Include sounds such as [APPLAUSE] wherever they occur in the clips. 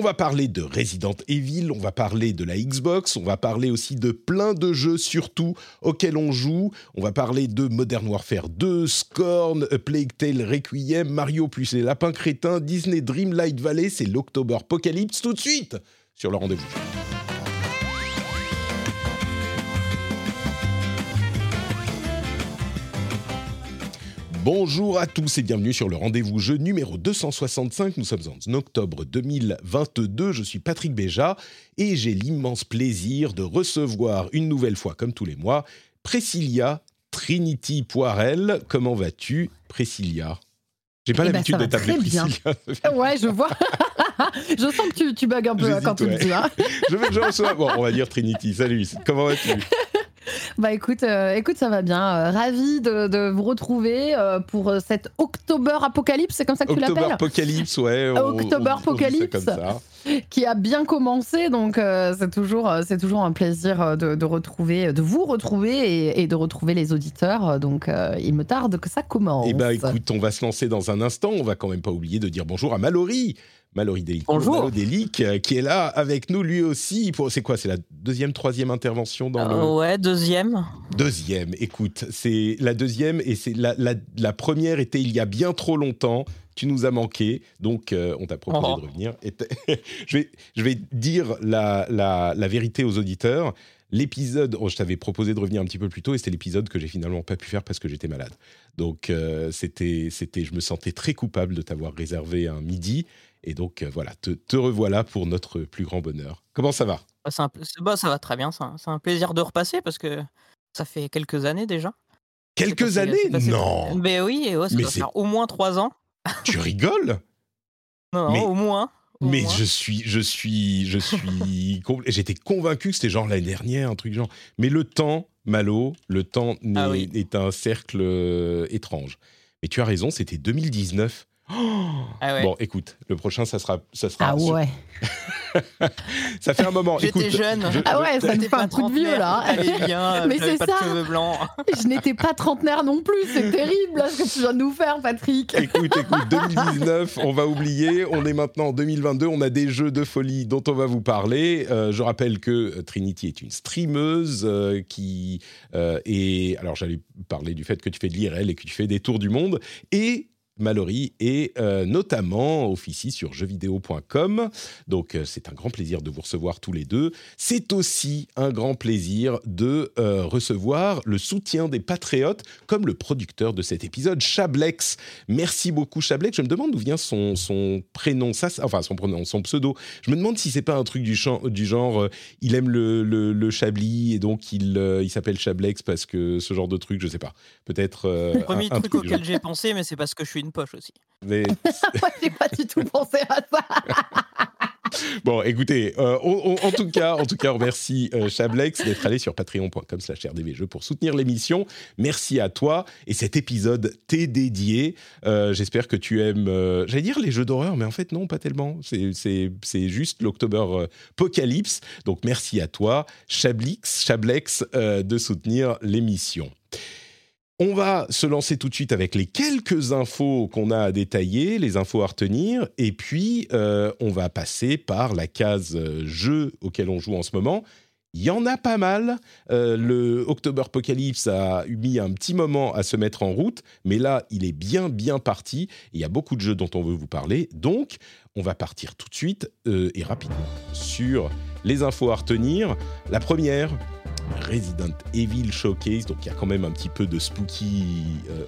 On va parler de Resident Evil, on va parler de la Xbox, on va parler aussi de plein de jeux surtout auxquels on joue. On va parler de Modern Warfare 2, Scorn, Plague Tale Requiem, Mario plus les lapins crétins, Disney Dreamlight Valley, c'est l'October Apocalypse tout de suite sur le rendez-vous. Bonjour à tous et bienvenue sur le rendez-vous jeu numéro 265. Nous sommes en octobre 2022. Je suis Patrick Béja et j'ai l'immense plaisir de recevoir une nouvelle fois, comme tous les mois, Priscilla Trinity Poirel. Comment vas-tu, Priscilla? J'ai pas Eh ben, l'habitude va de t'appeler. Priscilla. [LAUGHS] Ouais, je vois. [LAUGHS] je sens que tu, tu bugs un peu hein, quand tu ouais. le dis. hein. je, vais- je reçois. Bon, on va dire Trinity. Salut. Comment vas-tu? Bah écoute, euh, écoute, ça va bien. Euh, ravi de, de vous retrouver euh, pour euh, cette October Apocalypse, c'est comme ça que tu October l'appelles Apocalypse, ouais. on- October on- on Apocalypse. [LAUGHS] Qui a bien commencé, donc c'est toujours, c'est toujours un plaisir de, de retrouver, de vous retrouver et, et de retrouver les auditeurs. Donc il me tarde que ça commence. Eh ben, écoute, on va se lancer dans un instant. On va quand même pas oublier de dire bonjour à Mallory. Mallory Delic, Bonjour. Delic, euh, qui est là avec nous lui aussi. Pour- C'est quoi C'est la deuxième, troisième intervention dans le Euh, ouais, deuxième. deuxième. Écoute, c'est la deuxième et c'est la, la, la première était il y a bien trop longtemps. Tu nous as manqué, donc euh, on t'a proposé Oh. de revenir. Et [LAUGHS] je, vais, je vais dire la, la, la vérité aux auditeurs. L'épisode, oh, je t'avais proposé de revenir un petit peu plus tôt et c'était l'épisode que j'ai finalement pas pu faire parce que j'étais malade. Donc euh, c'était, c'était, je me sentais très coupable de t'avoir réservé un midi et donc euh, voilà, te, te revoilà pour notre plus grand bonheur. Comment ça va? Bah, un bah, ça va très bien. C'est un plaisir de repasser parce que ça fait quelques années déjà. Quelques passé- années? passé- Non, Mais oui, et ouais, ça Mais doit faire au moins trois ans. [LAUGHS] tu rigoles? Non, Mais- au moins. Mais je suis, je suis, je suis. [LAUGHS] J'étais convaincu que c'était genre l'année dernière, un truc genre. Mais le temps, Malo, le temps Ah oui. est un cercle euh, étrange. Mais tu as raison, c'était 2019. Oh Ah ouais. Bon, écoute, le prochain, ça sera, ça sera. Ah ouais. [LAUGHS] Ça fait un moment. J'étais jeune. je- Ah ouais, ça me fait un pas coup de vieux trentenaire, là. Allez bien, [LAUGHS] Mais c'est pas de ça. cheveux blancs. [LAUGHS] Je n'étais pas trentenaire non plus, c'est terrible là, ce que tu viens de nous faire, Patrick. Écoute, écoute, 2019, on va oublier. On est maintenant en 2022. On a des jeux de folie dont on va vous parler. Euh, je rappelle que euh, Trinity est une streameuse euh, qui euh, est. Alors, j'allais parler du fait que tu fais de l'IRL et que tu fais des tours du monde. Et. Mallory et euh, notamment officie sur jeuxvideo.com. Donc euh, c'est un grand plaisir de vous recevoir tous les deux. C'est aussi un grand plaisir de euh, recevoir le soutien des patriotes comme le producteur de cet épisode, Chablex. Merci beaucoup Chablex. Je me demande d'où vient son, son prénom, ça, enfin son prénom, son pseudo. Je me demande si c'est pas un truc du, champ- du genre, il aime le, le, le Chablis et donc il, il s'appelle Chablex parce que ce genre de truc, je sais pas. Peut-être. Le premier un- un truc du auquel j'ai pensé, mais c'est parce que je suis une poche aussi. Mais [LAUGHS] [LAUGHS] Moi, j'ai pas du tout pensé à ça. [LAUGHS] Bon, écoutez, euh, on- on- en tout cas, en tout cas, on remercie euh, Chablex d'être allé sur patreon.com/slash rdvjeux pour soutenir l'émission. Merci à toi. Et cet épisode t'est dédié. Euh, J'espère que tu aimes, euh, j'allais dire les jeux d'horreur, mais en fait non, pas tellement. C'est- juste l'October euh, Apocalypse. Donc merci à toi, Chablix, Chablex, euh, de soutenir l'émission. On va se lancer tout de suite avec les quelques infos qu'on a à détailler, les infos à retenir, et puis euh, on va passer par la case euh, jeu auquel on joue en ce moment. Il y en a pas mal. Euh, le October Apocalypse a mis un petit moment à se mettre en route, mais là, il est bien, bien parti. Il y a beaucoup de jeux dont on veut vous parler. Donc, on va partir tout de suite et rapidement sur les infos à retenir. La première, Resident Evil Showcase, donc il y a quand même un petit peu de spooky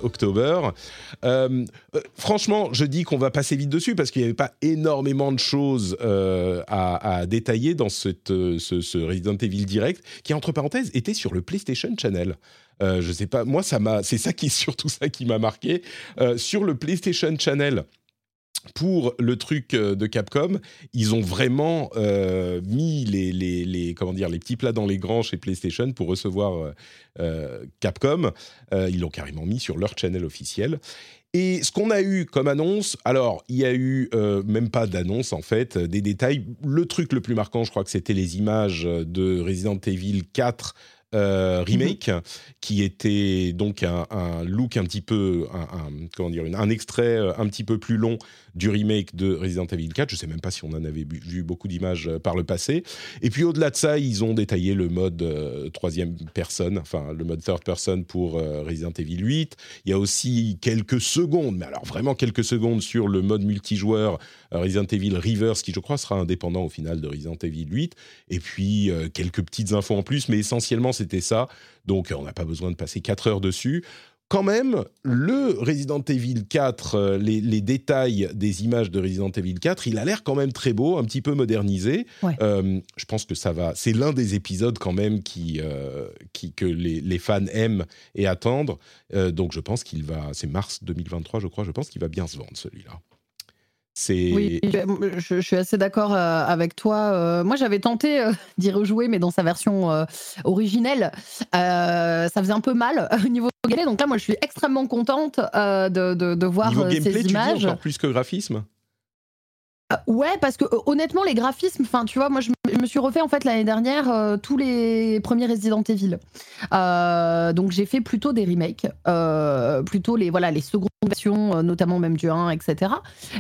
October. franchement, je dis qu'on va passer vite dessus parce qu'il n'y avait pas énormément de choses à, détailler dans cette, ce, Resident Evil Direct, qui entre parenthèses était sur le PlayStation Channel. je sais pas, moi ça m'a, c'est ça qui [LAUGHS] surtout ça qui m'a marqué sur le PlayStation Channel pour le truc euh, de Capcom, ils ont vraiment euh, mis les, les, comment dire, les petits plats dans les grands chez PlayStation pour recevoir euh, Capcom. ils l'ont carrément mis sur leur channel officiel. Et ce qu'on a eu comme annonce, alors il y a eu même pas d'annonce en fait, des détails. Le truc le plus marquant, je crois que c'était les images de Resident Evil 4 euh, remake, qui était donc un, look un petit peu, un, comment dire, un extrait un petit peu plus long du remake de Resident Evil 4. Je sais même pas si on en avait vu beaucoup d'images euh, par le passé. Et puis au-delà de ça, ils ont détaillé le mode troisième personne, enfin le mode third person pour Resident Evil 8. Il y a aussi quelques secondes, mais alors vraiment quelques secondes sur le mode multijoueur Resident Evil Reverse, qui je crois sera indépendant au final de Resident Evil 8. Et puis quelques petites infos en plus, mais essentiellement c'était ça. Donc on n'a pas besoin de passer 4 heures dessus. Quand même, le Resident Evil 4, euh, les, détails des images de Resident Evil 4, il a l'air quand même très beau, un petit peu modernisé. Euh, je pense que ça va. C'est l'un des épisodes quand même qui, euh, qui que les, fans aiment et attendent. donc je pense qu'il va. C'est mars 2023, je crois. Je pense qu'il va bien se vendre celui-là. Oui, je, suis assez d'accord euh, avec toi. Euh, moi, j'avais tenté euh, [LAUGHS] d'y rejouer, mais dans sa version originelle, ça faisait un peu mal [LAUGHS] au niveau gameplay. Donc là, moi, je suis extrêmement contente de, de, voir niveau gameplay, ces images. Tu encore plus que graphisme? Ouais, parce que honnêtement, les graphismes, enfin, tu vois, moi, je, me suis refait en fait l'année dernière tous les premiers Resident Evil. donc, j'ai fait plutôt des remakes, plutôt les voilà les secondes euh, notamment même du 1, etc.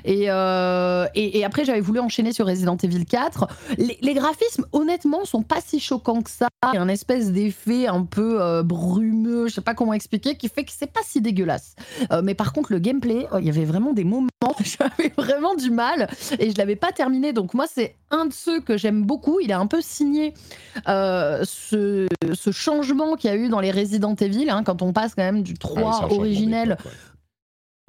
Euh, et, après, j'avais voulu enchaîner sur Resident Evil 4. Les, graphismes, honnêtement, sont pas si choquants que ça. Il y a un espèce d'effet un peu euh, brumeux, je sais pas comment expliquer, qui fait que c'est pas si dégueulasse. mais par contre, le gameplay, il y avait vraiment des moments, [LAUGHS] j'avais vraiment du mal et je l'avais pas terminé. Donc moi, c'est un de ceux que j'aime beaucoup. Il a un peu signé ce, ce, changement qu'il y a eu dans les Resident Evil, hein, quand on passe quand même du 3 originel.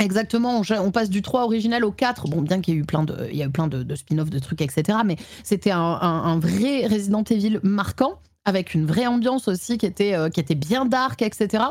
Exactement, on, passe du 3 original au 4. Bon, bien qu'il y ait eu plein de, il y a eu plein de, spin-offs, de trucs, etc. Mais c'était un, vrai Resident Evil marquant, avec une vraie ambiance aussi qui était, euh, qui était bien dark, etc.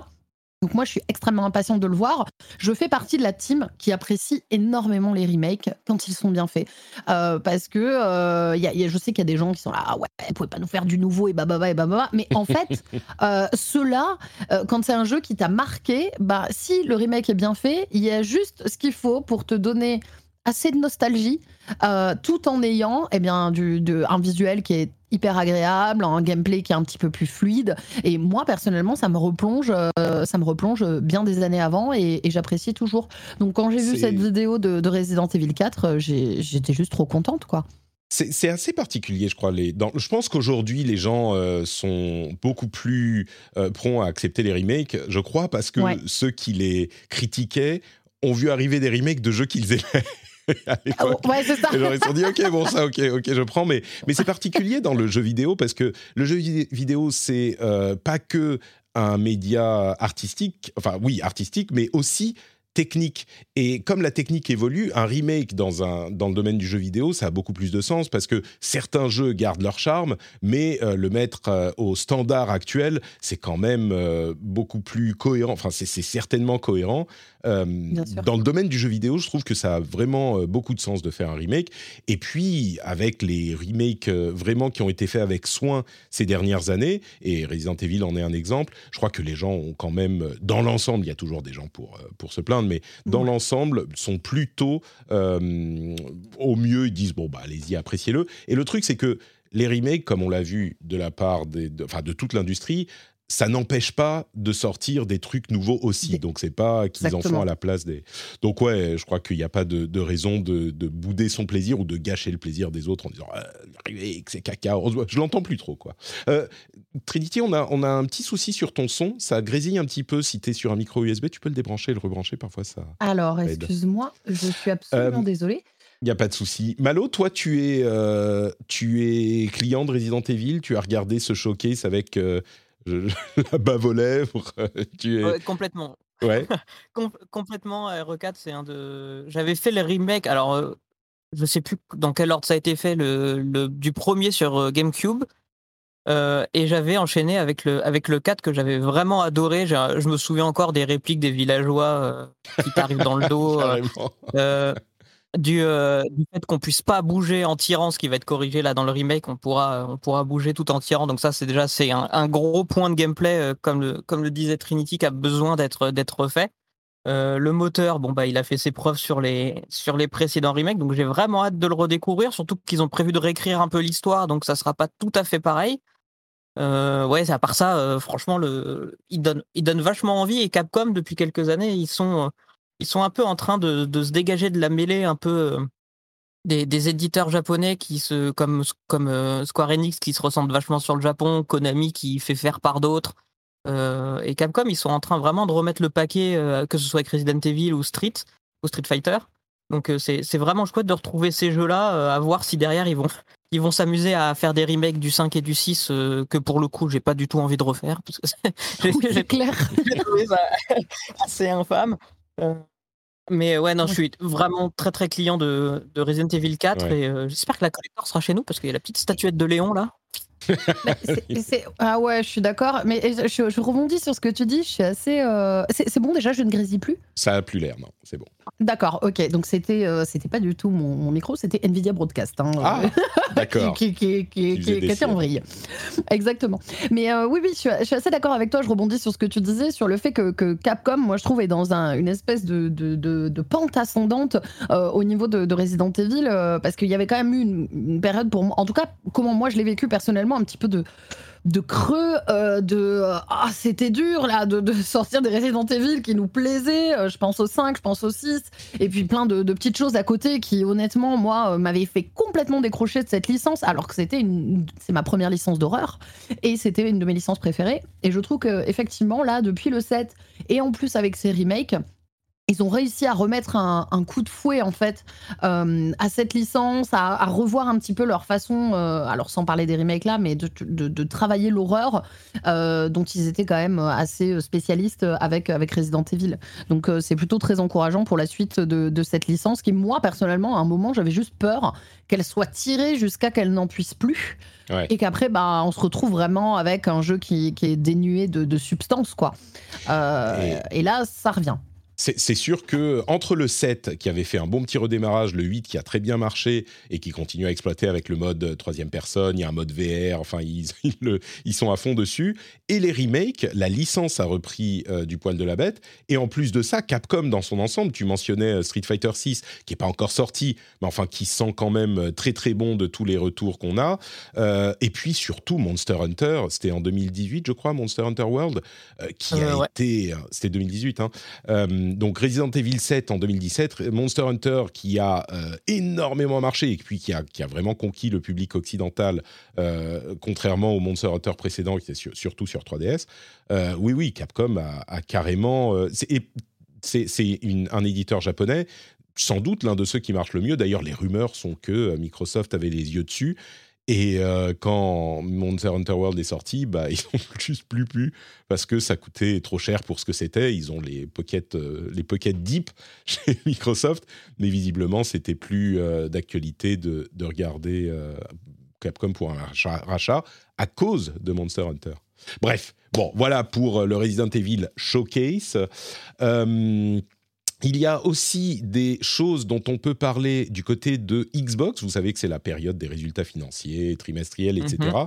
Donc moi, je suis extrêmement impatiente de le voir. Je fais partie de la team qui apprécie énormément les remakes quand ils sont bien faits. Euh, parce que euh, y a, je sais qu'il y a des gens qui sont là, ah ouais, vous pouvez pas nous faire du nouveau et bababa et bababa. Mais en [LAUGHS] fait, euh, ceux-là, euh, quand c'est un jeu qui t'a marqué, bah, si le remake est bien fait, il y a juste ce qu'il faut pour te donner assez de nostalgie, euh, tout en ayant eh bien, du, de, un visuel qui est hyper agréable, un gameplay qui est un petit peu plus fluide. Et moi, personnellement, ça me replonge, euh, ça me replonge bien des années avant et, j'apprécie toujours. Donc, quand j'ai vu cette vidéo de, Resident Evil 4, euh, j'étais juste trop contente, quoi. C'est assez particulier, je crois. Les, dans, je pense qu'aujourd'hui, les gens sont beaucoup plus prompts à accepter les remakes, je crois, parce que ceux qui les critiquaient ont vu arriver des remakes de jeux qu'ils aimaient. [LAUGHS] à l'époque. Oh, ouais, c'est ça. Ils se sont dit, ok, bon, ça, ok, ok, je prends. Mais, mais c'est particulier dans le jeu vidéo parce que le jeu vidéo, c'est euh, pas que un média artistique, enfin oui, artistique, mais aussi technique. Et comme la technique évolue, un remake dans, un, dans le domaine du jeu vidéo, ça a beaucoup plus de sens parce que certains jeux gardent leur charme, mais euh, le mettre euh, au standard actuel, c'est quand même euh, beaucoup plus cohérent. Enfin, c'est certainement cohérent. dans le domaine du jeu vidéo, je trouve que ça a vraiment beaucoup de sens de faire un remake. Et puis, avec les remakes vraiment qui ont été faits avec soin ces dernières années, et Resident Evil en est un exemple, je crois que les gens ont quand même, dans l'ensemble, il y a toujours des gens pour, pour se plaindre, mais dans l'ensemble, sont plutôt euh, au mieux, ils disent bon bah allez-y, appréciez-le. Et le truc c'est que les remakes, comme on l'a vu de la part de, de toute l'industrie, ça n'empêche pas de sortir des trucs nouveaux aussi. Donc c'est pas qu'ils en font à la place des. Donc ouais, je crois qu'il n'y a pas de, raison de, bouder son plaisir ou de gâcher le plaisir des autres en disant ah, que c'est caca. Je l'entends plus trop quoi. Euh, Trinity, on a on a un petit souci sur ton son. Ça grésille un petit peu. Si tu es sur un micro USB, tu peux le débrancher et le rebrancher parfois ça. Alors excuse-moi, je suis absolument euh, désolée. Il n'y a pas de souci. Malo, toi, tu es, euh, tu es client de Resident Evil. Tu as regardé ce showcase avec je, [LAUGHS] la bave aux lèvres. tu es... Ouais, complètement. Ouais. [LAUGHS] Com- complètement, RE4, c'est un de. J'avais fait le remake, alors euh, je sais plus dans quel ordre ça a été fait, le, le- du premier sur euh, GameCube. euh, et j'avais enchaîné avec le, avec le 4 que j'avais vraiment adoré. J'ai- Je me souviens encore des répliques des villageois euh, qui t'arrivent dans le [LAUGHS] dos. Du, euh, du fait qu'on puisse pas bouger en tirant, ce qui va être corrigé là dans le remake, on pourra, on pourra bouger tout en tirant. Donc ça, c'est déjà c'est un, gros point de gameplay, euh, comme, le, comme le disait Trinity, qui a besoin d'être d'être refait. Euh, le moteur, bon bah il a fait ses preuves sur les sur les précédents remakes, donc j'ai vraiment hâte de le redécouvrir. Surtout qu'ils ont prévu de réécrire un peu l'histoire, donc ça sera pas tout à fait pareil. Euh, ouais, à part ça, euh, franchement, le, il donne, il donne vachement envie. Et Capcom, depuis quelques années, ils sont, ils sont un peu en train de, de se dégager de la mêlée un peu euh, des, des éditeurs japonais qui se, comme, comme euh, Square Enix qui se ressentent vachement sur le Japon, Konami qui fait faire par d'autres. Euh, et Capcom, ils sont en train vraiment de remettre le paquet, euh, que ce soit avec Resident Evil ou Street, ou Street Fighter. Donc c'est c'est vraiment chouette de retrouver ces jeux-là, à voir si derrière ils vont, ils vont s'amuser à faire des remakes du 5 et du 6 euh, que pour le coup j'ai pas du tout envie de refaire parce que [LAUGHS] c'est- j'ai- C'est clair. j'ai trouvé ça [LAUGHS] assez infâme. Euh, mais ouais, non, je suis vraiment très très client de, de Resident Evil 4 Ouais. et euh, j'espère que la collector sera chez nous parce qu'il y a la petite statuette de Léon là. Bah, [LAUGHS] Ah ouais, je suis d'accord. Mais je, je rebondis sur ce que tu dis. Je suis assez. euh, C'est bon déjà, je ne grésille plus? Ça a plus l'air, non, c'est bon. D'accord, ok. Donc c'était euh, c'était pas du tout mon, mon micro, c'était Nvidia Broadcast. hein, Ah, [LAUGHS] D'accord. qui, qui, qui, était en vrille. Exactement. Mais euh, oui, oui, je suis, je suis assez d'accord avec toi. Je rebondis sur ce que tu disais, sur le fait que, que Capcom, moi, je trouve, est dans un- une espèce de, de, de- de pente ascendante euh, au niveau de, de Resident Evil, euh, parce qu'il y avait quand même eu une, une période pour moi, en tout cas, comment moi je l'ai vécu personnellement, un petit peu de creux, euh, de euh, ah c'était dur là de, sortir des Resident Evil qui nous plaisaient. Euh, je pense au 5, je pense au 6, et puis plein de, petites choses à côté qui honnêtement moi m'avaient fait complètement décrocher de cette licence, alors que c'était une, c'est ma première licence d'horreur et c'était une de mes licences préférées. Et je trouve que effectivement là depuis le 7 et en plus avec ces remakes. Ils ont réussi à remettre un, un coup de fouet en fait euh, à cette licence, à, à revoir un petit peu leur façon, euh, alors sans parler des remakes là, mais de, de- de travailler l'horreur euh, dont ils étaient quand même assez spécialistes avec, avec Resident Evil. Donc c'est plutôt très encourageant pour la suite de, de cette licence qui, moi personnellement, à un moment, j'avais juste peur qu'elle soit tirée jusqu'à qu'elle n'en puisse plus Ouais. et qu'après, bah, on se retrouve vraiment avec un jeu qui, qui est dénué de, substance, quoi. Et... là, ça revient. C'est sûr que entre le 7 qui avait fait un bon petit redémarrage, le 8 qui a très bien marché et qui continue à exploiter avec le mode euh, troisième personne, il y a un mode VR, enfin ils, [LAUGHS] ils, le- ils sont à fond dessus, et les remakes, la licence a repris euh, du poil de la bête, et en plus de ça, Capcom dans son ensemble, tu mentionnais euh, Street Fighter 6 qui est pas encore sorti, mais enfin qui sent quand même très très bon de tous les retours qu'on a, Euh, et puis surtout Monster Hunter, c'était en 2018 je crois, Monster Hunter World, euh, qui a ouais. été, c'était 2018, hein, donc Resident Evil 7 en 2017, Monster Hunter qui a euh, énormément marché et puis qui a, vraiment conquis le public occidental, euh, contrairement au Monster Hunter précédent qui était sur- surtout sur 3DS. Euh, oui, oui, Capcom a, carrément... c'est- un éditeur japonais, sans doute l'un de ceux qui marche le mieux. D'ailleurs, les rumeurs sont que Microsoft avait les yeux dessus. Et euh, quand Monster Hunter World est sorti, bah, [LAUGHS] ils ont juste plus pu parce que ça coûtait trop cher pour ce que c'était. Ils ont les pockets, euh, les deep [LAUGHS] chez Microsoft, mais visiblement, c'était plus euh, d'actualité de, de regarder Capcom pour un rachat, rachat à cause de Monster Hunter. Bref, bon, voilà pour le Resident Evil Showcase. Il y a aussi des choses dont on peut parler du côté de Xbox. Vous savez que c'est la période des résultats financiers, trimestriels, etc. Mhm.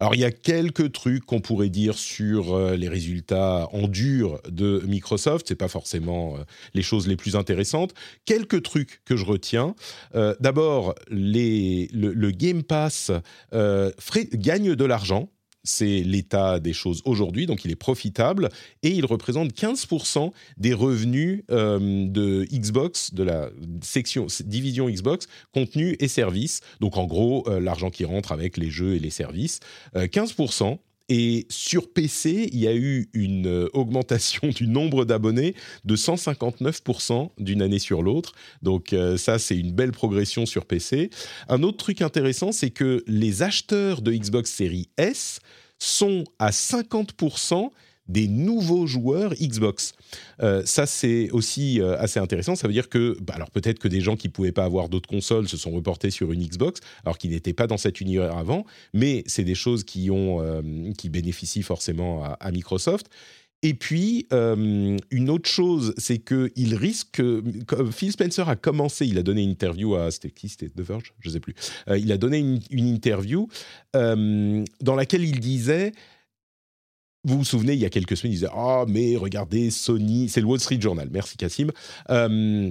Alors, il y a quelques trucs qu'on pourrait dire sur euh, les résultats en dur de Microsoft. C'est pas forcément euh, les choses les plus intéressantes. Quelques trucs que je retiens. Euh, D'abord, le, le Game Pass euh, gagne de l'argent. C'est l'état des choses aujourd'hui, donc il est profitable et il représente 15% des revenus euh, de Xbox, de la section division Xbox, contenu et services. Donc en gros, euh, l'argent qui rentre avec les jeux et les services, euh, 15%. Et sur PC, il y a eu une euh, augmentation du nombre d'abonnés de 159% d'une année sur l'autre. Donc euh, ça, c'est une belle progression sur PC. Un autre truc intéressant, c'est que les acheteurs de Xbox Series S sont à 50% des nouveaux joueurs Xbox. Euh, ça, c'est aussi euh, assez intéressant. Ça veut dire que, bah, alors peut-être que des gens qui pouvaient pas avoir d'autres consoles se sont reportés sur une Xbox, alors qu'ils n'étaient pas dans cet univers avant. Mais c'est des choses qui ont, euh, qui bénéficient forcément à, Microsoft. Et puis, une autre chose, c'est qu'il risque. Phil Spencer a commencé, il a donné une interview à. C'était qui C'était The Verge Je ne sais plus. il a donné une interview dans laquelle il disait vous vous souvenez, il y a quelques semaines, il disait Ah, mais regardez, Sony, c'est le Wall Street Journal, merci Cassim. Euh,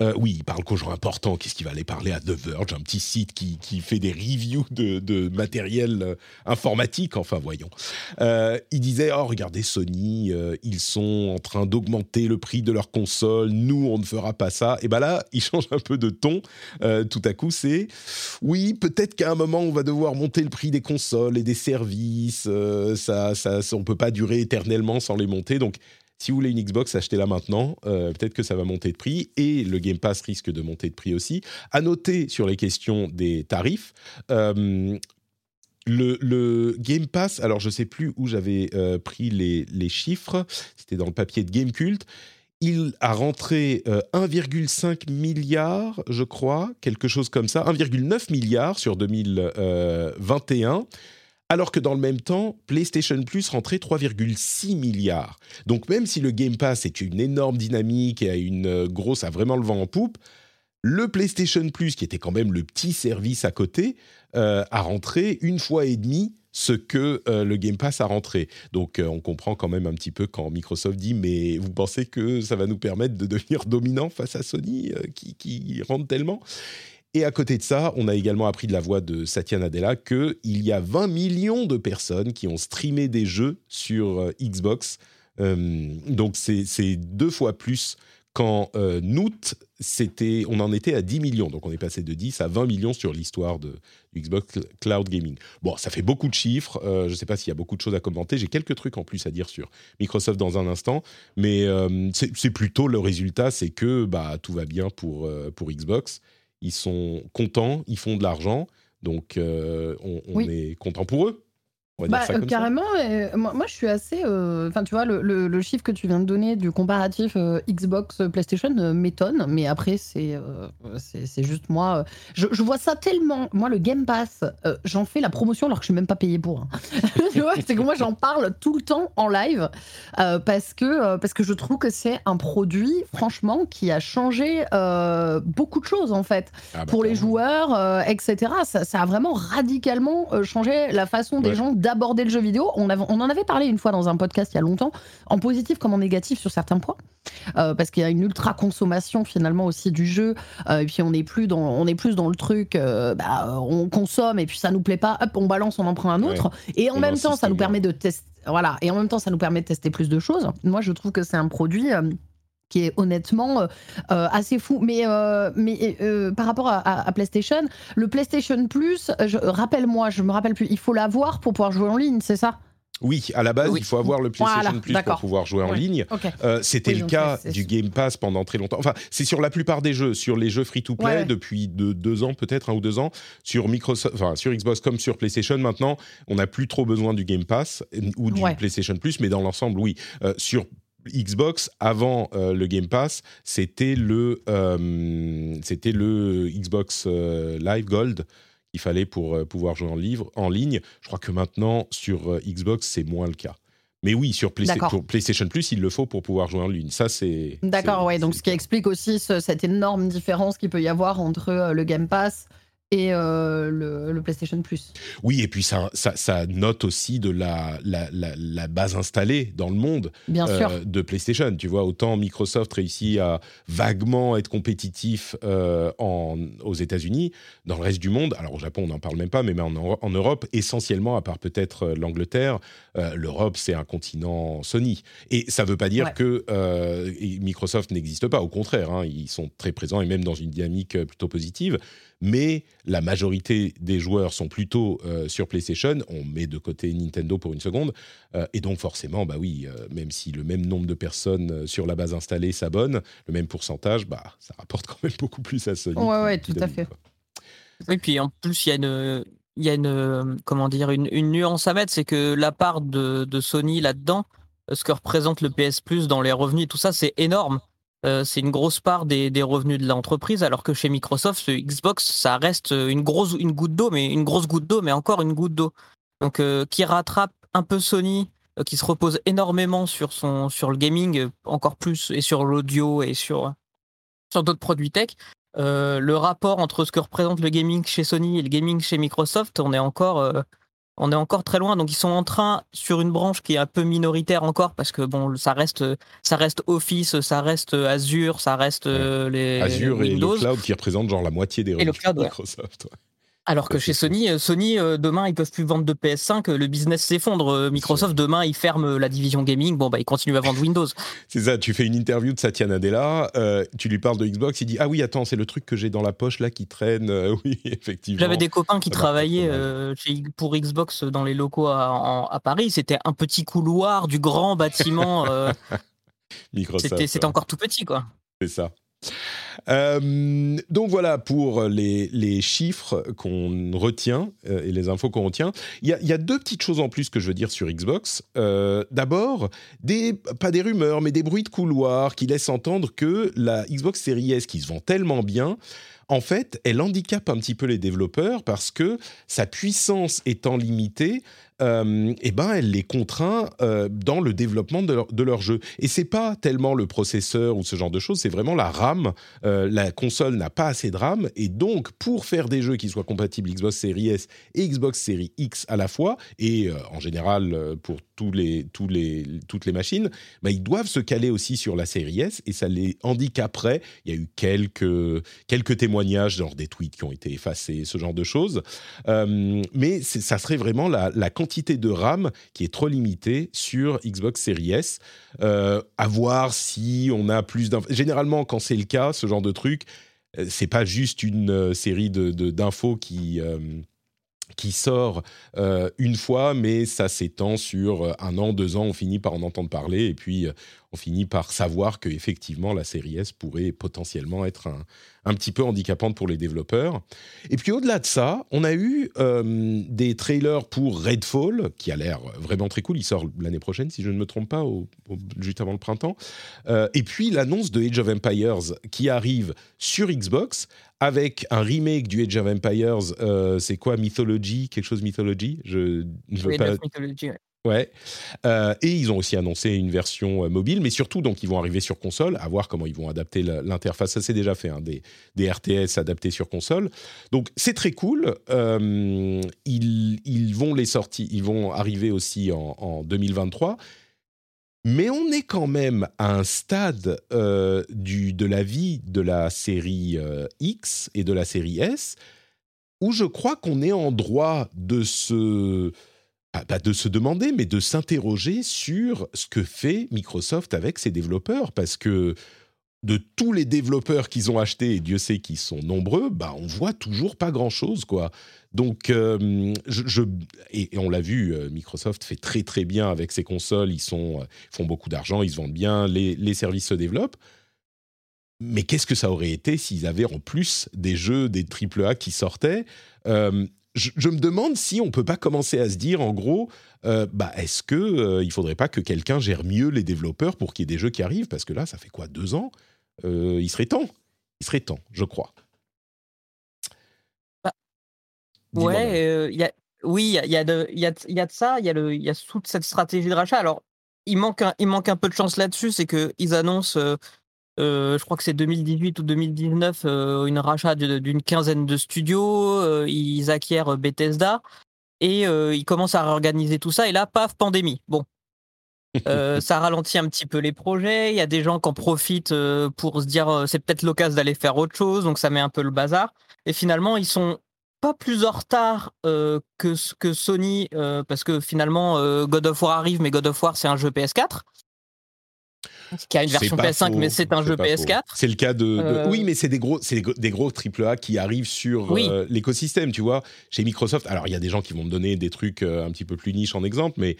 euh, oui, il parle qu'aux gens importants. Qu'est-ce qu'il va aller parler à The Verge, un petit site qui, fait des reviews de, matériel euh, informatique Enfin, voyons. Euh, il disait Oh, regardez Sony, ils sont en train d'augmenter le prix de leur console. Nous, on ne fera pas ça. Et bien là, il [LAUGHS] change un peu de ton. tout à coup, c'est Oui, peut-être qu'à un moment, on va devoir monter le prix des consoles et des services. ça, ça, on ne peut pas durer éternellement sans les monter. Donc, si vous voulez une Xbox, achetez-la maintenant. Euh, peut-être que ça va monter de prix et le Game Pass risque de monter de prix aussi. À noter sur les questions des tarifs. Euh, le, Game Pass, alors je ne sais plus où j'avais euh, pris les, chiffres, c'était dans le papier de Game Cult. Il a rentré 1,5 milliard, je crois, quelque chose comme ça, 1,9 milliard sur 2021 alors que dans le même temps, PlayStation Plus rentrait 3,6 milliards. Donc même si le Game Pass est une énorme dynamique et a une euh, grosse, a vraiment le vent en poupe, le PlayStation Plus, qui était quand même le petit service à côté, euh, a rentré une fois et demie ce que euh, le Game Pass a rentré. Donc on comprend quand même un petit peu quand Microsoft dit mais vous pensez que ça va nous permettre de devenir [LAUGHS] dominant face à Sony qui, qui rentre tellement? Et à côté de ça, on a également appris de la voix de Satya Nadella qu'il y a 20 millions de personnes qui ont streamé des jeux sur euh, Xbox. Euh, donc c'est deux fois plus qu'en euh, août, on en était à 10 millions. Donc on est passé de 10 à 20 millions sur l'histoire de Xbox Cloud Gaming. Bon, ça fait beaucoup de chiffres. je ne sais pas s'il y a beaucoup de choses à commenter. J'ai quelques trucs en plus à dire sur Microsoft dans un instant. Mais c'est plutôt le résultat, c'est que bah, tout va bien pour Xbox ils sont contents, ils font de l'argent, donc euh, on, est content pour eux. Bah, euh, carrément, moi, je suis assez. Euh, enfin, tu vois, le, chiffre que tu viens de donner du comparatif Xbox PlayStation m'étonne, mais après, c'est c'est juste moi. Je, vois ça tellement. Moi, le Game Pass, j'en fais la promotion alors que je suis même pas payé pour. Hein. [LAUGHS] tu vois, c'est que moi, j'en parle tout le temps en live parce, que, parce que je trouve que c'est un produit, franchement, qui a changé beaucoup de choses, en fait, ah, bah, pour les joueurs, etc. Ça, ça, a vraiment radicalement changé la façon des gens d'aborder le jeu vidéo. On, on, en avait parlé une fois dans un podcast il y a longtemps, en positif comme en négatif sur certains points, euh, parce qu'il y a une ultra consommation finalement aussi du jeu. Euh, et puis on est plus dans, on est plus dans le truc, euh, bah, on consomme et puis ça nous plaît pas, hop, on balance, on en prend un autre. Et en même temps, ça nous permet de tester. Voilà. Et en même temps, ça nous permet de tester plus de choses. Moi, je trouve que c'est un produit qui est honnêtement assez fou. Mais, mais par rapport à, PlayStation, le PlayStation Plus, rappelle-moi, je me rappelle plus, il faut l'avoir pour pouvoir jouer en ligne, c'est ça? Oui, à la base, il faut avoir le PlayStation Plus pour pouvoir jouer en ligne. C'était le cas du Game Pass pendant très longtemps. Enfin, c'est sur la plupart des jeux, sur les jeux free-to-play depuis deux ans peut-être, un ou deux ans, sur Microsoft, enfin sur Xbox comme sur PlayStation. Maintenant, on n'a plus trop besoin du Game Pass ou du PlayStation Plus, mais dans l'ensemble, oui. sur Xbox avant euh, le Game Pass, c'était le euh, c'était le Xbox euh, Live Gold qu'il fallait pour pouvoir jouer en, livre, en ligne. Je crois que maintenant sur Xbox c'est moins le cas. Mais oui, sur PlayStation Plus, il le faut pour pouvoir jouer en ligne. Ça, c'est. D'accord, ouais. Donc, ce qui explique aussi cette énorme différence qu'il peut y avoir entre le Game Pass et euh, le, PlayStation Plus. Oui, et puis ça, ça, note aussi de la, la, base installée dans le monde euh, de PlayStation. Tu vois, autant Microsoft réussit à vaguement être compétitif euh, en, aux États-Unis, dans le reste du monde, alors au Japon on n'en parle même pas, mais en, en, Europe, essentiellement, à part peut-être l'Angleterre, l'Europe c'est un continent Sony. Et ça ne veut pas dire que Microsoft n'existe pas, au contraire, hein, ils sont très présents et même dans une dynamique plutôt positive mais la majorité des joueurs sont plutôt euh, sur PlayStation. On met de côté Nintendo pour une seconde, euh, et donc forcément, bah oui, euh, même si le même nombre de personnes sur la base installée s'abonnent, le même pourcentage, bah ça rapporte quand même beaucoup plus à Sony. Ouais, ouais, tout à fait. Oui, puis en plus, il y a une, il y a une comment dire une, nuance à mettre, c'est que la part de, de Sony là-dedans, ce que représente le PS Plus dans les revenus, tout ça, c'est énorme. C'est une grosse part des, revenus de l'entreprise, alors que chez Microsoft, ce Xbox, ça reste une grosse une goutte d'eau, mais une grosse goutte d'eau, mais encore une goutte d'eau. Donc qui rattrape un peu Sony euh, qui se repose énormément sur, son, sur le gaming, euh, encore plus, et sur l'audio et sur, sur d'autres produits tech. Euh, le rapport entre ce que représente le gaming chez Sony et le gaming chez Microsoft, on est encore, on est encore très loin. Donc ils sont en train sur une branche qui est un peu minoritaire encore parce que bon, ça reste, ça reste Office, ça reste Azure, ça reste les Azure et le cloud qui représentent genre la moitié des revenus de Microsoft. Alors que chez Sony, euh, Sony euh, demain ils peuvent plus vendre de PS5, le business s'effondre. Euh, Microsoft demain ils ferment la division gaming, bon bah ils continuent à vendre Windows. [LAUGHS] C'est ça, tu fais une interview de Satya Nadella, tu lui parles de Xbox, il dit ah oui attends c'est le truc que j'ai dans la poche là qui traîne, [LAUGHS] oui effectivement. J'avais des copains qui travaillaient pour Xbox dans les locaux à, Paris, c'était un petit couloir du grand bâtiment. [LAUGHS] Microsoft. C'était encore tout petit quoi. C'est ça. Euh, donc voilà pour les, chiffres qu'on retient euh, et les infos qu'on retient. Il y, a deux petites choses en plus que je veux dire sur Xbox. Euh, d'abord, pas des rumeurs, mais des bruits de couloir qui laissent entendre que la Xbox Series S qui se vend tellement bien en fait, elle handicape un petit peu les développeurs parce que sa puissance étant limitée, euh, eh ben, elle les contraint euh, dans le développement de leur, de leur, jeu. Et c'est pas tellement le processeur ou ce genre de choses, c'est vraiment la RAM. Euh, la console n'a pas assez de RAM, et donc pour faire des jeux qui soient compatibles Xbox Series S et Xbox Series X à la fois, et en général pour les, toutes les machines, bah, ils doivent se caler aussi sur la Series S, et ça les handicaperait. Il y a eu quelques, quelques témoignages, genre des tweets qui ont été effacés, ce genre de choses. mais ça serait vraiment la, la quantité de RAM qui est trop limitée sur Xbox Series S. Euh, à voir si on a plus d'infos. Généralement, quand c'est le cas, ce genre de truc, euh, c'est pas juste une euh, série de, d'infos qui qui sort une fois, mais ça s'étend sur un an, deux ans, on finit par en entendre parler, et puis on finit par savoir que effectivement la série S pourrait potentiellement être un, un petit peu handicapante pour les développeurs. Et puis au-delà de ça, on a eu euh, des trailers pour Redfall, qui a l'air vraiment très cool. Il sort l'année prochaine, si je ne me trompe pas, juste avant le printemps. Euh, et puis l'annonce de Age of Empires qui arrive sur Xbox avec un remake du Age of Empires. Euh, c'est quoi Mythology Quelque chose Mythology? Je ne veux pas. Mythology, Ouais. Euh, et ils ont aussi annoncé une version euh, mobile, mais surtout, donc, ils vont arriver sur console, à voir comment ils vont adapter l'interface. Ça, c'est déjà fait, hein, des, des, RTS adaptés sur console. Donc, c'est très cool. Euh, ils, ils, vont les sortir, ils vont arriver aussi en, en 2023. Mais on est quand même à un stade du, de la vie de la série X et de la série S où je crois qu'on est en droit de se ah, bah, de se demander, mais de s'interroger sur ce que fait Microsoft avec ses développeurs, parce que de tous les développeurs qu'ils ont achetés, et Dieu sait qu'ils sont nombreux, bah on voit toujours pas grand-chose, quoi. Donc, euh, je, et, on l'a vu, euh, Microsoft fait très très bien avec ses consoles, ils, euh, font beaucoup d'argent, ils se vendent bien, les, services se développent. Mais qu'est-ce que ça aurait été s'ils avaient en plus des jeux, des AAA qui sortaient? Je, me demande si on peut pas commencer à se dire, en gros, bah, est-ce que euh, il faudrait pas que quelqu'un gère mieux les développeurs pour qu'il y ait des jeux qui arrivent? Parce que là, ça fait quoi, deux ans? Euh, Il serait temps. Il serait temps, je crois. Bah, ouais, il y a, oui, il y a, de, y, a, y a de ça, il y, a le, y a toute cette stratégie de rachat. Alors, il manque un, il manque un peu de chance là-dessus, c'est qu'ils annoncent euh, je crois que c'est 2018 ou 2019, euh, une rachat d'une quinzaine de studios. Euh, ils acquièrent Bethesda et ils commencent à réorganiser tout ça. Et là, paf, pandémie. Bon. Ça ralentit un petit peu les projets. Il y a des gens qui en profitent pour se dire c'est peut-être l'occasion d'aller faire autre chose. Donc ça met un peu le bazar. Et finalement, ils sont pas plus en retard que, que Sony parce que finalement God of War arrive, mais God of War c'est un jeu PS4 qui a une version PS5, mais c'est un jeu PS4. C'est le cas de, euh, Oui, mais c'est des gros, c'est des gros AAA qui arrivent sur euh, l'écosystème, tu vois. Chez Microsoft, alors il y a des gens qui vont me donner des trucs euh, un petit peu plus niche en exemple, mais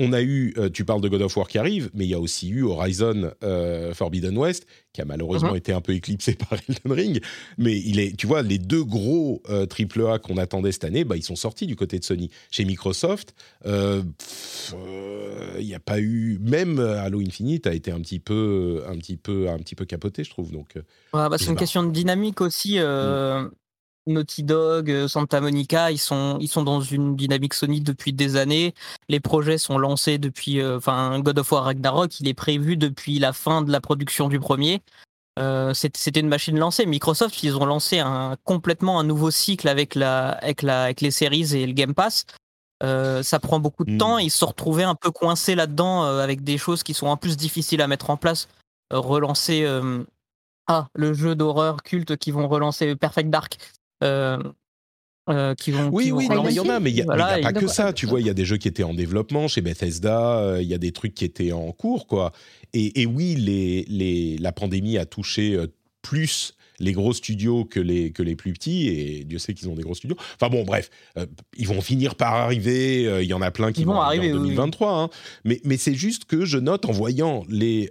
on a eu, euh, tu parles de God of War qui arrive, mais il y a aussi eu Horizon euh, Forbidden West, qui a malheureusement mhm. été un peu éclipsé [LAUGHS] par Elden Ring. Mais il est, tu vois, les deux gros triple A qu'on attendait cette année, bah, ils sont sortis du côté de Sony. Chez Microsoft, il n'y a pas eu, même Halo Infinite a été un petit peu, un petit peu, un petit peu capoté, je trouve. Donc, bah, c'est une question de dynamique aussi. Mm. Naughty Dog, euh, Santa Monica, ils sont, ils sont dans une dynamique Sony depuis des années. Les projets sont lancés depuis, euh, enfin, God of War Ragnarok, il est prévu depuis la fin de la production du premier. Euh, c'était une machine lancée. Microsoft, ils ont lancé un, complètement un nouveau cycle avec, la, avec, la, avec les séries et le Game Pass. ça prend beaucoup de temps. Hmm. Ils se sont retrouvés un peu coincés là-dedans avec des choses qui sont en plus difficiles à mettre en place. relancer ah, le jeu d'horreur culte qui vont relancer Perfect Dark. Euh, qui vont, oui, oui, il y en a, mais il n'y a, pas que ça. Tu vois, il y a des jeux qui étaient en développement chez Bethesda, euh, il y a des trucs qui étaient en cours, quoi. Et, oui, les, les, la pandémie a touché plus les gros studios que les, que les plus petits, et Dieu sait qu'ils ont des gros studios. Enfin bon, bref, ils vont finir par arriver, il y en a plein qui vont, arriver en 2023, hein. mais, mais c'est juste que je note en voyant les,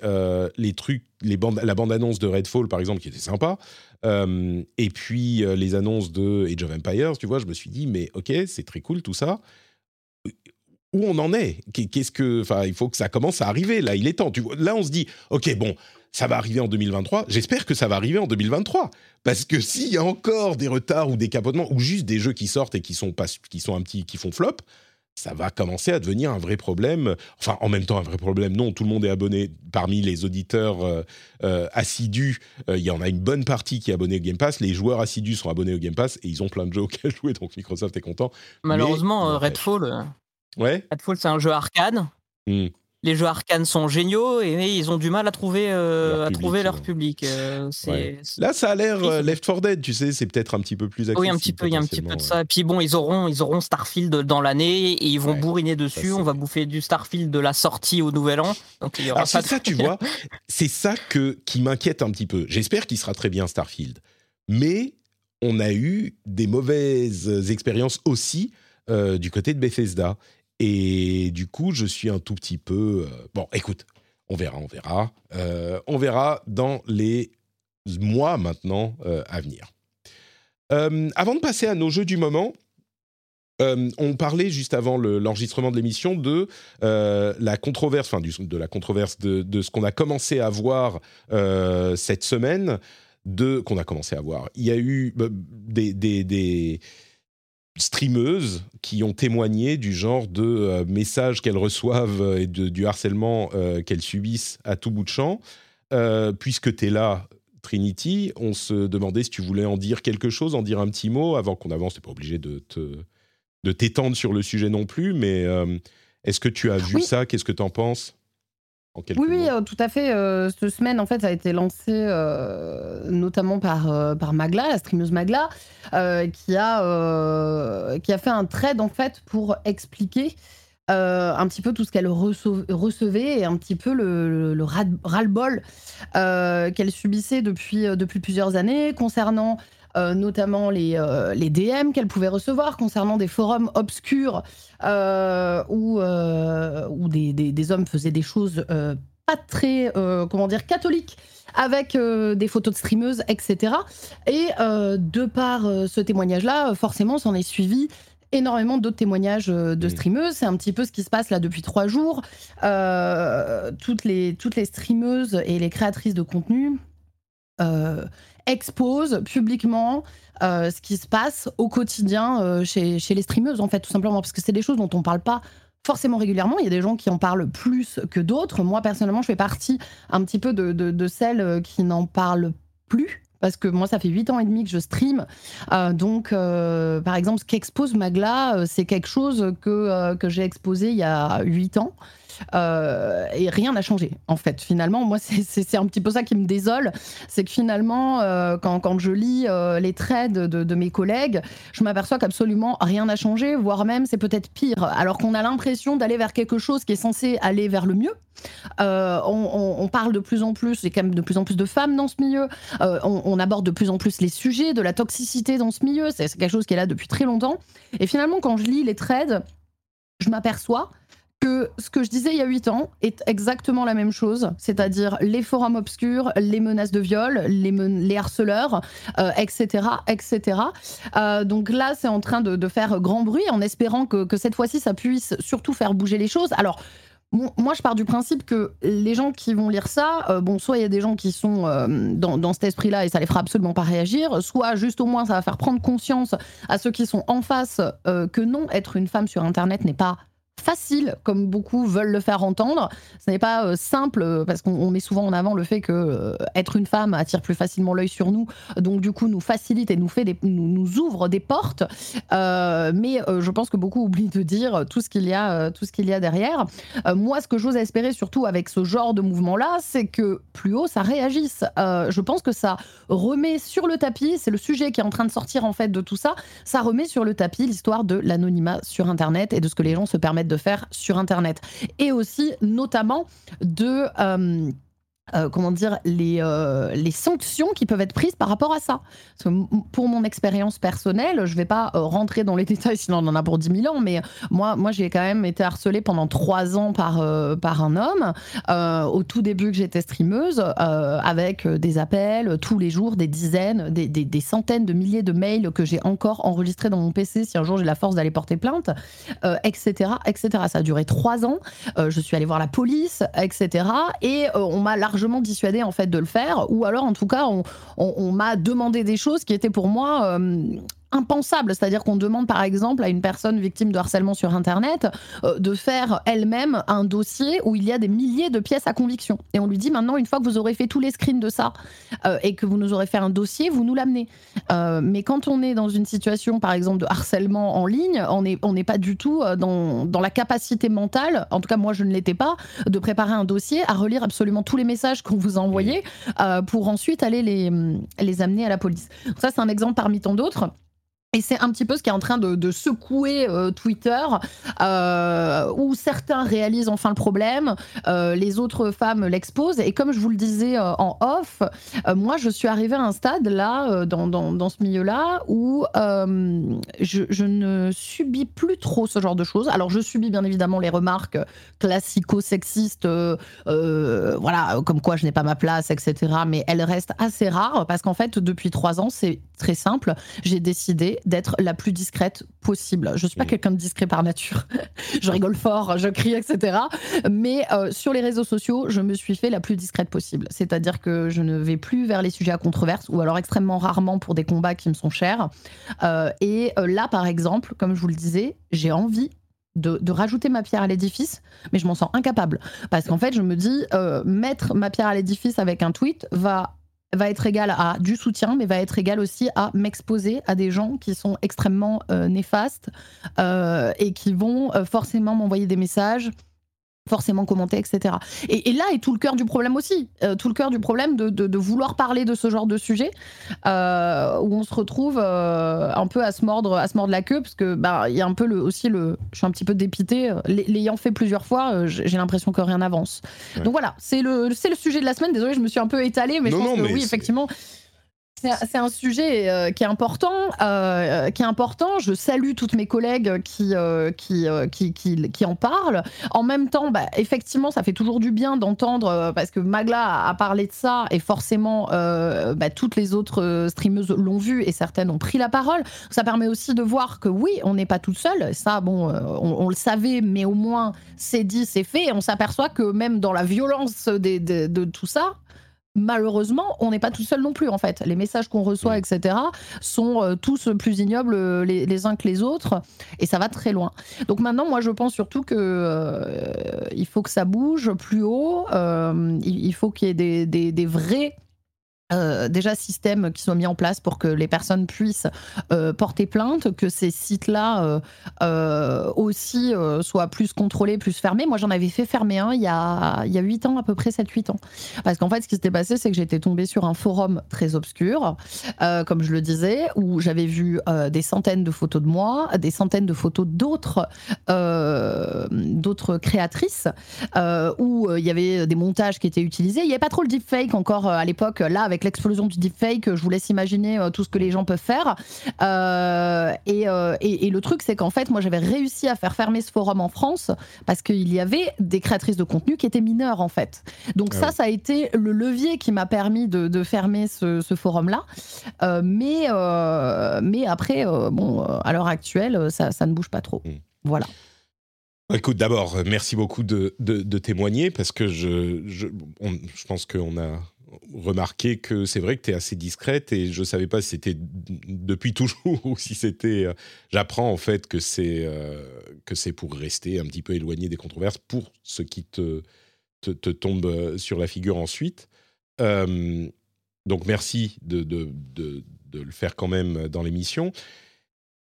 les trucs, les bandes, la bande-annonce de Redfall, par exemple, qui était sympa, euh, et puis euh, les annonces de Age of Empires, tu vois, je me suis dit, mais ok, c'est très cool tout ça. Où on en est? Qu'est-ce que, enfin, il faut que ça commence à arriver. Là, il est temps. Tu vois, là, on se dit, ok, bon, ça va arriver en 2023. J'espère que ça va arriver en 2023, parce que s'il y a encore des retards ou des capotements ou juste des jeux qui sortent et qui sont pas, qui sont un petit, qui font flop, ça va commencer à devenir un vrai problème. Enfin, en même temps, un vrai problème. Non, tout le monde est abonné. Parmi les auditeurs euh, euh, assidus, euh, il y en a une bonne partie qui est abonnée au Game Pass. Les joueurs assidus sont abonnés au Game Pass et ils ont plein de jeux auxquels jouer, donc Microsoft est content. Malheureusement, Redfall, ouais Redfall, c'est un jeu arcade. Hmm les jeux arcanes sont géniaux et ils ont du mal à trouver, euh, leur à public, trouver leur public. Euh, Là, ça a l'air euh, Left 4 Dead, tu sais, c'est peut-être un petit peu plus accessible. Oui, un petit peu, il y a un petit peu de ça. Puis bon, ils auront, ils auront Starfield dans l'année et ils vont bourriner dessus. On va bouffer du Starfield de la sortie au Nouvel An. Donc il y aura c'est ça, tu vois, c'est ça que qui m'inquiète un petit peu. J'espère qu'il sera très bien Starfield, mais on a eu des mauvaises expériences aussi du côté de Bethesda. Et du coup, je suis un tout petit peu... Euh, bon, écoute, on verra, on verra. Euh, on verra dans les mois maintenant euh, à venir. avant de passer à nos jeux du moment, on parlait juste avant l'enregistrement de l'émission de la controverse, enfin de la controverse de, ce qu'on a commencé à voir cette semaine, de qu'on a commencé à voir. Il y a eu des, des, des streameuses qui ont témoigné du genre de euh, messages qu'elles reçoivent euh, et de, du harcèlement euh, qu'elles subissent à tout bout de champ. puisque tu es là, Trinity, on se demandait si tu voulais en dire quelque chose, en dire un petit mot avant qu'on avance. Tu pas obligé de, te, de t'étendre sur le sujet non plus, mais est-ce que tu as vu ça? Qu'est-ce que tu en penses? Oui, oui, euh, tout à fait. Euh, cette semaine, en fait, ça a été lancé euh, notamment par, par Magla, la streameuse Magla, qui, a, qui a fait un trade, en fait, pour expliquer un petit peu tout ce qu'elle recevait et un petit peu le, le, ras-le-bol qu'elle subissait depuis, depuis plusieurs années concernant euh, notamment les, les DM qu'elle pouvait recevoir concernant des forums obscurs euh, où, où des, des, hommes faisaient des choses pas très, comment dire, catholiques avec des photos de streameuses, etc. Et de par ce témoignage-là, forcément, s'en est suivi énormément d'autres témoignages de streameuses. C'est un petit peu ce qui se passe là depuis trois jours. toutes, les, toutes les streameuses et les créatrices de contenu expose publiquement euh, ce qui se passe au quotidien euh, chez, les streameuses, en fait, tout simplement, parce que c'est des choses dont on ne parle pas forcément régulièrement. Il y a des gens qui en parlent plus que d'autres. Moi, personnellement, je fais partie un petit peu de, celles euh, qui n'en parlent plus. Parce que moi, ça fait 8 ans et demi que je stream. donc, par exemple, ce qu'expose Magla, c'est quelque chose que, que j'ai exposé il y a 8 ans. Euh, et rien n'a changé, en fait. Finalement, moi, c'est un petit peu ça qui me désole. C'est que finalement, euh, quand, je lis euh, les trades de, mes collègues, je m'aperçois qu'absolument rien n'a changé, voire même c'est peut-être pire. Alors qu'on a l'impression d'aller vers quelque chose qui est censé aller vers le mieux. On, parle de plus en plus, il y a quand même de plus en plus de femmes dans ce milieu. On, aborde de plus en plus les sujets de la toxicité dans ce milieu. C'est quelque chose qui est là depuis très longtemps. Et finalement, quand je lis les trades, je m'aperçois que ce que je disais il y a 8 ans est exactement la même chose, c'est-à-dire les forums obscurs, les menaces de viol, les, harceleurs, etc. etc. donc là, c'est en train de, faire grand bruit en espérant que, cette fois-ci, ça puisse surtout faire bouger les choses. Alors, moi, je pars du principe que les gens qui vont lire ça, euh, bon, soit il y a des gens qui sont euh, dans, cet esprit-là et ça les fera absolument pas réagir, soit juste au moins ça va faire prendre conscience à ceux qui sont en face euh, que non, être une femme sur Internet n'est pas facile, comme beaucoup veulent le faire entendre. Ce n'est pas euh, simple, euh, parce qu'on met souvent en avant le fait que euh, être une femme attire plus facilement l'œil sur nous, donc du coup nous facilite et nous, fait nous, ouvre des portes. mais je pense que beaucoup oublient de dire tout ce qu'il y a, tout ce qu'il y a derrière. moi, ce que j'ose espérer, surtout avec ce genre de mouvement-là, c'est que plus haut ça réagisse. je pense que ça remet sur le tapis, c'est le sujet qui est en train de sortir en fait de tout ça, ça remet sur le tapis l'histoire de l'anonymat sur Internet et de ce que les gens se permettent de faire sur Internet. Et aussi, notamment, de... Euh, euh, comment dire, les, euh, les sanctions qui peuvent être prises par rapport à ça. pour mon expérience personnelle, je ne vais pas euh, rentrer dans les [LAUGHS] détails, sinon on en a pour 10 000 ans, mais moi, moi j'ai quand même été harcelée pendant trois ans par, par un homme, au tout début que j'étais streameuse, avec des appels tous les jours, des dizaines, des, des, des, centaines de milliers de mails que j'ai encore enregistrés dans mon PC si un jour j'ai la force d'aller porter plainte, etc., etc. Ça a duré trois ans, je suis allée voir la police, etc. Et on m'a largement largement dissuadé en fait de le faire, ou alors en tout cas on, m'a demandé des choses qui étaient pour moi euh, impensable. C'est-à-dire qu'on demande par exemple à une personne victime de harcèlement sur Internet euh, de faire elle-même un dossier où il y a des milliers de pièces à conviction. Et on lui dit maintenant, une fois que vous aurez fait tous les screens de ça euh, et que vous nous aurez fait un dossier, vous nous l'amenez. Euh, mais quand on est dans une situation par exemple de harcèlement en ligne, on n'est on pas du tout dans, dans, la capacité mentale, en tout cas moi je ne l'étais pas, de préparer un dossier, à relire absolument tous les messages qu'on vous a envoyés pour ensuite aller les, les amener à la police. Donc ça c'est un exemple parmi tant d'autres. Et c'est un petit peu ce qui est en train de, secouer euh, Twitter, euh, où certains réalisent enfin le problème, euh, les autres femmes l'exposent. Et comme je vous le disais en off, moi je suis arrivée à un stade là, dans, dans, ce milieu-là, où je, je, ne subis plus trop ce genre de choses. Alors je subis bien évidemment les remarques classico-sexistes, voilà, comme quoi je n'ai pas ma place, etc. Mais elles restent assez rares parce qu'en fait, depuis trois ans, c'est très simple. J'ai décidé d'être la plus discrète possible. Je suis pas quelqu'un de discret par nature. [LAUGHS] je rigole fort, je crie, etc. Mais euh, sur les réseaux sociaux, je me suis fait la plus discrète possible. C'est-à-dire que je ne vais plus vers les sujets à controverse ou alors extrêmement rarement pour des combats qui me sont chers. Euh, et euh, là, par exemple, comme je vous le disais, j'ai envie de, de, rajouter ma pierre à l'édifice, mais je m'en sens incapable. Parce qu'en fait, je me dis, mettre ma pierre à l'édifice avec un tweet va va être égal à du soutien, mais va être égal aussi à m'exposer à des gens qui sont extrêmement euh, néfastes euh, et qui vont euh, forcément m'envoyer des messages forcément commenter, etc. Et, là est tout le cœur du problème aussi, tout le cœur du problème de, vouloir parler de ce genre de sujet, où on se retrouve un peu à se mordre, à se mordre la queue, parce que bah il y a un peu le, aussi le, je suis un petit peu dépité, l'ayant fait plusieurs fois, j'ai l'impression que rien n'avance. Donc voilà, c'est le, c'est le sujet de la semaine. Désolé, je me suis un peu étalée, mais je pense que oui, effectivement, c'est un sujet euh, qui est important, euh, qui est important. Je salue toutes mes collègues qui euh, qui, qui, qui, en parlent. En même temps, bah, effectivement, ça fait toujours du bien d'entendre parce que Magla a parlé de ça et forcément, bah, toutes les autres streameuses l'ont vu et certaines ont pris la parole. Ça permet aussi de voir que oui, on n'est pas toute seule. Ça, bon, on, le savait, mais au moins c'est dit, c'est fait. On s'aperçoit que même dans la violence de tout ça, malheureusement, on n'est pas tout seul non plus en fait. Les messages qu'on reçoit, etc., sont euh, tous plus ignobles euh, les, uns que les autres, et ça va très loin. Donc maintenant, moi, je pense surtout que euh, il faut que ça bouge plus haut. il, faut qu'il y ait des, des vrais euh, déjà systèmes qui sont mis en place pour que les personnes puissent euh, porter plainte, que ces sites-là euh, aussi soient plus contrôlés, plus fermés. Moi, j'en avais fait fermer un il y a, il y a 8 ans, à peu près 7-8 ans. Parce qu'en fait, ce qui s'était passé, c'est que j'étais tombée sur un forum très obscur, comme je le disais, où j'avais vu des centaines de photos de moi, des centaines de photos d'autres d'autres créatrices, où il y avait des montages qui étaient utilisés. Il n'y avait pas trop le deepfake encore à l'époque, là, avec avec l'explosion du deepfake, je vous laisse imaginer tout ce que les gens peuvent faire. Et, et, le truc, c'est qu'en fait, moi, j'avais réussi à faire fermer ce forum en France parce qu'il y avait des créatrices de contenu qui étaient mineures, en fait. Donc ah ça, ça a été le levier qui m'a permis de, fermer ce, forum-là. mais, mais après, bon, à l'heure actuelle, ça, ça, ne bouge pas trop. Mm. Voilà. Écoute, d'abord, merci beaucoup de, témoigner parce que je, je, je pense qu'on a remarqué que c'est vrai que tu es assez discrète et je ne savais pas si c'était depuis toujours [LAUGHS] ou si c'était. Euh, j'apprends en fait que c'est euh, pour rester un petit peu éloigné des controverses pour ce qui te, te, tombe euh, sur la figure ensuite. donc merci de, de, de, le faire quand même dans l'émission.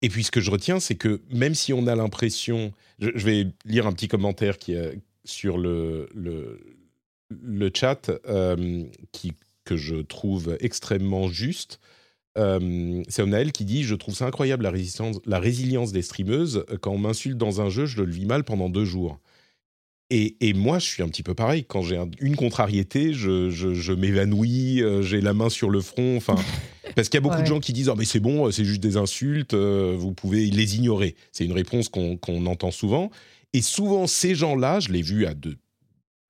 Et puis ce que je retiens, c'est que même si on a l'impression, je, vais lire un petit commentaire qui est sur le, le, le chat euh, qui, que je trouve extrêmement juste. Euh, c'est Omnaël qui dit Je trouve ça incroyable la résistance, la résilience des streameuses. Quand on m'insulte dans un jeu, je le vis mal pendant deux jours. Et, et, moi, je suis un petit peu pareil. Quand j'ai une contrariété, je, je, m'évanouis, euh, j'ai la main sur le front. Enfin, [LAUGHS] parce qu'il y a beaucoup de gens qui disent oh, mais c'est bon, c'est juste des insultes, euh, vous pouvez les ignorer. C'est une réponse qu'on entend souvent. Et souvent, ces gens-là, je l'ai vu à de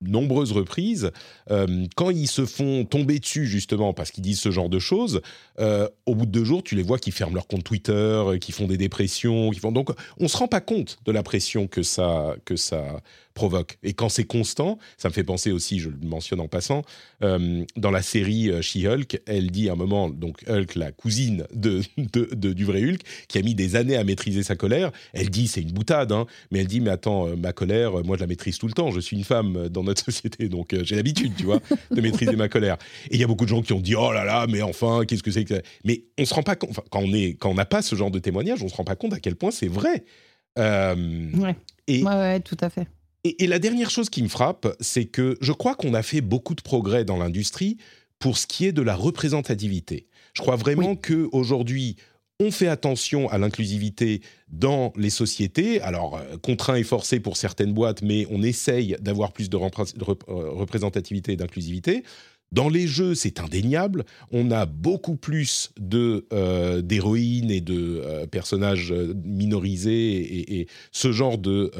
nombreuses reprises, euh, quand ils se font tomber dessus justement parce qu'ils disent ce genre de choses, euh, au bout de deux jours, tu les vois qui ferment leur compte Twitter, euh, qui font des dépressions, qui font donc on se rend pas compte de la pression que ça que ça provoque. Et quand c'est constant, ça me fait penser aussi, je le mentionne en passant, dans la série She-Hulk, elle dit à un moment, donc Hulk, la cousine de, de, du vrai Hulk, qui a mis des années à maîtriser sa colère, elle dit, c'est une boutade, hein, mais elle dit, mais attends, ma colère, moi je la maîtrise tout le temps, je suis une femme dans notre [LAUGHS] société, donc j'ai l'habitude, tu vois, de maîtriser ma colère. Et il y a beaucoup de gens qui ont dit, oh là là, mais enfin, qu'est-ce que c'est mais on se rend pas compte, quand on est, quand on n'a pas ce genre de témoignage, on se rend pas compte à quel point c'est vrai. Euh, ouais. Et, ouais, tout à fait. Et, la dernière chose qui me frappe, c'est que je crois qu'on a fait beaucoup de progrès dans l'industrie pour ce qui est de la représentativité. Je crois vraiment que aujourd'hui, on fait attention à l'inclusivité dans les sociétés. Alors, euh, contraint et forcé pour certaines boîtes, mais on essaye d'avoir plus de euh, représentativité et d'inclusivité. Dans les jeux, c'est indéniable. On a beaucoup plus de euh, d'héroïnes et de euh, personnages euh, minorisés et, ce genre de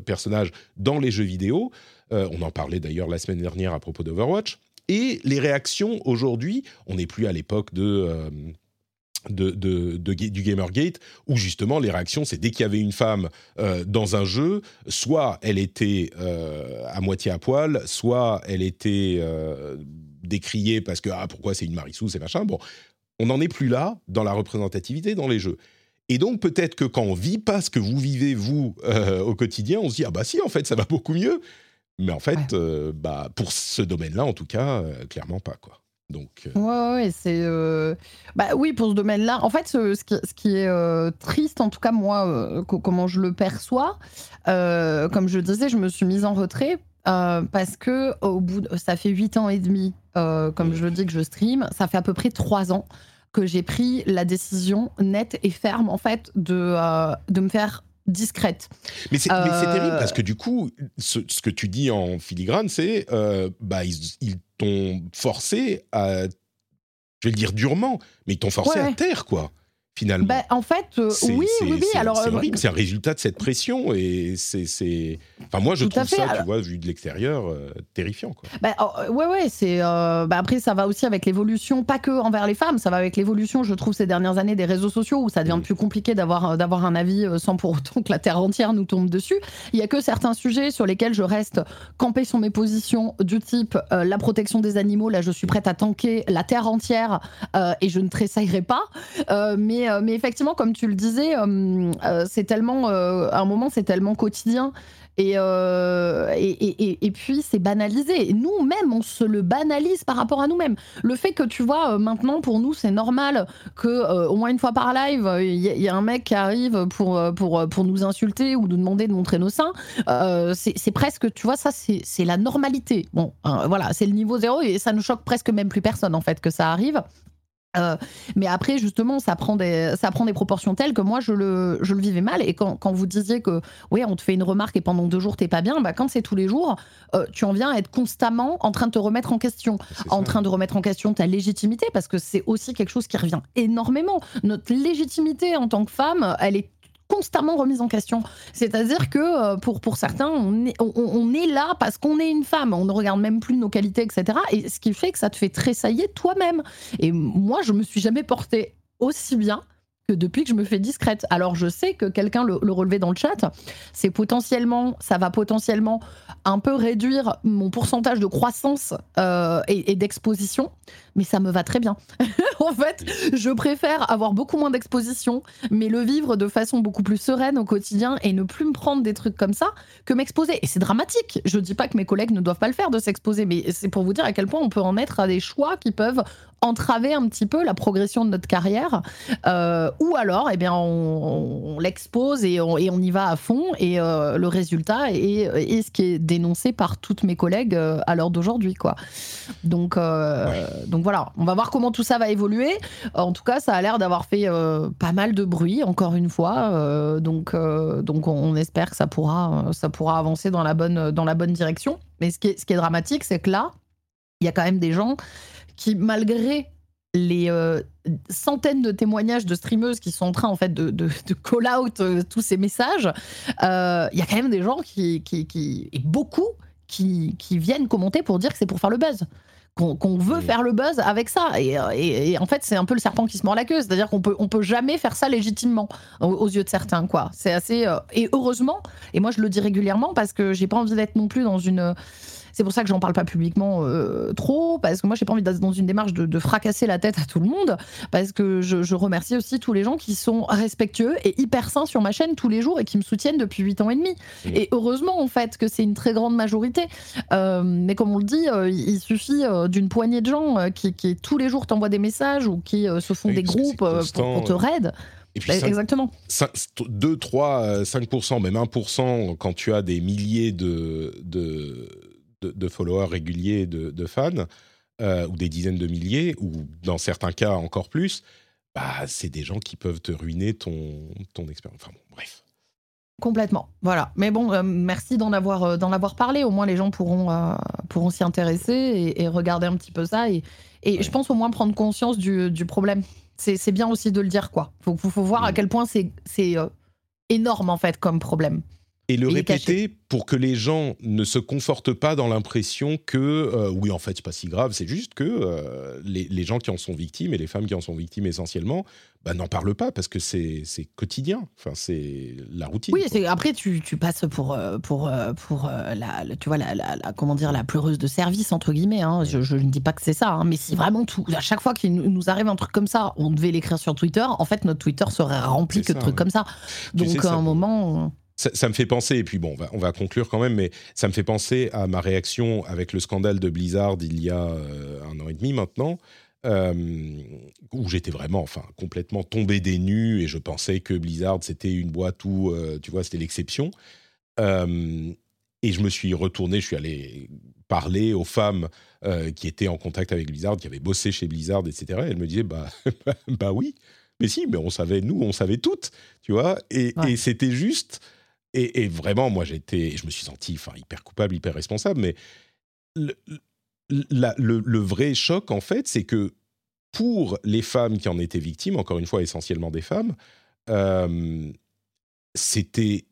personnages dans les jeux vidéo. on en parlait d'ailleurs la semaine dernière à propos d'Overwatch. Et les réactions aujourd'hui, on n'est plus à l'époque de du Gamergate, où justement les réactions, c'est dès qu'il y avait une femme dans un jeu, soit elle était à moitié à poil, soit elle était décrier parce que ah, pourquoi c'est une Marissou, c'est machin. Bon, on n'en est plus là dans la représentativité dans les jeux. Et donc peut-être que quand on vit pas ce que vous vivez vous euh, au quotidien, on se dit ah bah si en fait ça va beaucoup mieux. Mais en fait, euh, bah pour ce domaine-là en tout cas, euh, clairement pas quoi. Donc. Ouais, ouais c'est. Bah oui, pour ce domaine-là. En fait, ce, qui, ce qui, est triste, en tout cas moi, comment je le perçois, comme je disais, je me suis mise en retrait parce que au bout, ça fait huit ans et demi euh, comme je le dis, que je stream, ça fait à peu près trois ans que j'ai pris la décision nette et ferme, en fait, de, euh, de me faire discrète. Mais c'est terrible parce que du coup, ce, que tu dis en filigrane, c'est euh, bah ils, t'ont forcé à, je vais le dire durement, mais ils t'ont forcé à taire quoi finalement. Bah, en fait, euh, oui, oui, oui. Alors, c'est euh, horrible, c'est un résultat de cette pression et c'est, enfin moi je trouve ça, tu vois, vu de l'extérieur, euh, terrifiant quoi. Bah, oh, ouais, ouais, c'est. Bah, après, ça va aussi avec l'évolution, pas que envers les femmes, ça va avec l'évolution, je trouve, ces dernières années des réseaux sociaux où ça devient mm. plus compliqué d'avoir d'avoir un avis sans pour autant que la terre entière nous tombe dessus. Il y a que certains sujets sur lesquels je reste campée sur mes positions du type la protection des animaux. Là, je suis prête à tanker la terre entière et je ne tressaillerai pas. mais euh, mais, effectivement, comme tu le disais, euh, euh, c'est tellement, à un moment, c'est tellement quotidien. Et, et, et, puis, c'est banalisé. Nous-mêmes, on se le banalise par rapport à nous-mêmes. Le fait que, tu vois, maintenant, pour nous, c'est normal que au moins une fois par live, il y, a un mec qui arrive pour, pour, pour nous insulter ou nous demander de montrer nos seins, c'est presque, tu vois, ça, c'est la normalité. Bon, hein, voilà, c'est le niveau zéro et ça ne choque presque même plus personne, en fait, que ça arrive. Euh, mais après, justement, ça prend, des, ça prend des proportions telles que moi, je le, je le vivais mal. Et quand, quand vous disiez que, oui, on te fait une remarque et pendant deux jours, t'es pas bien, bah, quand c'est tous les jours, euh, tu en viens à être constamment en train de te remettre en question, en train de remettre en question ta légitimité, parce que c'est aussi quelque chose qui revient énormément. Notre légitimité en tant que femme, elle est constamment remise en question. C'est-à-dire que euh, pour, pour certains, on est, on, est là parce qu'on est une femme. On ne regarde même plus nos qualités, etc. Et ce qui fait que ça te fait tressailler toi-même. Et moi, je me suis jamais portée aussi bien que depuis que je me fais discrète. Alors je sais que quelqu'un le, le relevait dans le chat, c'est potentiellement, ça va potentiellement un peu réduire mon pourcentage de croissance euh, et, d'exposition, mais ça me va très bien. [LAUGHS] en fait, je préfère avoir beaucoup moins d'exposition, mais le vivre de façon beaucoup plus sereine au quotidien et ne plus me prendre des trucs comme ça que m'exposer. Et c'est dramatique. Je dis pas que mes collègues ne doivent pas le faire de s'exposer, mais c'est pour vous dire à quel point on peut en être à des choix qui peuvent entraver un petit peu la progression de notre carrière, euh, ou alors, eh bien, on, l'expose et on, et on, y va à fond, et euh, le résultat est, est, ce qui est dénoncé par toutes mes collègues euh, à l'heure d'aujourd'hui, quoi. Donc, donc voilà, on va voir comment tout ça va évoluer. En tout cas, ça a l'air d'avoir fait pas mal de bruit, encore une fois. donc, donc, on, espère que ça pourra, ça pourra avancer dans la bonne, dans la bonne direction. Mais ce qui est, ce qui est dramatique, c'est que là, il y a quand même des gens qui, malgré les euh, centaines de témoignages de streameuses qui sont en train en fait de, de, call out euh, tous ces messages, euh, il y a quand même des gens qui, qui, qui et beaucoup qui, qui, viennent commenter pour dire que c'est pour faire le buzz. Qu'on veut faire le buzz avec ça. Et, et, en fait, c'est un peu le serpent qui se mord la queue. C'est-à-dire qu'on peut, on peut jamais faire ça légitimement aux, yeux de certains. quoi. C'est assez. et heureusement, et moi je le dis régulièrement parce que j'ai pas envie d'être non plus dans une c'est pour ça que j'en parle pas publiquement euh, trop, parce que moi, j'ai pas envie d'être dans une démarche de, fracasser la tête à tout le monde, parce que je, remercie aussi tous les gens qui sont respectueux et hyper sains sur ma chaîne tous les jours et qui me soutiennent depuis 8 ans et demi. Mmh. Et heureusement, en fait, que c'est une très grande majorité. Euh, mais comme on le dit, euh, il suffit d'une poignée de gens qui, tous les jours t'envoient des messages ou qui se font des groupes pour, te raid. Et puis bah, Exactement. 2, 3, 5%, même 1% quand tu as des milliers de, de, de, followers réguliers, de, fans, euh, ou des dizaines de milliers, ou dans certains cas encore plus, bah, c'est des gens qui peuvent te ruiner ton, ton expérience. Enfin bon, bref. Complètement, voilà. Mais bon, euh, merci d'en avoir, euh, d'en avoir parlé. Au moins, les gens pourront, pourront s'y intéresser et, regarder un petit peu ça. Et, et je pense au moins prendre conscience du, du problème. C'est bien aussi de le dire, quoi. Il faut, faut, voir à quel point c'est énorme, en fait, comme problème et le répéter pour que les gens ne se confortent pas dans l'impression que euh, oui en fait c'est pas si grave c'est juste que euh, les, gens qui en sont victimes et les femmes qui en sont victimes essentiellement bah, n'en parlent pas parce que c'est quotidien enfin c'est la routine oui après tu, tu, passes pour euh, pour pour la, tu vois la, la, comment dire la pleureuse de service entre guillemets hein. je, je, ne dis pas que c'est ça hein. mais si vraiment tout à chaque fois qu'il nous arrive un truc comme ça on devait l'écrire sur Twitter en fait notre Twitter serait rempli que de trucs comme ça donc à un moment ça, me fait penser, et puis bon, on va, conclure quand même, mais ça me fait penser à ma réaction avec le scandale de Blizzard il y a euh, un an et demi maintenant, euh, où j'étais vraiment, enfin, complètement tombé des nues et je pensais que Blizzard c'était une boîte où, euh, tu vois, c'était l'exception. et je me suis retourné, je suis allé parler aux femmes qui étaient en contact avec Blizzard, qui avaient bossé chez Blizzard, etc. Et elles me disaient, [LAUGHS] bah, bah oui, mais si, mais on savait, nous, on savait toutes, tu vois. et c'était juste et, vraiment, moi, j'étais, je me suis senti hyper coupable, hyper responsable. Mais le, vrai choc, en fait, c'est que pour les femmes qui en étaient victimes, encore une fois, essentiellement des femmes, euh, c'était.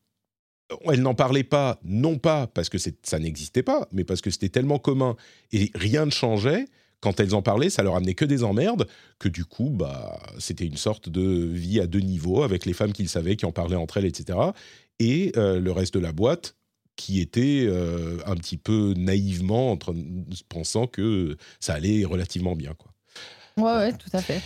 Elles n'en parlaient pas, non pas parce que ça n'existait pas, mais parce que c'était tellement commun et rien ne changeait. Quand elles en parlaient, ça leur amenait que des emmerdes, que du coup, bah, c'était une sorte de vie à deux niveaux avec les femmes qu'ils savaient, qui en parlaient entre elles, etc et euh, le reste de la boîte qui était euh, un petit peu naïvement en train pensant que ça allait relativement bien. Quoi. Ouais, ouais, tout à fait.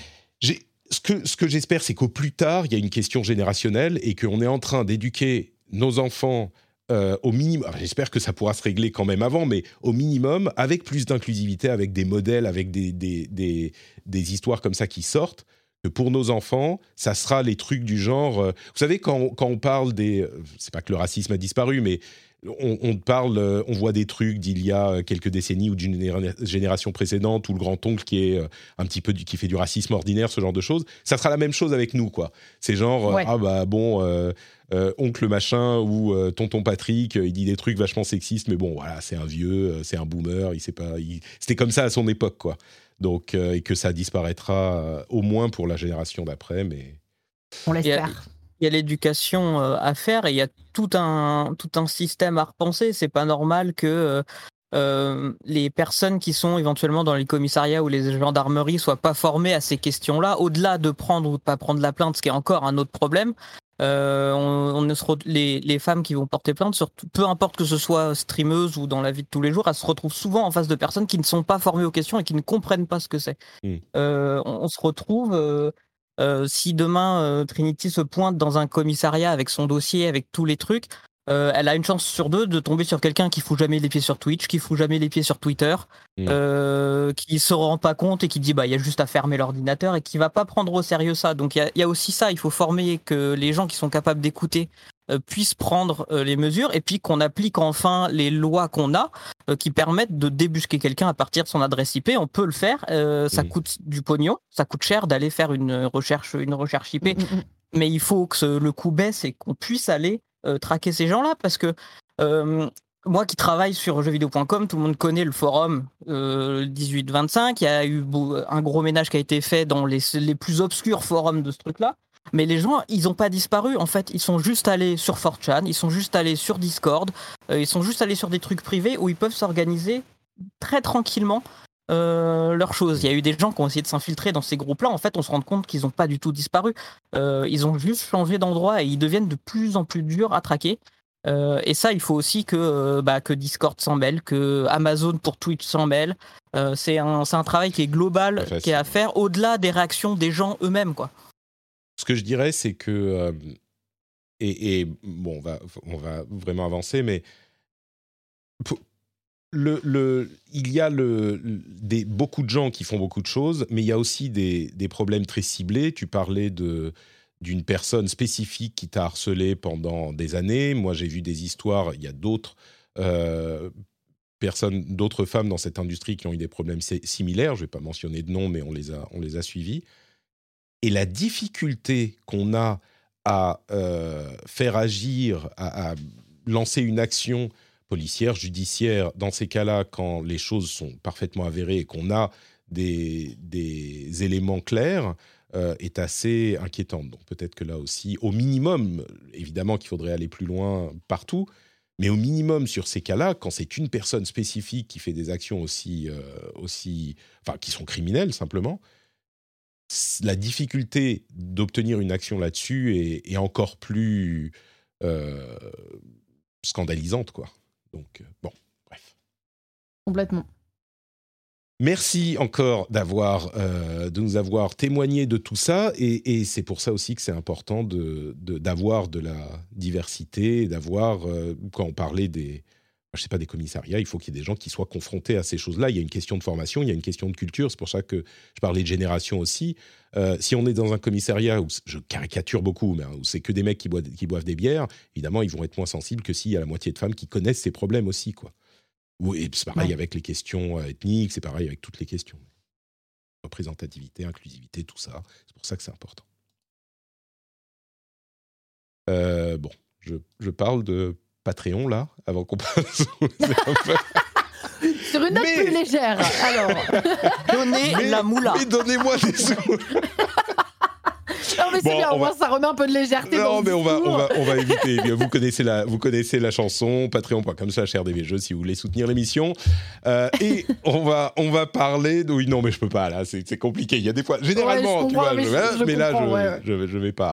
Ce que, ce que j'espère, c'est qu'au plus tard, il y a une question générationnelle et qu'on est en train d'éduquer nos enfants euh, au minimum. J'espère que ça pourra se régler quand même avant, mais au minimum, avec plus d'inclusivité, avec des modèles, avec des, des, des, des histoires comme ça qui sortent, que pour nos enfants, ça sera les trucs du genre. Euh, vous savez, quand, quand on parle des. Euh, c'est pas que le racisme a disparu, mais on, parle, euh, on voit des trucs d'il y a quelques décennies ou d'une génération précédente, ou le grand-oncle qui est un petit peu qui fait du racisme ordinaire, ce genre de choses. Ça sera la même chose avec nous, quoi. C'est genre, ah bah bon, oncle machin ou tonton Patrick, il dit des trucs vachement sexistes, mais bon, voilà, c'est un vieux, c'est un boomer, il sait pas, c'était comme ça à son époque, quoi. Donc, et que ça disparaîtra au moins pour la génération d'après, mais. On l'espère il y a l'éducation euh, à faire et il y a tout un, tout un système à repenser. C'est pas normal que euh, euh, les personnes qui sont éventuellement dans les commissariats ou les gendarmeries soient pas formées à ces questions-là, au-delà de prendre ou de pas prendre la plainte, ce qui est encore un autre problème. on, les, les, femmes qui vont porter plainte, surtout, peu importe que ce soit streameuse ou dans la vie de tous les jours, elles se retrouvent souvent en face de personnes qui ne sont pas formées aux questions et qui ne comprennent pas ce que c'est. Mmh. On, on, se retrouve euh, si demain euh, Trinity se pointe dans un commissariat avec son dossier, avec tous les trucs, euh, elle a une chance sur deux de tomber sur quelqu'un qui fout jamais les pieds sur Twitch, qui fout jamais les pieds sur Twitter, mmh. qui se rend pas compte et qui dit bah il y a juste à fermer l'ordinateur et qui va pas prendre au sérieux ça. Donc il y, a aussi ça, il faut former que les gens qui sont capables d'écouter euh, puissent prendre euh, les mesures et puis qu'on applique enfin les lois qu'on a euh, qui permettent de débusquer quelqu'un à partir de son adresse IP. On peut le faire. ça coûte du pognon, ça coûte cher d'aller faire une recherche, une recherche IP, mm, mm, mm. mais il faut que le coût baisse et qu'on puisse aller traquer ces gens-là parce que moi qui travaille sur jeuxvideo.com, tout le monde connaît le forum 1825. Il y a eu un gros ménage qui a été fait dans les, les plus obscurs forums de ce truc-là. Mais les gens, ils n'ont pas disparu. En fait, ils sont juste allés sur 4chan, ils sont juste allés sur Discord, euh, ils sont juste allés sur des trucs privés où ils peuvent s'organiser très tranquillement euh, leurs choses. Il y a eu des gens qui ont essayé de s'infiltrer dans ces groupes-là. En fait, on se rend compte qu'ils n'ont pas du tout disparu. Euh, ils ont juste changé d'endroit et ils deviennent de plus en plus durs à traquer. et ça, il faut aussi que, bah, que Discord s'en mêle, que Amazon pour Twitch s'en mêle. c'est un, un, travail qui est global, qui est à faire au-delà des réactions des gens eux-mêmes. quoi. Ce que je dirais, c'est que. Euh, et, bon, on va, on va vraiment avancer, mais. Il y a des, beaucoup de gens qui font beaucoup de choses, mais il y a aussi des, problèmes très ciblés. Tu parlais d'une personne spécifique qui t'a harcelé pendant des années. Moi, j'ai vu des histoires, il y a d'autres euh, personnes, d'autres femmes dans cette industrie qui ont eu des problèmes similaires. Je ne vais pas mentionner de nom, mais on les a, on suivis. Et la difficulté qu'on a à euh, faire agir, à, lancer une action policière, judiciaire, dans ces cas-là, quand les choses sont parfaitement avérées et qu'on a des, éléments clairs, euh, est assez inquiétante. Donc peut-être que là aussi, au minimum, évidemment qu'il faudrait aller plus loin partout, mais au minimum sur ces cas-là, quand c'est une personne spécifique qui fait des actions aussi, euh, aussi, enfin, qui sont criminelles simplement, la difficulté d'obtenir une action là-dessus est, encore plus euh, scandalisante, quoi. Donc, euh, bon, bref. Complètement. Merci encore d'avoir, euh, de nous avoir témoigné de tout ça, et, c'est pour ça aussi que c'est important d'avoir de, de, la diversité, d'avoir, quand on parlait des, je sais pas, des commissariats, il faut qu'il y ait des gens qui soient confrontés à ces choses-là. Il y a une question de formation, il y a une question de culture. C'est pour ça que je parlais de génération aussi. Euh, si on est dans un commissariat où je caricature beaucoup, mais hein, où c'est que des mecs qui boivent, qui boivent des bières, évidemment, ils vont être moins sensibles que s'il y a la moitié de femmes qui connaissent ces problèmes aussi, quoi. Et c'est pareil avec les questions euh, ethniques, c'est pareil avec toutes les questions. Représentativité, inclusivité, tout ça. C'est pour ça que c'est important. Euh, bon, je, je parle de Patreon, là, avant qu'on [LAUGHS] passe Sur une note plus légère, alors. [LAUGHS] Donnez la moula. Mais donnez-moi des sous. Non mais c'est bien, au moins ça remet un peu de légèreté. Non mais on va, on va, on va éviter. Eh vous connaissez la, vous connaissez la chanson patreon.com slash rdvjeux si vous voulez soutenir l'émission. Euh, et on va, on va parler. De... Oui non mais je peux pas là, c'est compliqué. Il y a des fois, généralement, tu vois, mais, mais là je, je, je vais pas.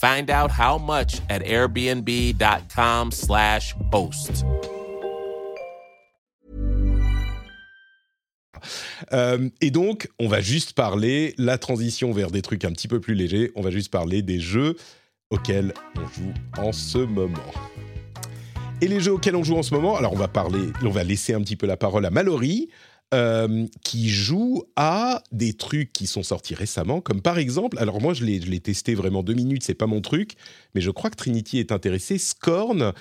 Find out how much at airbnb.com/slash host. Euh, et donc, on va juste parler, la transition vers des trucs un petit peu plus légers, on va juste parler des jeux auxquels on joue en ce moment. Et les jeux auxquels on joue en ce moment, alors on va parler, on va laisser un petit peu la parole à Mallory, euh, qui joue à des trucs qui sont sortis récemment, comme par exemple, alors moi je l'ai, testé vraiment deux minutes, c'est pas mon truc, mais je crois que Trinity est intéressé, Scorn,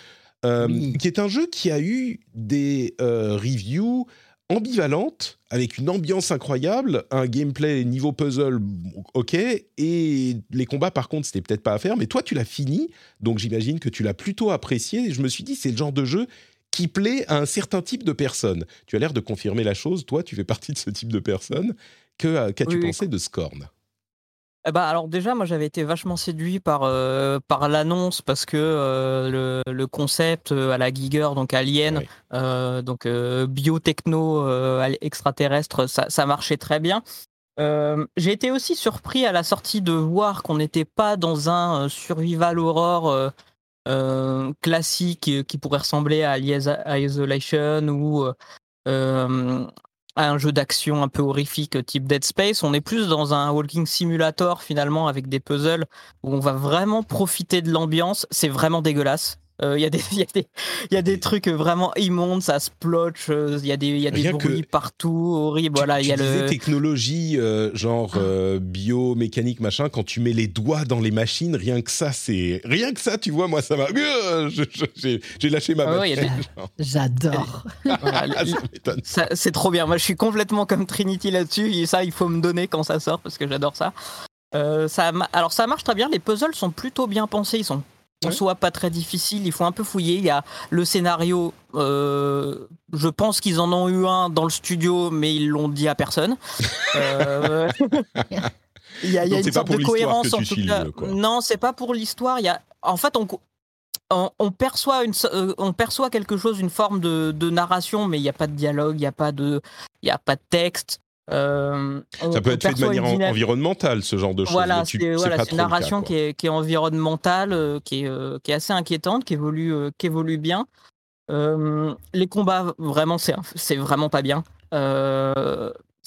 euh, qui est un jeu qui a eu des euh, reviews ambivalentes, avec une ambiance incroyable, un gameplay niveau puzzle ok, et les combats par contre c'était peut-être pas à faire, mais toi tu l'as fini, donc j'imagine que tu l'as plutôt apprécié, et je me suis dit c'est le genre de jeu qui plaît à un certain type de personne. Tu as l'air de confirmer la chose, toi tu fais partie de ce type de personne. Que, qu'as-tu Oui, oui. pensé de Scorn? Eh ben, alors déjà, moi j'avais été vachement séduit par, euh, par l'annonce parce que euh, le, le concept euh, à la Giger, donc Alien, euh, donc euh, biotechno euh, extraterrestre, ça, ça marchait très bien. Euh, J'ai été aussi surpris à la sortie de voir qu'on n'était pas dans un euh, survival horror euh, classique euh, qui pourrait ressembler à Isolation ou euh, à un jeu d'action un peu horrifique type Dead Space. On est plus dans un walking simulator finalement avec des puzzles où on va vraiment profiter de l'ambiance. C'est vraiment dégueulasse. [LAUGHS] Euh, Il y, a des- il y, a des- il y a des trucs vraiment immondes, ça splotche, euh, il y a des, il y a des bruits partout, horribles. Tu- Voilà, tu, il y a disais le. technologie, euh, genre euh, biomécanique, machin, quand tu mets les doigts dans les machines, rien que ça, c'est... Rien que ça, tu vois, moi, ça m'a... Euh, J'ai lâché ma Ah ouais, y. J'adore. [LAUGHS] [LAUGHS] Ah, ça m'étonne. Ça, c'est trop bien. Moi, je suis complètement comme Trinity là-dessus. Et ça, il faut me donner quand ça sort parce que j'adore ça. Euh, ça Alors, ça marche très bien. Les puzzles sont plutôt bien pensés. Ils sont en Ouais. soi pas très difficiles. Il faut un peu fouiller. Il y a le scénario. euh, je pense qu'ils en ont eu un dans le studio, mais ils l'ont dit à personne. Euh, [LAUGHS] Il y a, il y a Donc, c'est une sorte de cohérence en tout cas. quoi. Non, c'est pas pour l'histoire. Il y a, en fait, on, on, on perçoit une, euh, on perçoit quelque chose, une forme de, de narration, mais il n'y a pas de dialogue, il n'y a pas de, il y a pas de texte. Euh, on- Ça peut être fait de manière environnementale, ce genre de choses. Voilà, c'est voilà, une cas, narration qui est, qui est environnementale, euh, qui, est, euh, qui est assez inquiétante, qui évolue, qui évolue bien. Les combats, vraiment, c'est vraiment pas bien.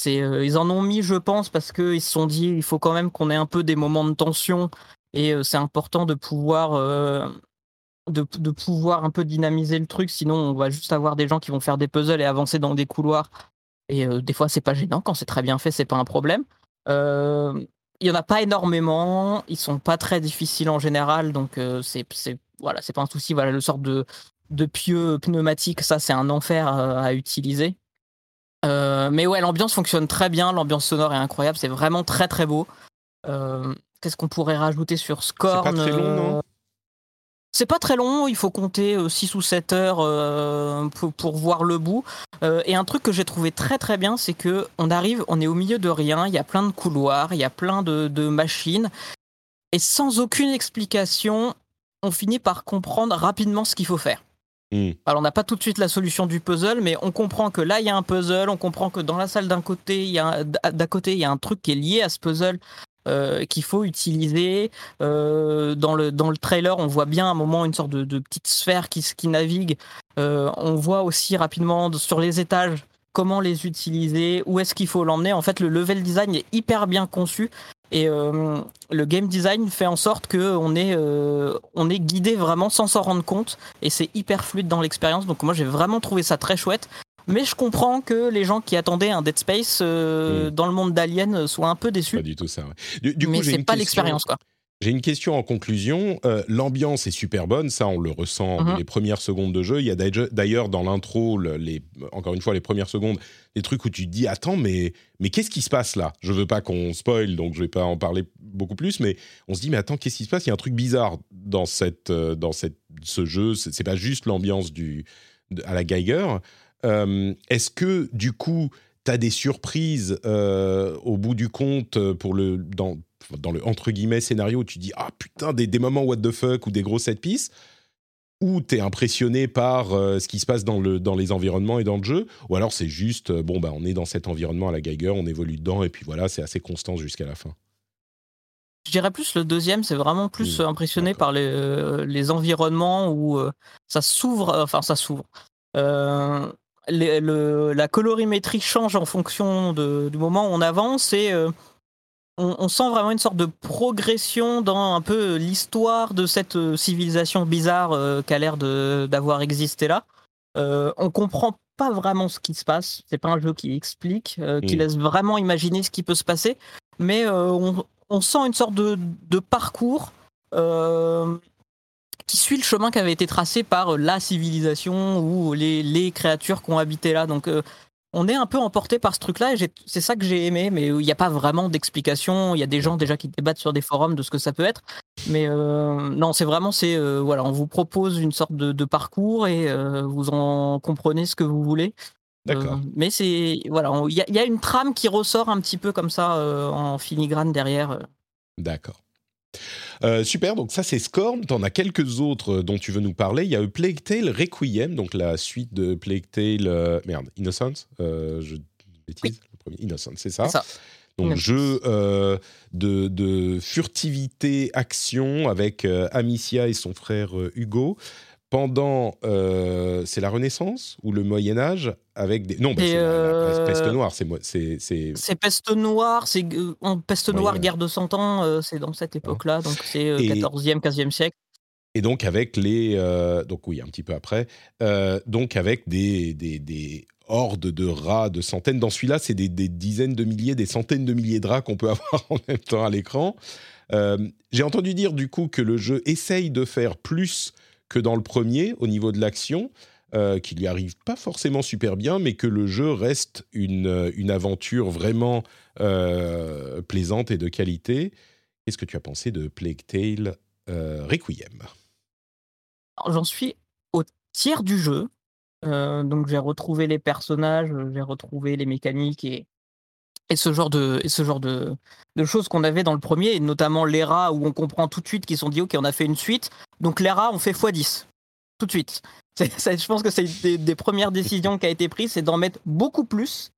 Ils en ont mis, je pense, parce qu'ils se sont dit il faut quand même qu'on ait un peu des moments de tension et c'est important de pouvoir, de, de pouvoir un peu dynamiser le truc. Sinon, on va juste avoir des gens qui vont faire des puzzles et avancer dans des couloirs. Et euh, des fois, c'est pas gênant. Quand c'est très bien fait, c'est pas un problème. Euh, il y en a pas énormément. Ils sont pas très difficiles en général, donc euh, c'est c'est voilà, c'est pas un souci. Voilà, le sort de de pieux pneumatique, ça c'est un enfer à utiliser. Mais ouais, l'ambiance fonctionne très bien. L'ambiance sonore est incroyable. C'est vraiment très très beau. Qu'est-ce qu'on pourrait rajouter sur Scorn C'est pas très long, non? C'est pas très long, il faut compter 6 ou 7 heures euh, pour, pour voir le bout. Euh, et un truc que j'ai trouvé très très bien, c'est que on arrive, on est au milieu de rien, il y a plein de couloirs, il y a plein de, de machines, et sans aucune explication, on finit par comprendre rapidement ce qu'il faut faire. Hmm. Alors on n'a pas tout de suite la solution du puzzle, mais on comprend que là il y a un puzzle, on comprend que dans la salle d'un côté, il y a un- d'à côté il y a un truc qui est lié à ce puzzle. Euh, qu'il faut utiliser. Euh, dans, le, dans le trailer, on voit bien à un moment une sorte de, de petite sphère qui, qui navigue. Euh, on voit aussi rapidement de- sur les étages comment les utiliser, où est-ce qu'il faut l'emmener. En fait, le level design est hyper bien conçu Et le game design fait en sorte que on est, on est guidé vraiment sans s'en rendre compte. Et c'est hyper fluide dans l'expérience. Donc moi j'ai vraiment trouvé ça très chouette. Mais je comprends que les gens qui attendaient un Dead Space mm. dans le monde d'Alien soient un peu déçus. Pas du tout ça. Du, du Mais c'est pas l'expérience quoi. J'ai une question en conclusion. Euh, l'ambiance est super bonne, ça on le ressent mhm. les premières secondes de jeu. Il y a d'ailleurs dans l'intro, les, encore une fois, les premières secondes, des trucs où tu te dis attends, mais, mais qu'est-ce qui se passe là? Je veux pas qu'on spoil, donc je vais pas en parler beaucoup plus, mais on se dit mais attends, qu'est-ce qui se passe? Il y a un truc bizarre dans, cette, euh, dans cette, ce jeu. C'est pas juste l'ambiance du à la Geiger. Euh, est-ce que du coup, tu as des surprises au bout du compte pour le dans dans le entre guillemets scénario où tu dis ah putain des, des moments what the fuck ou des gros set pieces ou t'es impressionné par euh, ce qui se passe dans, le, dans les environnements et dans le jeu, ou alors c'est juste, euh, bon, bah, on est dans cet environnement à la Geiger, on évolue dedans, et puis voilà, c'est assez constant jusqu'à la fin. Je dirais plus le deuxième, c'est vraiment plus impressionné par les, euh, les, environnements où ça s'ouvre, enfin ça s'ouvre. La colorimétrie change en fonction de, du moment où on avance et on, sent vraiment une sorte de progression dans un peu l'histoire de cette euh, civilisation bizarre euh, qui a l'air d'avoir existé là. Euh, on comprend pas vraiment ce qui se passe. C'est pas un jeu qui explique, qui mm. laisse vraiment imaginer ce qui peut se passer, mais on, sent une sorte de, parcours qui suit le chemin qui avait été tracé par la civilisation ou les, les créatures qui ont habité là. Donc on est un peu emporté par ce truc-là et c'est ça que j'ai aimé, mais il n'y a pas vraiment d'explication. Il y a des gens déjà qui débattent sur des forums de ce que ça peut être, mais euh, non, c'est vraiment c'est euh, voilà, on vous propose une sorte de, parcours et euh, vous en comprenez ce que vous voulez. D'accord. mais c'est voilà, il y, a une trame qui ressort un petit peu comme ça en filigrane derrière. D'accord. Euh, super, donc ça c'est Scorn. T'en as quelques autres euh, dont tu veux nous parler. Il y a Plague Tale Requiem, donc la suite de Plague Tale. Euh, merde, Innocence Je bêtise le premier Innocence, c'est ça, Donc, jeu de, de, furtivité, action avec Amicia et son frère Hugo pendant, euh, c'est la Renaissance ou le Moyen Âge avec des non, bah, c'est la, peste euh, noire, c'est c'est c'est peste noire, c'est en peste noire, guerre de 100 ans, euh, c'est dans cette époque-là, donc c'est 14e, 15e siècle. Et donc avec les, donc oui, un petit peu après, donc avec des, des, des hordes de rats, de centaines. Dans celui-là, c'est des, des, dizaines de milliers, des centaines de milliers de rats qu'on peut [LAUGHS] avoir en même temps à l'écran. J'ai entendu dire du coup que le jeu essaye de faire plus que dans le premier au niveau de l'action, euh, qui lui arrive pas forcément super bien, mais que le jeu reste une, euh, une aventure vraiment euh, plaisante et de qualité. Qu'est-ce que tu as pensé de Plague Tale Requiem? J'en suis au tiers du jeu. donc j'ai retrouvé les personnages, j'ai retrouvé les mécaniques et, et ce genre de, et ce genre de, de choses qu'on avait dans le premier, et notamment les rats où on comprend tout de suite qu'ils sont dit ok on a fait une suite, donc les rats on fait x10 tout de suite. [LAUGHS] je pense que c'est des, des premières décisions qui a été prise, c'est d'en mettre beaucoup plus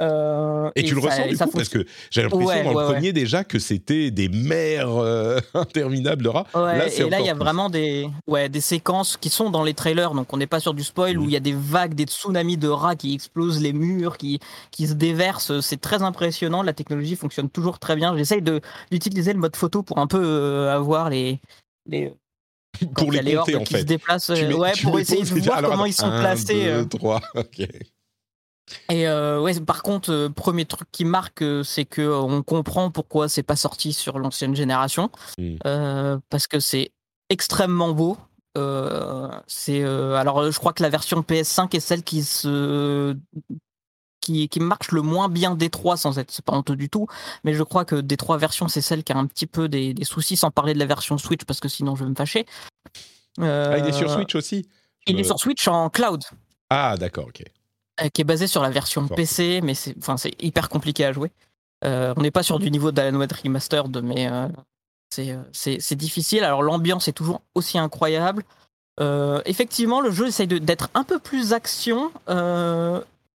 euh, et, tu le ressens du coup parce que j'ai l'impression dans le premier déjà que c'était des mers euh, [LAUGHS] interminables de rats. Là, et là il y a vraiment des, ouais, des séquences qui sont dans les trailers, donc on n'est pas sur du spoil où il y a des vagues, des tsunamis de rats qui explosent les murs, qui, qui se déversent. C'est très impressionnant. La technologie fonctionne toujours très bien. J'essaye d'utiliser le mode photo pour un peu euh, avoir les, les pour les, compter en qui fait. Se déplacent, ouais, pour essayer de voir comment ils sont placés. 2, 3, ok. Et euh, ouais, par contre, euh, premier truc qui marque, euh, c'est que on comprend pourquoi c'est pas sorti sur l'ancienne génération, mmh. parce que c'est extrêmement beau. c'est alors, je crois que la version PS5 est celle qui se qui, qui marche le moins bien des trois, sans être pas honteux du tout. Mais je crois que des trois versions, c'est celle qui a un petit peu des, des, soucis, sans parler de la version Switch, parce que sinon je vais me fâcher. Ah, il est sur Switch aussi? Il est sur Switch en cloud. Ah, d'accord, ok. Euh, qui est basé sur la version PC, mais c'est enfin, hyper compliqué à jouer. Euh, on n'est pas sur du niveau d'Alan Wake Remastered, mais euh, c'est difficile. Alors l'ambiance est toujours aussi incroyable. effectivement, le jeu essaye d'être un peu plus action,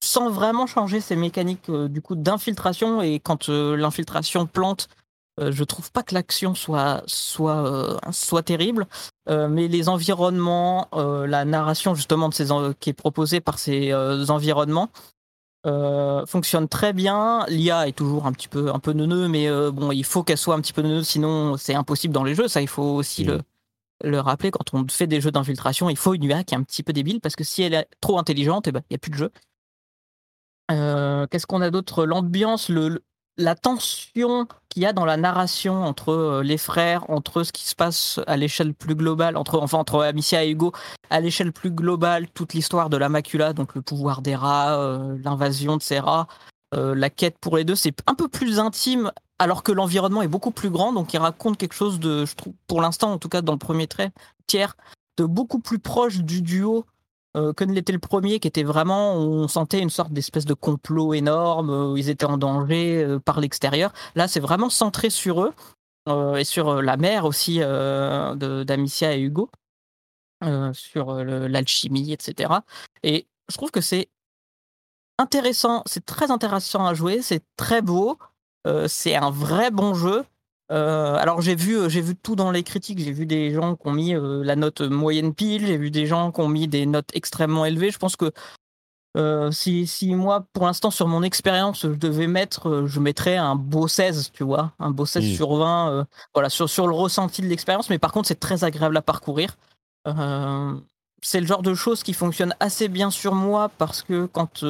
sans vraiment changer ses mécaniques du coup d'infiltration. Et quand l'infiltration plante, euh, je trouve pas que l'action soit soit euh, soit terrible, euh, mais les environnements, la narration justement de ces qui est proposée par ces environnements fonctionne très bien. L'IA est toujours un petit peu un peu neuneux, mais bon, il faut qu'elle soit un petit peu neuneux, sinon c'est impossible dans les jeux. Ça, il faut aussi le, le rappeler. Quand on fait des jeux d'infiltration, il faut une IA qui est un petit peu débile parce que si elle est trop intelligente, eh ben, il n'y a plus de jeu. Qu'est-ce qu'on a d'autre? L'ambiance, le, la tension qu'il y a dans la narration entre euh, les frères, entre ce qui se passe à l'échelle plus globale, entre, enfin, entre Amicia et Hugo, à l'échelle plus globale, toute l'histoire de la macula, donc le pouvoir des rats, euh, l'invasion de ces rats, euh, la quête pour les deux, c'est un peu plus intime, alors que l'environnement est beaucoup plus grand, donc il raconte quelque chose de, je trouve, pour l'instant, en tout cas dans le premier trait, tiers, de beaucoup plus proche du duo euh, que l'était le premier, qui était vraiment, on sentait une sorte d'espèce de complot énorme, où ils étaient en danger euh, par l'extérieur. Là, c'est vraiment centré sur eux euh, et sur la mère aussi d'Amicia et Hugo, sur l'alchimie, etc. Et je trouve que c'est intéressant, c'est très intéressant à jouer, c'est très beau, c'est un vrai bon jeu. Euh, alors j'ai vu, euh, j'ai vu tout dans les critiques. J'ai vu des gens qui ont mis euh, la note moyenne pile. J'ai vu des gens qui ont mis des notes extrêmement élevées. Je pense que si, si, moi, pour l'instant, sur mon expérience, je devais mettre, je mettrais un beau 16, tu vois, un beau 16 sur 20, voilà, sur, sur le ressenti de l'expérience. Mais par contre, c'est très agréable à parcourir. c'est le genre de choses qui fonctionne assez bien sur moi parce que quand,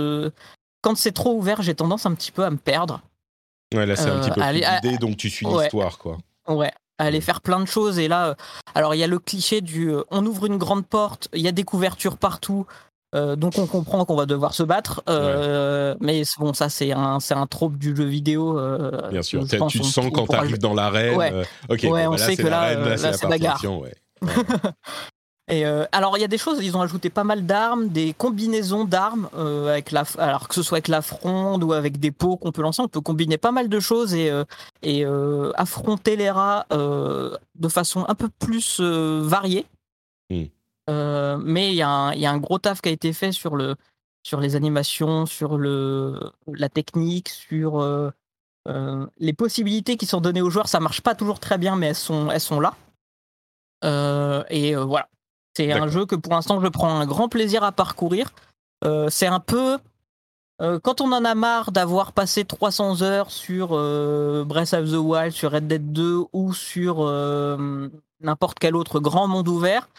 quand c'est trop ouvert, j'ai tendance un petit peu à me perdre. Ouais, là, c'est un petit peu euh, l'idée, donc tu suis l'histoire, quoi. Ouais, aller faire plein de choses. Et là, euh, alors il y a le cliché du euh, on ouvre une grande porte, il y a des couvertures partout. donc on comprend qu'on va devoir se battre, mais bon ça c'est un c'est un trope du jeu vidéo. Bien sûr, tu te sens quand tu arrives dans l'arène. Ouais, ok, ouais, on sait que là, là, c'est la gare. [LAUGHS] Et euh, alors il y a des choses, ils ont ajouté pas mal d'armes, des combinaisons d'armes euh, avec la, alors que ce soit avec la fronde ou avec des pots qu'on peut lancer, on peut combiner pas mal de choses et, euh, et affronter les rats de façon un peu plus variée. Hmm. mais il y, y, a un gros taf qui a été fait sur le sur les animations, sur le la technique, sur les possibilités qui sont données aux joueurs. Ça marche pas toujours très bien, mais elles sont elles sont là. et voilà, c'est un jeu que pour l'instant je prends un grand plaisir à parcourir. Euh, c'est un peu euh, quand on en a marre d'avoir passé 300 heures sur euh, Breath of the Wild, sur Red Dead 2 ou sur n'importe quel autre grand monde ouvert,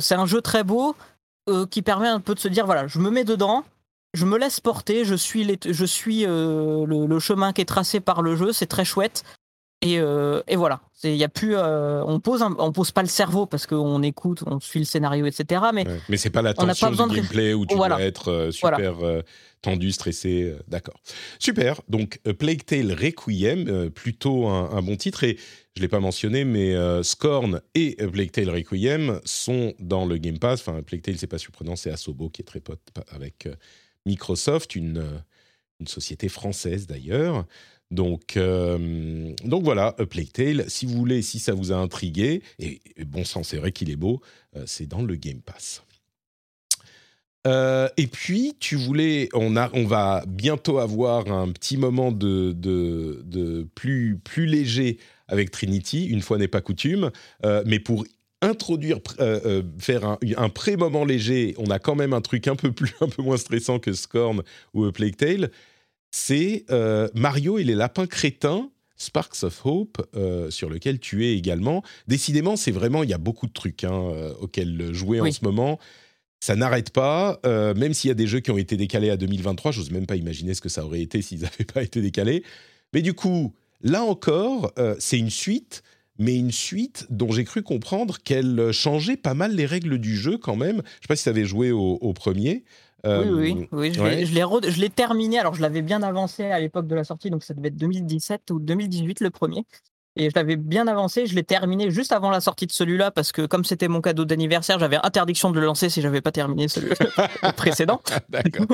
c'est un jeu très beau qui permet un peu de se dire voilà, je me mets dedans, je me laisse porter, je suis, je suis le, chemin qui est tracé par le jeu, c'est très chouette. Et, euh, et, voilà, il y a plus, euh, on pose, on pose pas le cerveau parce qu'on écoute, on suit le scénario, etc. Mais mais c'est pas la tension du gameplay où tu dois être euh, super tendu, stressé. D'accord, super. Donc Plague Tale Requiem, plutôt un, bon titre et je l'ai pas mentionné, mais Scorn et Plague Tale Requiem sont dans le Game Pass. Enfin, Plague Tale c'est pas surprenant, c'est Asobo qui est très pote avec Microsoft, une une société française d'ailleurs. Donc, euh, donc voilà, A Plague. Si vous voulez, si ça vous a intrigué, et, bon sang, c'est vrai qu'il est beau, euh, c'est dans le Game Pass. Euh, et puis, tu voulais, on, a, on va bientôt avoir un petit moment de, de, plus, plus léger avec Trinity, une fois n'est pas coutume, mais pour introduire, faire un, un pré-moment léger, on a quand même un truc un peu, plus, [LAUGHS] un peu moins stressant que Scorn ou A Plague c'est euh, Mario et les lapins crétins. Sparks of Hope, euh, sur lequel tu es également. Décidément, c'est vraiment, il y a beaucoup de trucs hein, euh, auxquels jouer en ce moment. Ça n'arrête pas, même s'il y a des jeux qui ont été décalés à 2023, j'ose même pas imaginer ce que ça aurait été s'ils [LAUGHS] n'avaient pas été décalés. Mais du coup, là encore, c'est une suite, mais une suite dont j'ai cru comprendre qu'elle changeait pas mal les règles du jeu quand même. Je ne sais pas si tu avais joué au premier oui, oui, oui, je l'ai terminé. Alors, je l'avais bien avancé à l'époque de la sortie, donc ça devait être 2017 ou 2018 le premier. Et je l'avais bien avancé. Je l'ai terminé juste avant la sortie de celui-là parce que, comme c'était mon cadeau d'anniversaire, j'avais interdiction de le lancer si j'avais pas terminé celui [LAUGHS] précédent. D'accord.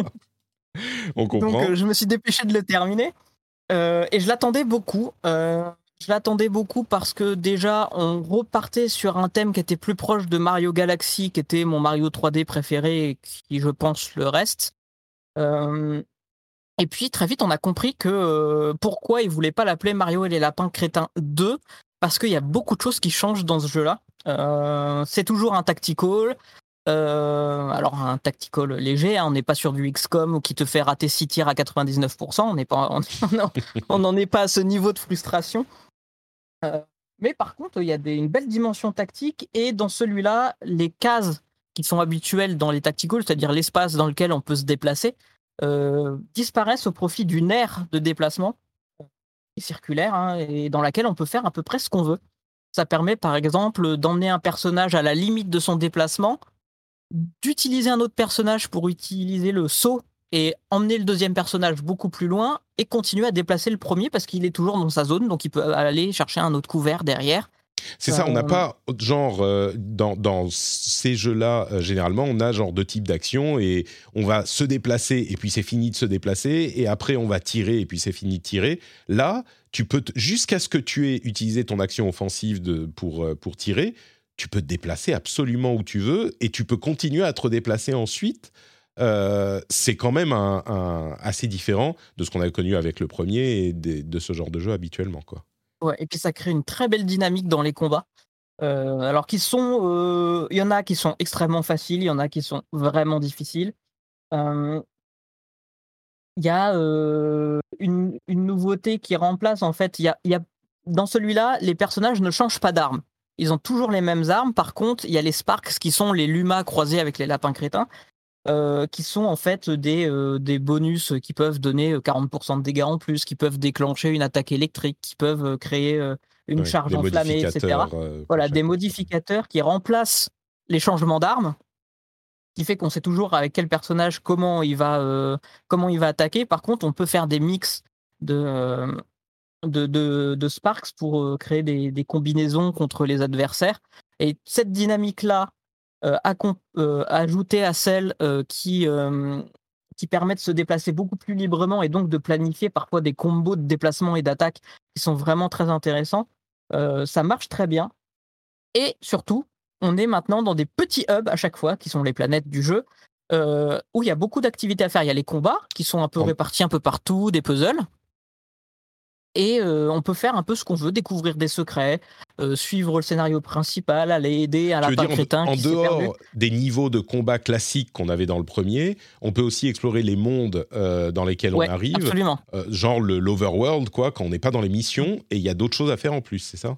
On comprend. Donc, je me suis dépêché de le terminer. Euh, et je l'attendais beaucoup. Euh, je l'attendais beaucoup parce que déjà, on repartait sur un thème qui était plus proche de Mario Galaxy, qui était mon Mario 3D préféré et qui, je pense, le reste. Euh, et puis, très vite, on a compris que euh, pourquoi ils voulaient pas l'appeler Mario et les lapins crétins 2, parce qu'il y a beaucoup de choses qui changent dans ce jeu-là. Euh, c'est toujours un tactical. alors un tactical léger, hein, on n'est pas sur du XCOM qui te fait rater 6 tirs à 99%, on pas, on [LAUGHS] n'en est pas à ce niveau de frustration. Mais par contre, il y a une belle dimension tactique et dans celui-là, les cases qui sont habituelles dans les tacticals, c'est-à-dire l'espace dans lequel on peut se déplacer, disparaissent au profit d'une aire de déplacement circulaire hein, et dans laquelle on peut faire à peu près ce qu'on veut. Ça permet par exemple d'emmener un personnage à la limite de son déplacement, d'utiliser un autre personnage pour utiliser le saut et emmener le deuxième personnage beaucoup plus loin et continuer à déplacer le premier parce qu'il est toujours dans sa zone, donc il peut aller chercher un autre couvert derrière. C'est ça, on n'a euh, pas genre euh, dans, ces jeux-là euh, généralement on a genre deux types d'actions et on va se déplacer et puis c'est fini de se déplacer et après on va tirer et puis c'est fini de tirer. Là, tu peux jusqu'à ce que tu aies utilisé ton action offensive de, pour pour tirer, tu peux te déplacer absolument où tu veux et tu peux continuer à te redéplacer ensuite. C'est quand même assez différent de ce qu'on a connu avec le premier et de, ce genre de jeu habituellement quoi. Ouais, et puis ça crée une très belle dynamique dans les combats. Euh, alors qu'ils sont, euh, il y en a qui sont extrêmement faciles, il y en a qui sont vraiment difficiles. Euh, il y a une, nouveauté qui remplace en fait. Y a, y a, dans celui-là, les personnages ne changent pas d'armes. Ils ont toujours les mêmes armes. Par contre, il y a les Sparks qui sont les Lumas croisés avec les lapins crétins. Euh, qui sont en fait des, euh, des bonus qui peuvent donner 40% euh, de dégâts en plus, qui peuvent déclencher une attaque électrique, qui peuvent créer une charge enflammée, etc. voilà, des modificateurs qui remplacent les changements d'armes, qui fait qu'on sait toujours avec quel personnage comment il va, comment il va attaquer. Par contre, on peut faire des mix de, de, de, Sparks pour créer des, des combinaisons contre les adversaires. Et cette dynamique-là, euh, euh, ajouter à celles euh, qui, qui permettent de se déplacer beaucoup plus librement et donc de planifier parfois des combos de déplacement et d'attaque qui sont vraiment très intéressants. ça marche très bien. Et surtout, on est maintenant dans des petits hubs à chaque fois, qui sont les planètes du jeu, où il y a beaucoup d'activités à faire. Il y a les combats, qui sont un peu répartis un peu partout, des puzzles et euh, on peut faire un peu ce qu'on veut, découvrir des secrets, euh, suivre le scénario principal, aller aider un lapin crétin. En, en dehors des niveaux de combat classiques qu'on avait dans le premier, on peut aussi explorer les mondes euh, dans lesquels on arrive. Absolument. genre l'overworld, quoi, quand on n'est pas dans les missions, et il y a d'autres choses à faire en plus, c'est ça?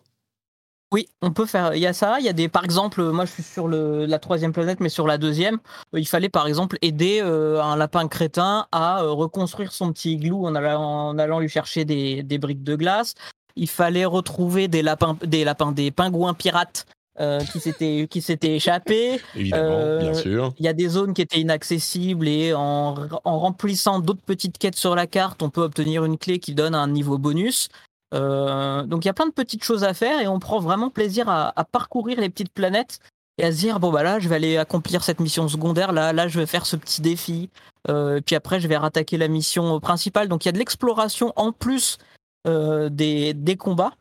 Oui, on peut faire. Il y a ça. Il y a des, par exemple, moi je suis sur le, la troisième planète, mais sur la deuxième, il fallait par exemple aider euh, un lapin crétin à euh, reconstruire son petit igloo en allant, en allant lui chercher des, des, briques de glace. Il fallait retrouver des lapins, des lapins, des pingouins pirates euh, qui s'étaient qui s'étaient échappés. Évidemment, bien sûr. Il y a des zones qui étaient inaccessibles et en, en remplissant d'autres petites quêtes sur la carte, on peut obtenir une clé qui donne un niveau bonus. Euh, donc il y a plein de petites choses à faire et on prend vraiment plaisir à, parcourir les petites planètes et à se dire bon bah là je vais aller accomplir cette mission secondaire, là là je vais faire ce petit défi, euh, puis après je vais rattaquer la mission principale. Donc il y a de l'exploration en plus euh, des, des combats.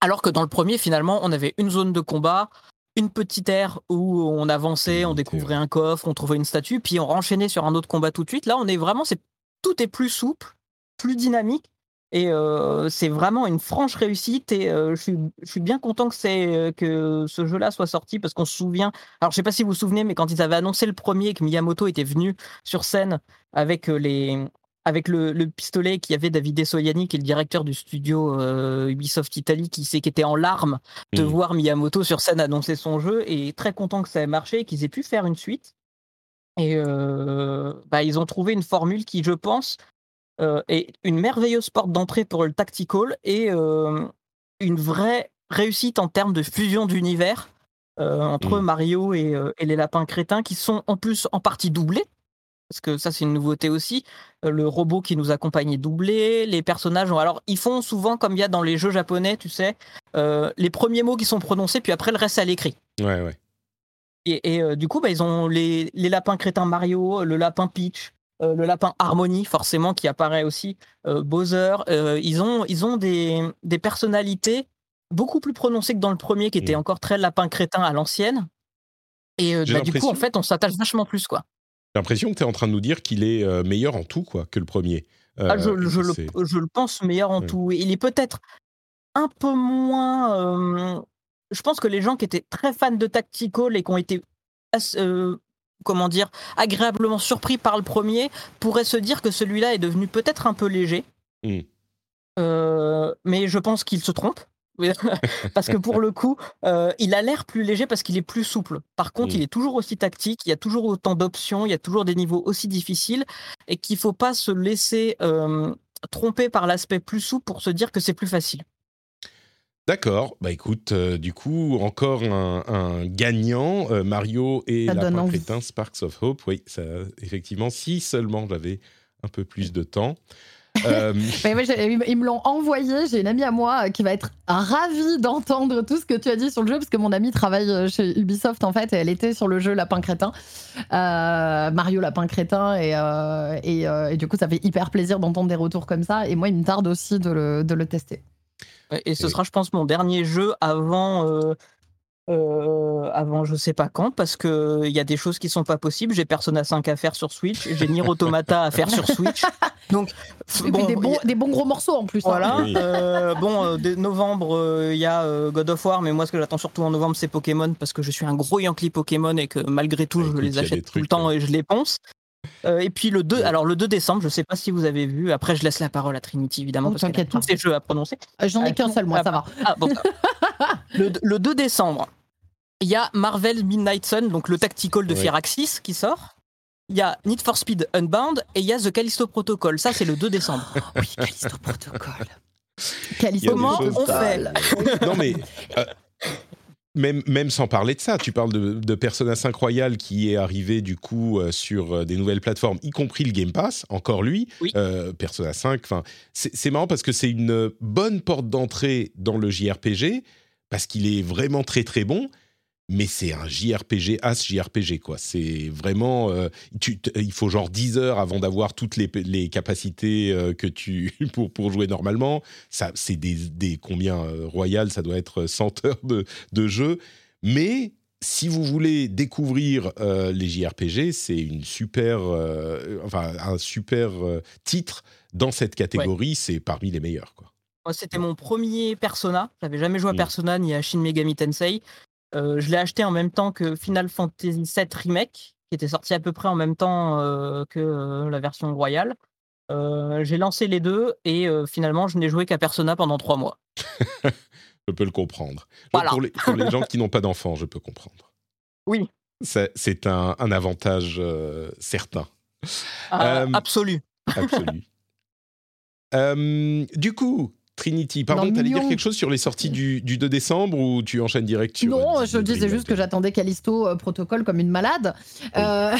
Alors que dans le premier finalement on avait une zone de combat, une petite aire où on avançait, on découvrait un coffre, on trouvait une statue, puis on enchaînait sur un autre combat tout de suite. Là on est vraiment c'est tout est plus souple, plus dynamique et c'est vraiment une franche réussite. Et je, suis, bien content que, c'est, que ce jeu-là soit sorti parce qu'on se souvient. Alors, je sais pas si vous vous souvenez, mais quand ils avaient annoncé le premier, que Miyamoto était venu sur scène avec, les, avec le, pistolet qu'il y avait David Soyani, qui est le directeur du studio Ubisoft Italie, qui, qui était en larmes de mmh. voir Miyamoto sur scène annoncer son jeu. Et très content que ça ait marché et qu'ils aient pu faire une suite. Et bah, ils ont trouvé une formule qui, je pense, euh, et une merveilleuse porte d'entrée pour le tactical et euh, une vraie réussite en termes de fusion d'univers euh, entre mmh. Mario et, les lapins crétins qui sont en plus en partie doublés. Parce que ça, c'est une nouveauté aussi. le robot qui nous accompagne est doublé. Les personnages, alors, ils font souvent comme il y a dans les jeux japonais, tu sais, les premiers mots qui sont prononcés, puis après, le reste, à l'écrit. Ouais, ouais. Et, du coup, bah, ils ont les, les lapins crétins Mario, le lapin Peach, euh, le lapin Harmony, forcément, qui apparaît aussi, euh, Bowser. Euh, ils ont, ils ont des, des, personnalités beaucoup plus prononcées que dans le premier, qui était mm. encore très lapin crétin à l'ancienne. Et bah, du coup, en fait, on s'attache vachement plus, quoi. J'ai l'impression que tu es en train de nous dire qu'il est meilleur en tout, quoi, que le premier. Ah, je, je, le, je, le, pense meilleur en tout. Il est peut-être un peu moins. je pense que les gens qui étaient très fans de Tactical et qui ont été comment dire, agréablement surpris par le premier, pourrait se dire que celui-là est devenu peut-être un peu léger. Mm. mais je pense qu'il se trompe. [LAUGHS] parce que pour le coup, il a l'air plus léger parce qu'il est plus souple. Par contre, il Mm. est toujours aussi tactique, il y a toujours autant d'options, il y a toujours des niveaux aussi difficiles, et qu'il faut pas se laisser tromper par l'aspect plus souple pour se dire que c'est plus facile. D'accord, bah écoute, euh, du coup, encore un, un gagnant, euh, Mario et Ça. Crétin, Sparks of Hope. Oui, ça, effectivement, si seulement j'avais un peu plus de temps. Euh, [LAUGHS] Mais ils me l'ont envoyé. J'ai une amie à moi qui va être ravie d'entendre tout ce que tu as dit sur le jeu, parce que mon amie travaille chez Ubisoft en fait, et elle était sur le jeu Lapin Crétin, euh, Mario Lapin Crétin, et, euh, et, et du coup, ça fait hyper plaisir d'entendre des retours comme ça. Et moi, il me tarde aussi de le, de le tester. Et ce sera, je pense, mon dernier jeu avant, euh, euh, avant je sais pas quand, parce que il y a des choses qui sont pas possibles. J'ai Persona 5 à faire sur Switch, j'ai Nier Automata à faire sur Switch. [LAUGHS] Donc, puis des, bons, a- des bons gros morceaux en plus. hein. Voilà. Oui. euh, bon, euh, dès novembre, euh, il y a euh, God of War, mais moi, ce que j'attends surtout en novembre, c'est Pokémon, parce que je suis un gros Yankee Pokémon et que malgré tout, je écoute, les achète tout trucs, le temps et je les ponce. Euh, et puis le 2, Ouais. alors le 2 décembre, je sais pas si vous avez vu. Après, je laisse la parole à Trinity évidemment Oh, parce qu'elle a t'inquiète tous ces jeux à prononcer. Euh, J'en ai Ah, qu'un seul, moi, ah, ça va. [LAUGHS] Ah, bon, le, le 2 décembre, il y a Marvel Midnight Sun, donc le tactical de Ouais. Firaxis qui sort. Il y a Need for Speed Unbound et il y a The Callisto Protocol. Ça, c'est le 2 décembre. [LAUGHS] Oui, Callisto Protocol. Callisto Comment on fait non, mais euh, [LAUGHS] même, même sans parler de ça, tu parles de, de Persona 5 Royal qui est arrivé du coup euh, sur euh, des nouvelles plateformes, y compris le Game Pass, encore lui, Oui. euh, Persona 5. Enfin, c'est c'est marrant parce que c'est une bonne porte d'entrée dans le JRPG parce qu'il est vraiment très très bon. Mais c'est un JRPG, as JRPG, quoi. C'est vraiment. euh, tu- il faut genre 10 heures avant d'avoir toutes les, les capacités euh, que tu. [LAUGHS] pour, pour jouer normalement ça, c'est des, des combien euh, royal, ça doit être 100 [LAUGHS] heures de, de jeu. Mais si vous voulez découvrir euh, les JRPG, c'est une super, euh, enfin un super euh, titre dans cette catégorie. C'est parmi les meilleurs, quoi. C'était mon premier Persona. J'avais jamais joué à Mm. Persona ni à Shin Megami Tensei. Euh, je l'ai acheté en même temps que Final Fantasy VII Remake, qui était sorti à peu près en même temps euh, que euh, la version royale. J'ai lancé les deux et finalement, je n'ai joué qu'à Persona pendant trois mois. [LAUGHS] Je peux le comprendre. Voilà. Pour, les, pour les gens [LAUGHS] qui n'ont pas d'enfants, je peux comprendre. Oui. C'est un, un avantage certain. Euh, Absolu. Absolu. [LAUGHS] Du coup, Trinity, pardon, le t'allais dire quelque chose sur les sorties du, du 2 décembre ou tu enchaînes direct sur Non, euh, je disais juste que j'attendais Callisto euh, Protocol comme une malade. Euh,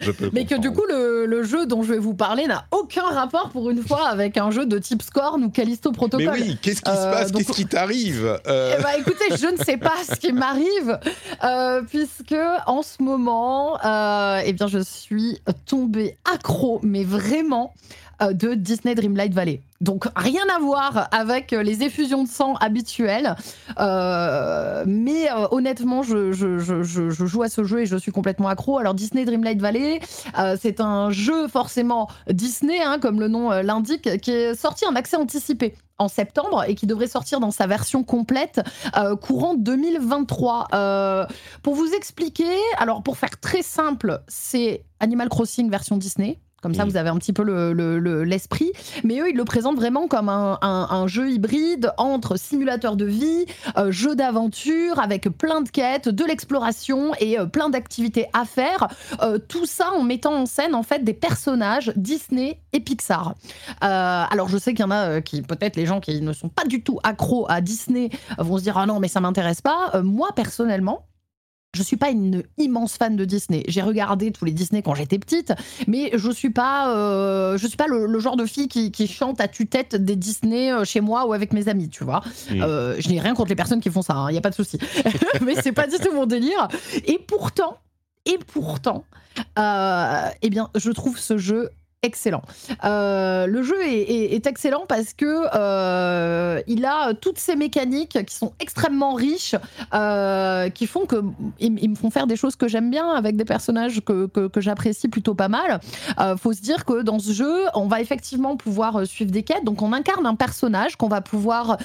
Je peux [LAUGHS] mais que du coup, le, le jeu dont je vais vous parler n'a aucun rapport pour une fois avec un jeu de type Scorn ou Callisto Protocol. Mais oui, qu'est-ce qui se Euh, passe? donc- Qu'est-ce qui [LAUGHS] t'arrive? Euh, Eh ben, écoutez, je ne sais pas ce qui m'arrive, euh, puisque en ce moment, euh, eh bien, je suis tombée accro, mais vraiment, euh, de Disney Dreamlight Valley. Donc, rien à voir avec euh, les effusions de sang habituelles. Euh, mais euh, honnêtement, je, je- je- je- joue à ce jeu et je suis complètement accro. Alors, Disney Dreamlight Valley, euh, c'est un jeu forcément Disney, hein, comme le nom euh, l'indique, qui est sorti en accès anticipé en septembre et qui devrait sortir dans sa version complète euh, courant 2023. Euh, pour vous expliquer, alors pour faire très simple, c'est Animal Crossing version Disney. Comme ça, Mhm. vous avez un petit peu l'esprit. Le. Mais eux, ils le présentent vraiment comme un, un- un jeu hybride entre simulateur de vie, euh, jeu d'aventure, avec plein de quêtes, de l'exploration et euh, plein d'activités à faire. Euh, tout ça en mettant en scène, en fait, des personnages Disney et Pixar. Alors je sais qu'il y en a qui, peut-être les gens qui ne sont pas du tout accros à Disney vont se dire ah non mais ça m'intéresse pas. Moi personnellement. Je suis pas une immense fan de Disney. J'ai regardé tous les Disney quand j'étais petite, mais je suis pas, euh, je suis pas le, le genre de fille qui, qui chante à tue-tête des Disney euh, chez moi ou avec mes amis, tu vois. Euh, je n'ai rien contre les personnes qui font ça, il y a pas de souci. [LAUGHS] mais c'est pas du tout mon délire. Et pourtant, et pourtant, euh, eh bien, je trouve ce jeu excellent. Euh, le jeu est, excellent parce que euh, il a toutes ces mécaniques qui sont extrêmement riches, euh, qui font que ils, me font faire des choses que j'aime bien avec des personnages que, que, j'apprécie plutôt pas mal. faut se dire que dans ce jeu, on va effectivement pouvoir suivre des quêtes. Donc on incarne un personnage qu'on va pouvoir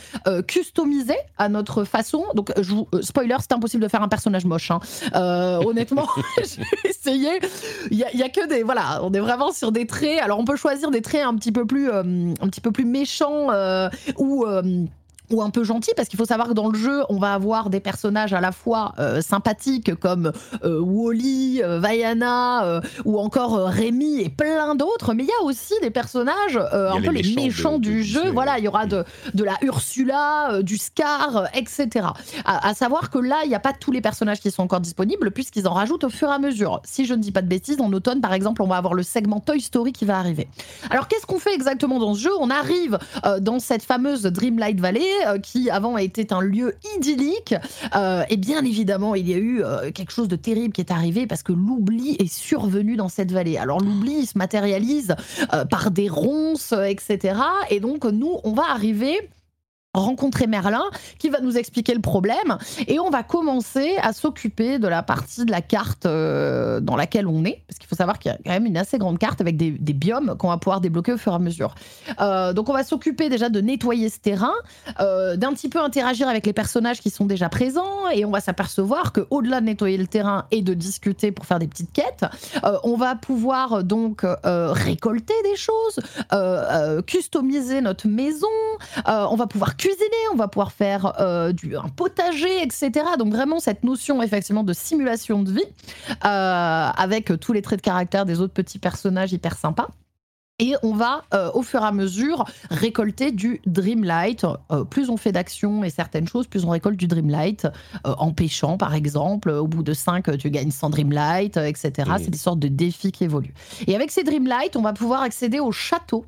customiser à notre façon. Donc spoiler, c'est impossible de faire un personnage moche. Hein. honnêtement, [LAUGHS] j'ai essayé. Il y, y, a que des voilà, on est vraiment sur des traits. Alors on peut choisir des traits un petit peu plus, euh, un petit peu plus méchants euh, ou euh, ou un peu gentil parce qu'il faut savoir que dans le jeu on va avoir des personnages à la fois euh, sympathiques comme euh, Wally, euh, Vaiana ou encore Rémi et plein d'autres. Mais il y a aussi des personnages un peu les méchants, du jeu. Voilà il y aura de, de la Ursula du Scar etc à, savoir que là il n'y a pas tous les personnages qui sont encore disponibles puisqu'ils en rajoutent au fur et à mesure. Si je ne dis pas de bêtises en automne par exemple on va avoir le segment Toy Story qui va arriver. Alors qu'est-ce qu'on fait exactement dans ce jeu? On arrive dans cette fameuse Dreamlight Valley euh, qui avant était un lieu idyllique. Euh, et bien évidemment, il y a eu euh, quelque chose de terrible qui est arrivé parce que l'oubli est survenu dans cette vallée. Alors l'oubli se matérialise par des ronces, etc. Et donc nous, on va arriver rencontrer Merlin qui va nous expliquer le problème. Et on va commencer à s'occuper de la partie de la carte euh, dans laquelle on est. Parce qu'il faut savoir qu'il y a quand même une assez grande carte avec des, biomes qu'on va pouvoir débloquer au fur et à mesure. Euh, donc on va s'occuper déjà de nettoyer ce terrain euh, d'un petit peu interagir avec les personnages qui sont déjà présents. Et on va s'apercevoir que au-delà de nettoyer le terrain et de discuter pour faire des petites quêtes on va pouvoir donc récolter des choses customiser notre maison. On va pouvoir cuisiner, on va pouvoir faire euh, du, un potager, etc. Donc vraiment cette notion effectivement de simulation de vie euh, avec tous les traits de caractère des autres petits personnages hyper sympas. Et on va, euh, au fur et à mesure, récolter du Dreamlight. plus on fait d'actions et certaines choses, plus on récolte du Dreamlight. en pêchant, par exemple, au bout de 5, tu gagnes 100 Dreamlight, etc. C'est des sortes de défis qui évoluent. Et avec ces Dreamlight, on va pouvoir accéder au château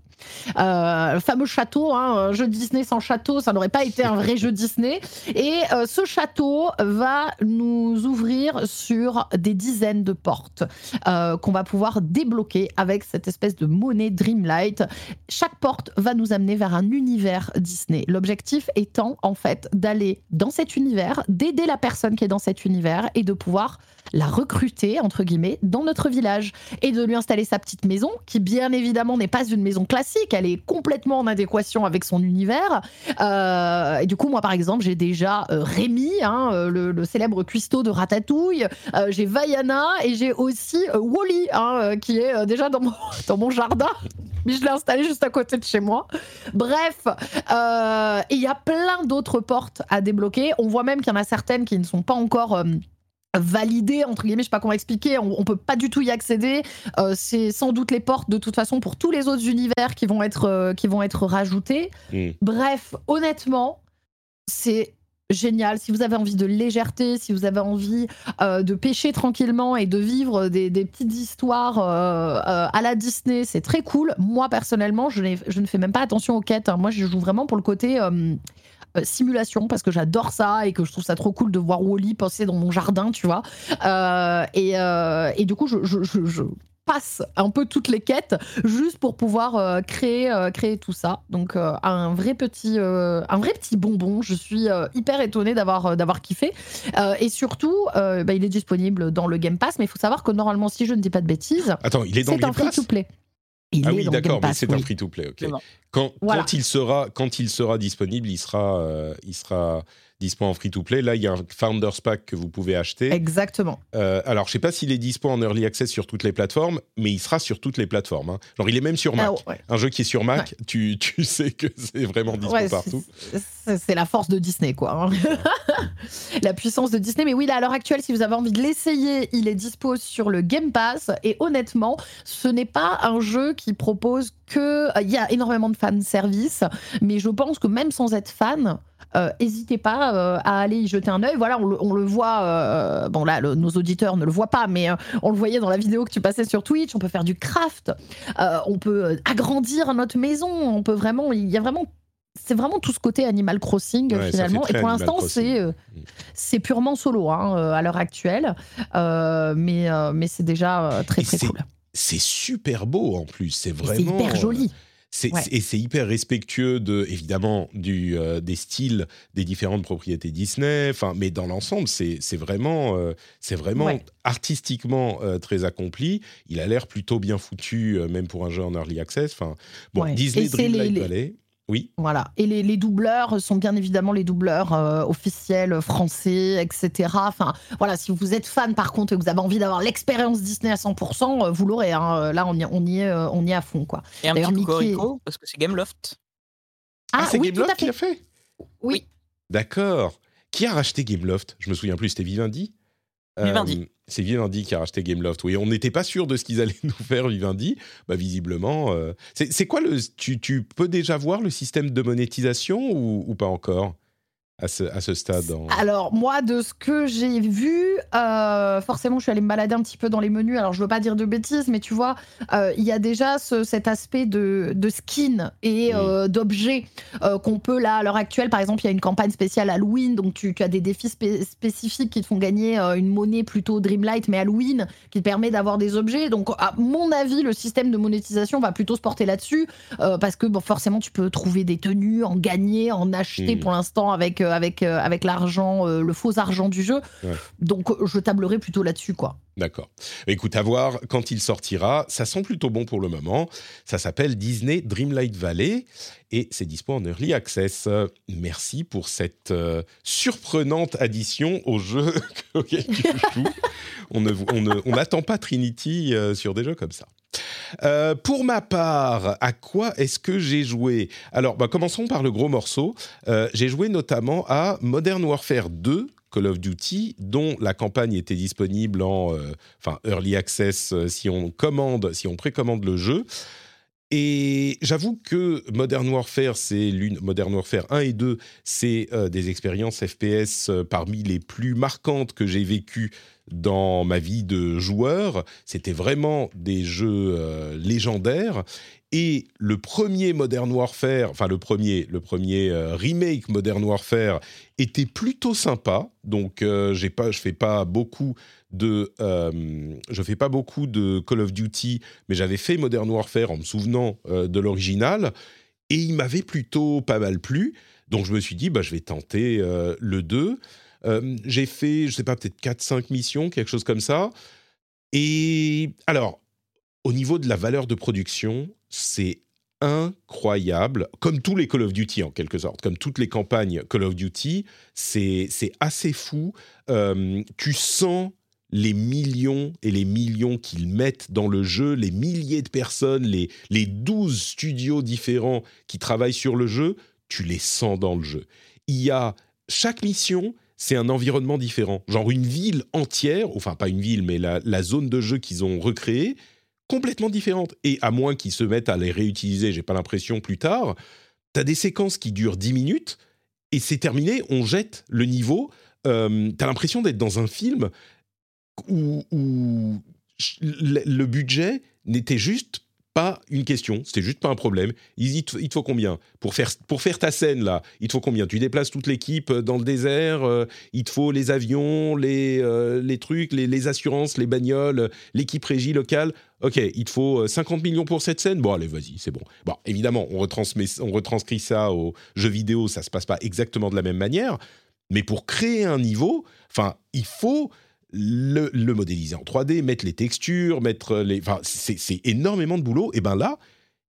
euh, le fameux château, hein, un jeu Disney sans château, ça n'aurait pas été un vrai jeu Disney. Et euh, ce château va nous ouvrir sur des dizaines de portes euh, qu'on va pouvoir débloquer avec cette espèce de monnaie Dreamlight. Chaque porte va nous amener vers un univers Disney. L'objectif étant en fait d'aller dans cet univers, d'aider la personne qui est dans cet univers et de pouvoir la recruter, entre guillemets, dans notre village et de lui installer sa petite maison, qui bien évidemment n'est pas une maison classique, elle est complètement en adéquation avec son univers. Euh, et du coup, moi par exemple, j'ai déjà euh, Rémi, hein, euh, le, célèbre cuistot de Ratatouille, j'ai Vaiana et j'ai aussi Wally, hein, qui est déjà dans mon, [LAUGHS] dans mon jardin. Mais je l'ai installé juste à côté de chez moi. Bref, il y a plein d'autres portes à débloquer. On voit même qu'il y en a certaines qui ne sont pas encore validé entre guillemets je sais pas comment expliquer on, peut pas du tout y accéder euh, c'est sans doute les portes de toute façon pour tous les autres univers qui vont être euh, qui vont être rajoutés mm. bref honnêtement c'est génial si vous avez envie de légèreté si vous avez envie euh, de pêcher tranquillement et de vivre des, des petites histoires à la Disney c'est très cool moi personnellement je, je, ne fais même pas attention aux quêtes hein. moi je joue vraiment pour le côté euh, simulation parce que j'adore ça et que je trouve ça trop cool de voir Wally passer dans mon jardin, tu vois. Euh, et, euh, et, du coup, je, je, passe un peu toutes les quêtes juste pour pouvoir créer créer tout ça. Donc un vrai petit un vrai petit bonbon. Je suis hyper étonnée d'avoir d'avoir kiffé. Et surtout bah, il est disponible dans le Game Pass. Mais il faut savoir que normalement si je ne dis pas de bêtises attends il est dans le Game Pass? Ah oui, d'accord, mais c'est un free-to-play. ok. Quand, quand, il sera, quand il sera disponible, il sera, euh, il sera dispo en free-to-play. Là, il y a un Founders Pack que vous pouvez acheter. Exactement. Euh, alors, je ne sais pas s'il est dispo en Early Access sur toutes les plateformes, mais il sera sur toutes les plateformes. Hein. Alors, il est même sur Mac. Ah, un jeu qui est sur Mac, tu, tu, [LAUGHS] sais que c'est vraiment dispo partout. C'est la force de Disney, quoi. Hein. [LAUGHS] la puissance de Disney. Mais oui, là, à l'heure actuelle, si vous avez envie de l'essayer, il est dispo sur le Game Pass. Et honnêtement, ce n'est pas un jeu qui propose que... Il y a énormément de fan service, mais je pense que même sans être fan, n'hésitez euh, pas euh, à aller y jeter un œil. Voilà, on le, voit. Euh, bon là, nos auditeurs ne le voient pas, mais on le voyait dans la vidéo que tu passais sur Twitch. On peut faire du craft, on peut agrandir notre maison. On peut vraiment. Il y a vraiment c'est vraiment tout ce côté Animal Crossing finalement. Et pour l'instant, c'est mm. c'est purement solo hein, à l'heure actuelle, mais mais c'est déjà très très cool. c'est super beau en plus. C'est vraiment. C'est hyper joli. C'est- Ouais. Et c'est hyper respectueux de, évidemment, du, euh, des styles des différentes propriétés Disney. Enfin, mais dans l'ensemble, c'est c'est vraiment, euh, c'est vraiment Ouais. artistiquement euh, très accompli. Il a l'air plutôt bien foutu, même pour un jeu en early access. Enfin, bon, Ouais. Disney Dreamlight Valley. Oui, Voilà. Et les, les doubleurs sont bien évidemment les doubleurs euh, officiels français, etc. Enfin, voilà, si vous êtes fan par contre et que vous avez envie d'avoir l'expérience Disney à 100%, euh, vous l'aurez. hein. Là, on y, on, y est, euh, on y est à fond, quoi. Et un petit Mickey- parce que c'est Gameloft. Ah, c'est oui, Gameloft qui l'a fait? fait Oui. D'accord. Qui a racheté Gameloft? Je me souviens plus, c'était Vivendi? Vivendi. Euh, c'est Vivendi qui a racheté Gameloft. Oui, on n'était pas sûr de ce qu'ils allaient [LAUGHS] nous faire, Vivendi. Bah, visiblement. euh, C'est quoi le. Tu, peux déjà voir le système de monétisation ou pas encore? À ce, à ce stade en- Alors, moi, de ce que j'ai vu, euh, forcément, je suis allée me balader un petit peu dans les menus. Alors, je veux pas dire de bêtises, mais tu vois, euh, il y a déjà ce- cet aspect de, de skin et euh, d'objets euh, qu'on peut, là, à l'heure actuelle, par exemple, il y a une campagne spéciale Halloween, donc tu, tu as des défis spé- spécifiques qui te font gagner une monnaie plutôt Dreamlight, mais Halloween, qui te permet d'avoir des objets. Donc, à mon avis, le système de monétisation va plutôt se porter là-dessus, parce que bon, forcément, tu peux trouver des tenues, en gagner, en acheter Mm. pour l'instant avec, avec, euh, avec l'argent, euh, le faux argent du jeu. Ouais. Donc, euh, je tablerai plutôt là-dessus, quoi. D'accord. Écoute, à voir quand il sortira. Ça sent plutôt bon pour le moment. Ça s'appelle Disney Dreamlight Valley et c'est dispo en early access. Euh, Merci pour cette euh, surprenante addition au jeu [LAUGHS] auquel tu joues. On ne- on ne- on n'attend pas Trinity euh, sur des jeux comme ça. Euh, pour ma part, à quoi est-ce que j'ai joué? Alors, bah, commençons par le gros morceau. Euh, j'ai joué notamment à Modern Warfare 2, Call of Duty, dont la campagne était disponible en euh, early access si on commande, si on précommande le jeu. Et j'avoue que Modern Warfare, c'est Modern Warfare 1 et 2, c'est euh, des expériences FPS euh, parmi les plus marquantes que j'ai vécues dans ma vie de joueur. C'était vraiment des jeux euh, légendaires. Et le premier Modern Warfare, enfin le premier, le premier remake Modern Warfare était plutôt sympa. Donc j'ai pas, je fais pas beaucoup de, euh, je fais pas beaucoup de Call of Duty, mais j'avais fait Modern Warfare en me souvenant euh, de l'original et il m'avait plutôt pas mal plu. Donc je me suis dit, bah, je vais tenter euh, le 2. Euh, j'ai fait, je sais pas, peut-être 4-5 missions, quelque chose comme ça. Et alors, au niveau de la valeur de production, c'est incroyable, comme tous les Call of Duty en quelque sorte, comme toutes les campagnes Call of Duty, c'est assez fou. Tu sens les millions et les millions qu'ils mettent dans le jeu, les milliers de personnes, les, les 12 studios différents qui travaillent sur le jeu, tu les sens dans le jeu. Il y a chaque mission, c'est un environnement différent. Genre une ville entière, enfin pas une ville, mais la, la zone de jeu qu'ils ont recréée, complètement différente. Et à moins qu'ils se mettent à les réutiliser, j'ai pas l'impression plus tard, tu as des séquences qui durent 10 minutes et c'est terminé, on jette le niveau. Euh, tu as l'impression d'être dans un film où, le budget n'était juste pas une question, c'était juste pas un problème. Il te- faut combien? Pour faire, pour faire ta scène là Il te faut combien? Tu déplaces toute l'équipe dans le désert, euh, il te faut les avions, les, euh, les trucs, les, les assurances, les bagnoles, l'équipe régie locale. Ok, il te faut euh, 50 millions pour cette scène? Bon, allez, vas-y, c'est bon. Bon, évidemment, on, retransmet, on retranscrit ça au jeu vidéo, ça se passe pas exactement de la même manière. Mais pour créer un niveau, enfin, il faut le, modéliser en 3D, mettre les textures, mettre les. Enfin, c'est c'est énormément de boulot. Et ben là,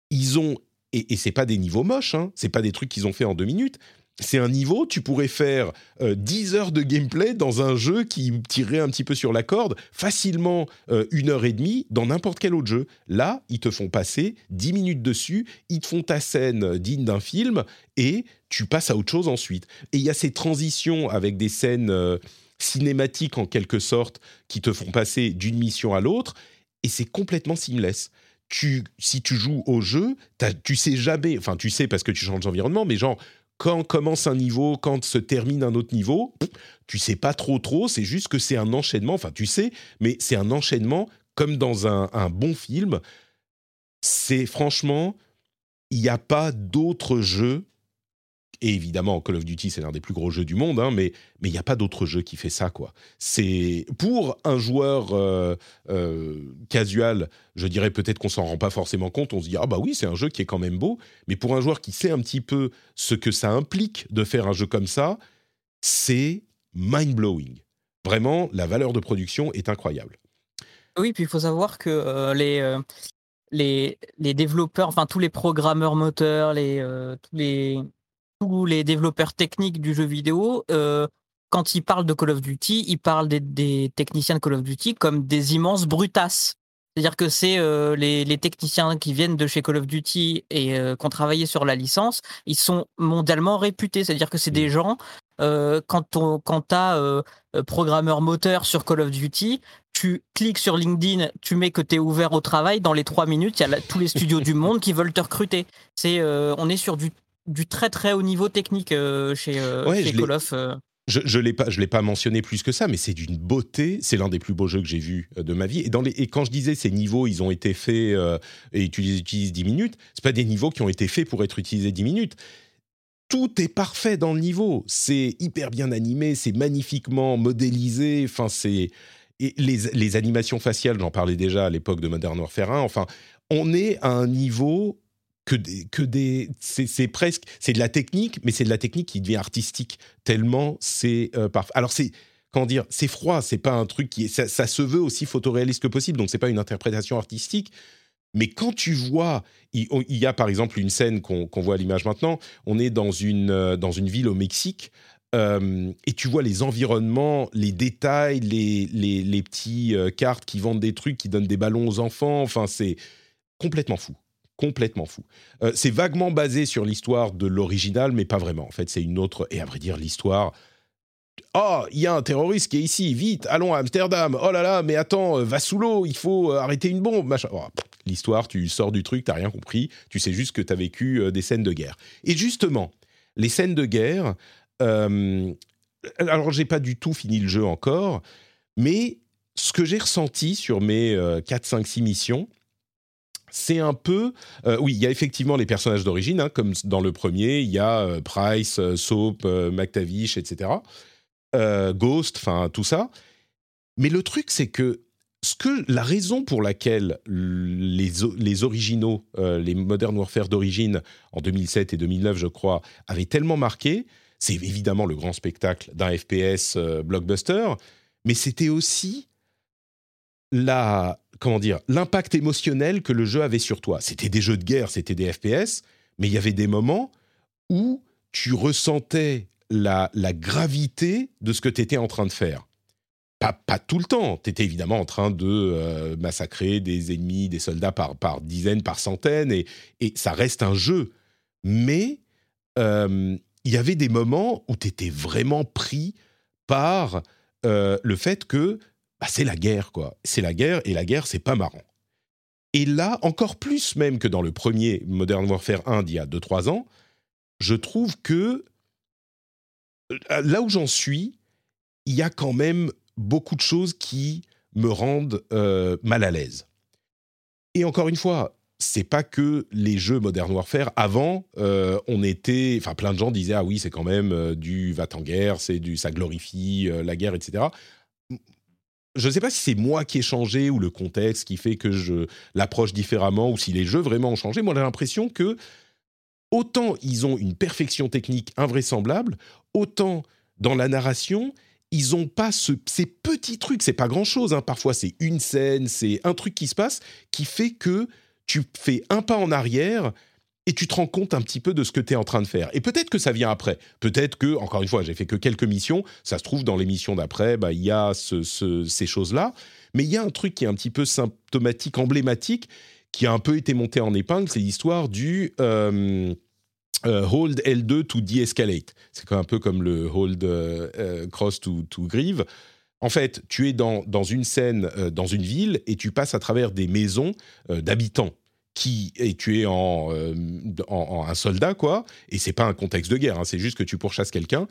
ils ont. Et, et c'est pas des niveaux moches, hein, c'est pas des trucs qu'ils ont fait en deux minutes. C'est un niveau, tu pourrais faire euh, 10 heures de gameplay dans un jeu qui tirerait un petit peu sur la corde, facilement euh, une heure et demie dans n'importe quel autre jeu. Là, ils te font passer 10 minutes dessus, ils te font ta scène digne d'un film et tu passes à autre chose ensuite. Et il y a ces transitions avec des scènes euh, cinématiques en quelque sorte qui te font passer d'une mission à l'autre et c'est complètement seamless. Tu, si tu joues au jeu, tu sais jamais, enfin tu sais parce que tu changes d'environnement, mais genre quand commence un niveau, quand se termine un autre niveau, tu sais pas trop trop, c'est juste que c'est un enchaînement, enfin tu sais, mais c'est un enchaînement comme dans un, un bon film. C'est franchement, il n'y a pas d'autre jeu et évidemment, Call of Duty, c'est l'un des plus gros jeux du monde, hein, mais mais il n'y a pas d'autre jeu qui fait ça, quoi. C'est pour un joueur euh, euh, casual, je dirais peut-être qu'on s'en rend pas forcément compte. On se dit ah bah oui, c'est un jeu qui est quand même beau. Mais pour un joueur qui sait un petit peu ce que ça implique de faire un jeu comme ça, c'est mind blowing. Vraiment, la valeur de production est incroyable. Oui, puis il faut savoir que euh, les, les, les développeurs, enfin tous les programmeurs moteurs, les, tous les tous les développeurs techniques du jeu vidéo, euh, quand ils parlent de Call of Duty, ils parlent des, techniciens de Call of Duty comme des immenses brutasses. C'est-à-dire que c'est euh, les, techniciens qui viennent de chez Call of Duty et euh, qui ont travaillé sur la licence, ils sont mondialement réputés. C'est-à-dire que c'est des gens, quand, on, quand tu as programmeur moteur sur Call of Duty, tu cliques sur LinkedIn, tu mets que tu es ouvert au travail, dans les trois minutes, il y a tous les studios du monde qui veulent te recruter. C'est, on est sur du du très très haut niveau technique euh, chez, euh, Call of. Euh. Je ne l'ai pas, l'ai pas mentionné plus que ça, mais c'est d'une beauté. C'est l'un des plus beaux jeux que j'ai vu de ma vie. Et, dans les, et quand je disais ces niveaux, ils ont été faits et tu les utilises 10 minutes, c'est pas des niveaux qui ont été faits pour être utilisés 10 minutes. Tout est parfait dans le niveau. C'est hyper bien animé, c'est magnifiquement modélisé. Enfin, c'est et les, les animations faciales, j'en parlais déjà à l'époque de Modern Warfare 1. Enfin, on est à un niveau que des, que des c'est presque c'est de la technique, mais c'est de la technique qui devient artistique tellement c'est euh, parfait. Alors c'est comment dire, c'est froid, c'est pas un truc qui ça, se veut aussi photoréaliste que possible, donc c'est pas une interprétation artistique. Mais quand tu vois, il, y a par exemple une scène qu'on voit à l'image maintenant, on est dans une, euh, dans une ville au Mexique, euh, et tu vois les environnements, les détails, les, les, les petits cartes qui vendent des trucs, qui donnent des ballons aux enfants, enfin c'est complètement fou complètement fou. Euh, c'est vaguement basé sur l'histoire de l'original, mais pas vraiment. En fait, c'est une autre. Et à vrai dire, l'histoire. Oh, il y a un terroriste qui est ici, vite, allons à Amsterdam. Oh là là, mais attends, euh, va sous l'eau, il faut euh, arrêter une bombe. Oh, l'histoire, tu sors du truc, t'as rien compris, tu sais juste que t'as vécu des scènes de guerre. Et justement, les scènes de guerre. Euh, alors, j'ai pas du tout fini le jeu encore, mais ce que j'ai ressenti sur mes 4, 5, 6 missions, c'est un peu, euh, oui, il y a effectivement les personnages d'origine, hein, comme dans le premier, il y a euh, Price, euh, Soap, McTavish, etc. Ghost, enfin tout ça. Mais le truc, c'est que ce que la raison pour laquelle les, les originaux, les Modern Warfare d'origine en 2007 et 2009, je crois, avaient tellement marqué, c'est évidemment le grand spectacle d'un FPS blockbuster, mais c'était aussi la comment dire l'impact émotionnel que le jeu avait sur toi. C'était des jeux de guerre, c'était des FPS, mais il y avait des moments où tu ressentais la, gravité de ce que tu étais en train de faire. Pas, pas tout le temps. Tu étais évidemment en train de euh, massacrer des ennemis, des soldats par, par dizaines, par centaines, et, et ça reste un jeu. Mais euh, il y avait des moments où tu étais vraiment pris par euh, le fait que bah, c'est la guerre, quoi. C'est la guerre, et la guerre, c'est pas marrant. Et là, encore plus même que dans le premier Modern Warfare 1 d'il y a 2-3 ans, je trouve que euh, là où j'en suis, il y a quand même beaucoup de choses qui me rendent euh, mal à l'aise. Et encore une fois, c'est pas que les jeux Modern Warfare. Avant, euh, on était, enfin, plein de gens disaient ah oui, c'est quand même du va en guerre, c'est du, ça glorifie la guerre, etc je ne sais pas si c'est moi qui ai changé ou le contexte qui fait que je l'approche différemment ou si les jeux vraiment ont changé. Moi, j'ai l'impression que autant ils ont une perfection technique invraisemblable, autant dans la narration, ils n'ont pas ces petits trucs. C'est pas grand chose. Hein. Parfois, c'est une scène, c'est un truc qui se passe qui fait que tu fais un pas en arrière et tu te rends compte un petit peu de ce que tu es en train de faire. Et peut-être que ça vient après. Peut-être que, encore une fois, j'ai fait que quelques missions. Ça se trouve, dans les missions d'après, bah, il y a ces choses-là. Mais il y a un truc qui est un petit peu symptomatique, emblématique, qui a un peu été monté en épingle. C'est l'histoire du euh, euh, hold L2 to de-escalate. C'est un peu comme le hold euh, cross to, to grieve. En fait, tu es dans une scène, dans une ville, et tu passes à travers des maisons d'habitants qui est tué en, euh, en, un soldat, quoi. Et c'est pas un contexte de guerre, hein, c'est juste que tu pourchasses quelqu'un.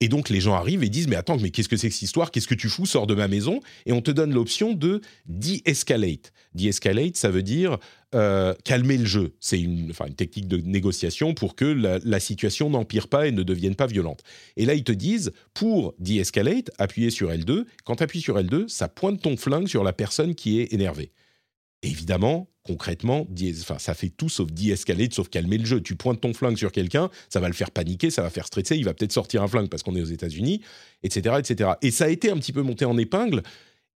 Et donc les gens arrivent et disent mais attends mais qu'est-ce que c'est que cette histoire? Qu'est-ce que tu fous? Sors de ma maison et on te donne l'option de de-escalate. De-escalate ça veut dire euh, calmer le jeu. C'est une, technique de négociation pour que la, la situation n'empire pas et ne devienne pas violente. Et là ils te disent pour de-escalate appuyer sur L2. Quand tu appuies sur L2 ça pointe ton flingue sur la personne qui est énervée. Évidemment, concrètement, ça fait tout sauf de-escalate, sauf calmer le jeu. Tu pointes ton flingue sur quelqu'un, ça va le faire paniquer, ça va faire stresser, il va peut-être sortir un flingue parce qu'on est aux États-Unis, etc., etc. Et ça a été un petit peu monté en épingle.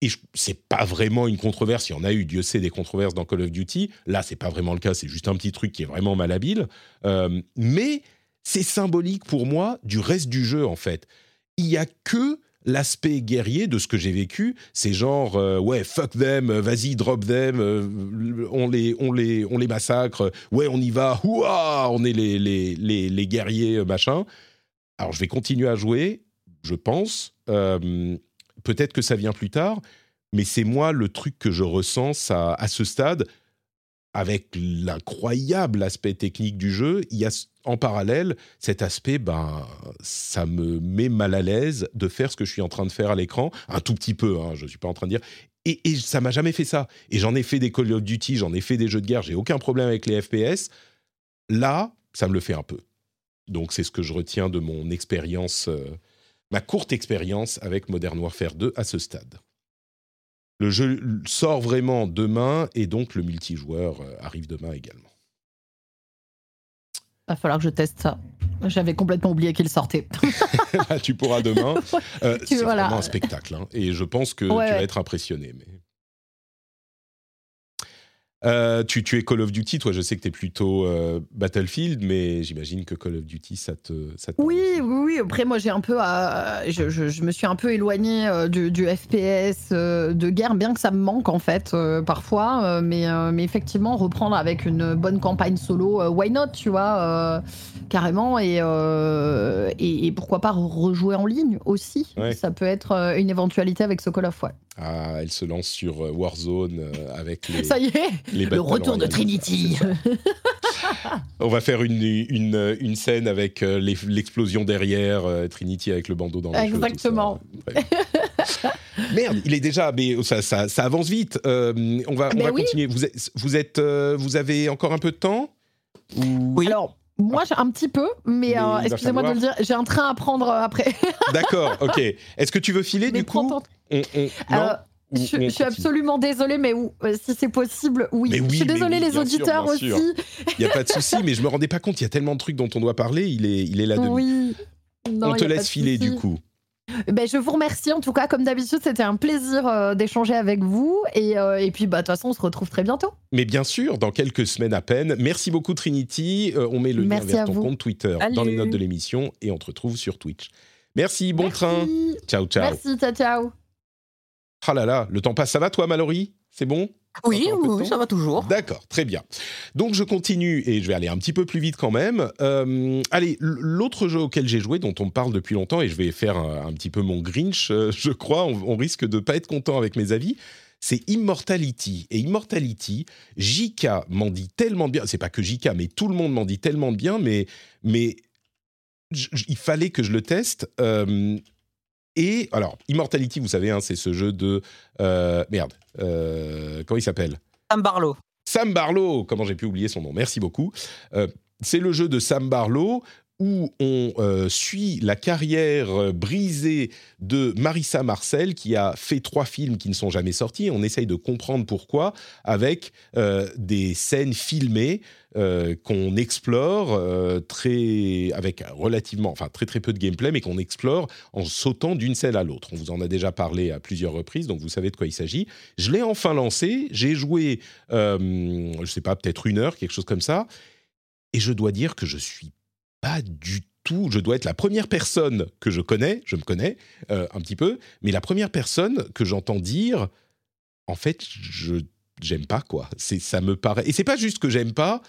Et c'est pas vraiment une controverse. Il y en a eu, Dieu sait, des controverses dans Call of Duty. Là, c'est pas vraiment le cas. C'est juste un petit truc qui est vraiment malhabile. Euh, mais c'est symbolique pour moi du reste du jeu, en fait. Il y a que l'aspect guerrier de ce que j'ai vécu, c'est genre euh, ouais fuck them, euh, vas-y drop them, euh, on les on les on les massacre, ouais on y va, ouah, on est les les les, les guerriers machin. Alors je vais continuer à jouer, je pense. Peut-être que ça vient plus tard, mais c'est moi le truc que je ressens à, à ce stade avec l'incroyable aspect technique du jeu, il y a en parallèle cet aspect, ben, ça me met mal à l'aise de faire ce que je suis en train de faire à l'écran, un tout petit peu, hein, je ne suis pas en train de dire. Et, et ça m'a jamais fait ça. Et j'en ai fait des Call of Duty, j'en ai fait des jeux de guerre, j'ai aucun problème avec les FPS. Là, ça me le fait un peu. Donc c'est ce que je retiens de mon expérience, euh, ma courte expérience avec Modern Warfare 2 à ce stade. Le jeu sort vraiment demain et donc le multijoueur euh, arrive demain également. Va falloir que je teste ça. J'avais complètement oublié qu'il sortait. [LAUGHS] Bah, tu pourras demain. [LAUGHS] Euh, c'est vraiment un spectacle. Hein, et je pense que tu vas être impressionné. Mais... Euh, tu, tu, es Call of Duty, toi je sais que tu es plutôt euh, Battlefield, mais j'imagine que Call of Duty ça te... Ça oui, oui, oui, après moi j'ai un peu... Euh, je, je, je, me suis un peu éloigné euh, du, du, FPS de guerre, bien que ça me manque en fait parfois, mais, mais effectivement reprendre avec une bonne campagne solo, why not, tu vois, carrément, et, et, et, pourquoi pas rejouer en ligne aussi, ouais. ça peut être une éventualité avec ce Call of, ouais. Ah, elle se lance sur Warzone avec [LAUGHS] les... Ça y est le retour de Trinity. On va faire une, une, une scène avec euh, l'explosion derrière, euh, Trinity avec le bandeau dans le Exactement. [LAUGHS] Merde, il est déjà, mais ça, ça, ça avance vite. Euh, on va, on va oui. continuer. Vous, êtes, vous, êtes, euh, vous avez encore un peu de temps Ou... Oui. Alors, moi, j'ai un petit peu, mais, mais euh, excusez-moi de le dire, j'ai un train à prendre après. D'accord, ok. Est-ce que tu veux filer mais du coup? on, on, Non? Je, je suis absolument désolée, mais où, euh, si c'est possible, oui. oui. Je suis désolée, oui, les auditeurs sûr, aussi. Il n'y a pas de souci, mais je me rendais pas compte. Il y a tellement de trucs dont on doit parler. Il est, il est là demi. Oui. Non, on te laisse filer du coup. Ben, je vous remercie en tout cas, comme d'habitude, c'était un plaisir euh, d'échanger avec vous. Et, euh, et puis, bah, de toute façon, on se retrouve très bientôt. Mais bien sûr, dans quelques semaines à peine. Merci beaucoup, Trinity. Euh, on met le Merci lien vers ton vous. compte Twitter Salut. dans les notes de l'émission et on te retrouve sur Twitch. Merci, bon Merci. train. Ciao, ciao. Merci, ciao, ciao. Ah là là, le temps passe. Ça va, toi, Mallory? C'est bon? Oui, oui ça va toujours. D'accord, très bien. Donc je continue et je vais aller un petit peu plus vite quand même. Euh, allez, l'autre jeu auquel j'ai joué, dont on parle depuis longtemps, et je vais faire un, un petit peu mon Grinch, euh, [LAUGHS] je crois, on, on, risque de pas être content avec mes avis. C'est Immortality. Et Immortality, JK m'en dit tellement bien. C'est pas que JK, mais tout le monde m'en dit tellement bien, mais, mais il fallait que je le teste. Euh, et alors, Immortality, vous savez, hein, c'est ce jeu de euh, merde. Euh, comment il s'appelle? Sam Barlow. Sam Barlow. Comment j'ai pu oublier son nom Merci beaucoup. Euh, c'est le jeu de Sam Barlow où on euh, suit la carrière brisée de Marissa Marcel, qui a fait trois films qui ne sont jamais sortis. On essaye de comprendre pourquoi avec euh, des scènes filmées euh, qu'on explore très avec relativement, enfin très très peu de gameplay, mais qu'on explore en sautant d'une scène à l'autre. On vous en a déjà parlé à plusieurs reprises, donc vous savez de quoi il s'agit. Je l'ai enfin lancé. J'ai joué, je sais pas, peut-être une heure, quelque chose comme ça. Et je dois dire que je suis pas du tout. Je dois être la première personne que je connais, je me connais euh, un petit peu, mais la première personne que j'entends dire, en fait, je j'aime pas quoi. C'est ça me paraît. Et c'est pas juste que j'aime pas,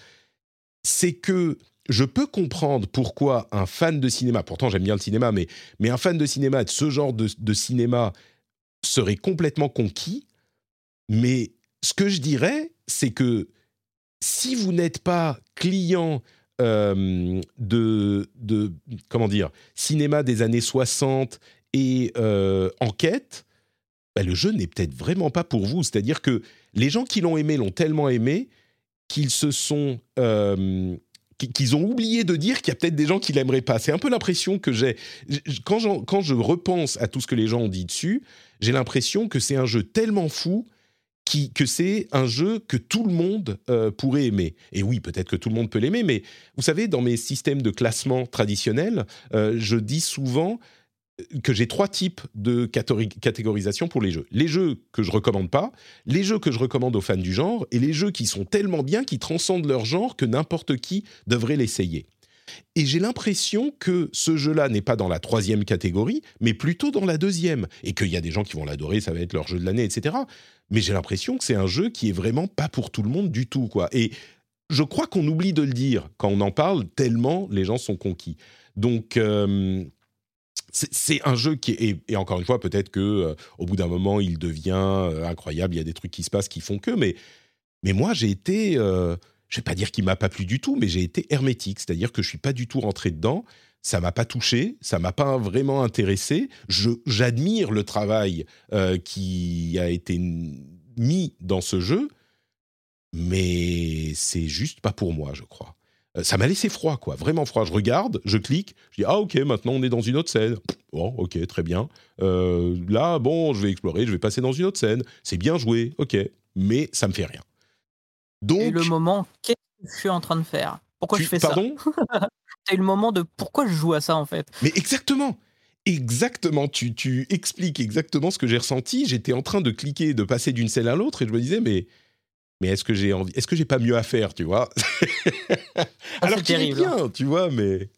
c'est que je peux comprendre pourquoi un fan de cinéma, pourtant j'aime bien le cinéma, mais, mais un fan de cinéma, de ce genre de, de cinéma, serait complètement conquis. Mais ce que je dirais, c'est que si vous n'êtes pas client euh, de, de, comment dire, cinéma des années 60 et euh, enquête, bah, le jeu n'est peut-être vraiment pas pour vous. C'est-à-dire que les gens qui l'ont aimé l'ont tellement aimé qu'ils se sont euh, qu'ils ont oublié de dire qu'il y a peut-être des gens qui l'aimeraient pas. C'est un peu l'impression que j'ai quand, quand je repense à tout ce que les gens ont dit dessus. J'ai l'impression que c'est un jeu tellement fou que c'est un jeu que tout le monde euh, pourrait aimer. Et oui, peut-être que tout le monde peut l'aimer, mais vous savez, dans mes systèmes de classement traditionnels, euh, je dis souvent que j'ai trois types de catégorisation pour les jeux. Les jeux que je recommande pas, les jeux que je recommande aux fans du genre, et les jeux qui sont tellement bien, qui transcendent leur genre, que n'importe qui devrait l'essayer. Et j'ai l'impression que ce jeu-là n'est pas dans la troisième catégorie, mais plutôt dans la deuxième. Et qu'il y a des gens qui vont l'adorer, ça va être leur jeu de l'année, etc. Mais j'ai l'impression que c'est un jeu qui est vraiment pas pour tout le monde du tout, quoi. Et je crois qu'on oublie de le dire quand on en parle, tellement les gens sont conquis. Donc, euh, c'est un jeu qui est et, encore une fois peut-être que euh, au bout d'un moment il devient euh, incroyable il y a des trucs qui se passent qui font que mais mais moi j'ai été je vais pas dire qu'il m'a pas plu du tout mais j'ai été hermétique c'est-à-dire que je suis pas du tout rentré dedans ça m'a pas touché ça m'a pas vraiment intéressé j'admire le travail qui a été mis dans ce jeu mais c'est juste pas pour moi je crois euh, ça m'a laissé froid, quoi, vraiment froid. Je regarde, je clique, je dis ah ok, maintenant on est dans une autre scène. Bon, ok, très bien. Euh, là, bon, je vais explorer, je vais passer dans une autre scène. C'est bien joué, ok, mais ça me fait rien. Donc. Et le moment, qu'est-ce que je suis en train de faire? Pourquoi je fais pardon? Ça [LAUGHS] C'est le moment de pourquoi je joue à ça en fait? Mais exactement. Exactement, tu, tu expliques exactement ce que j'ai ressenti. J'étais en train de cliquer, de passer d'une scène à l'autre, et je me disais, mais mais est-ce que j'ai envie Est-ce que j'ai pas mieux à faire, tu vois? [LAUGHS] Ah, Alors qu'il est bien, hein. tu vois, mais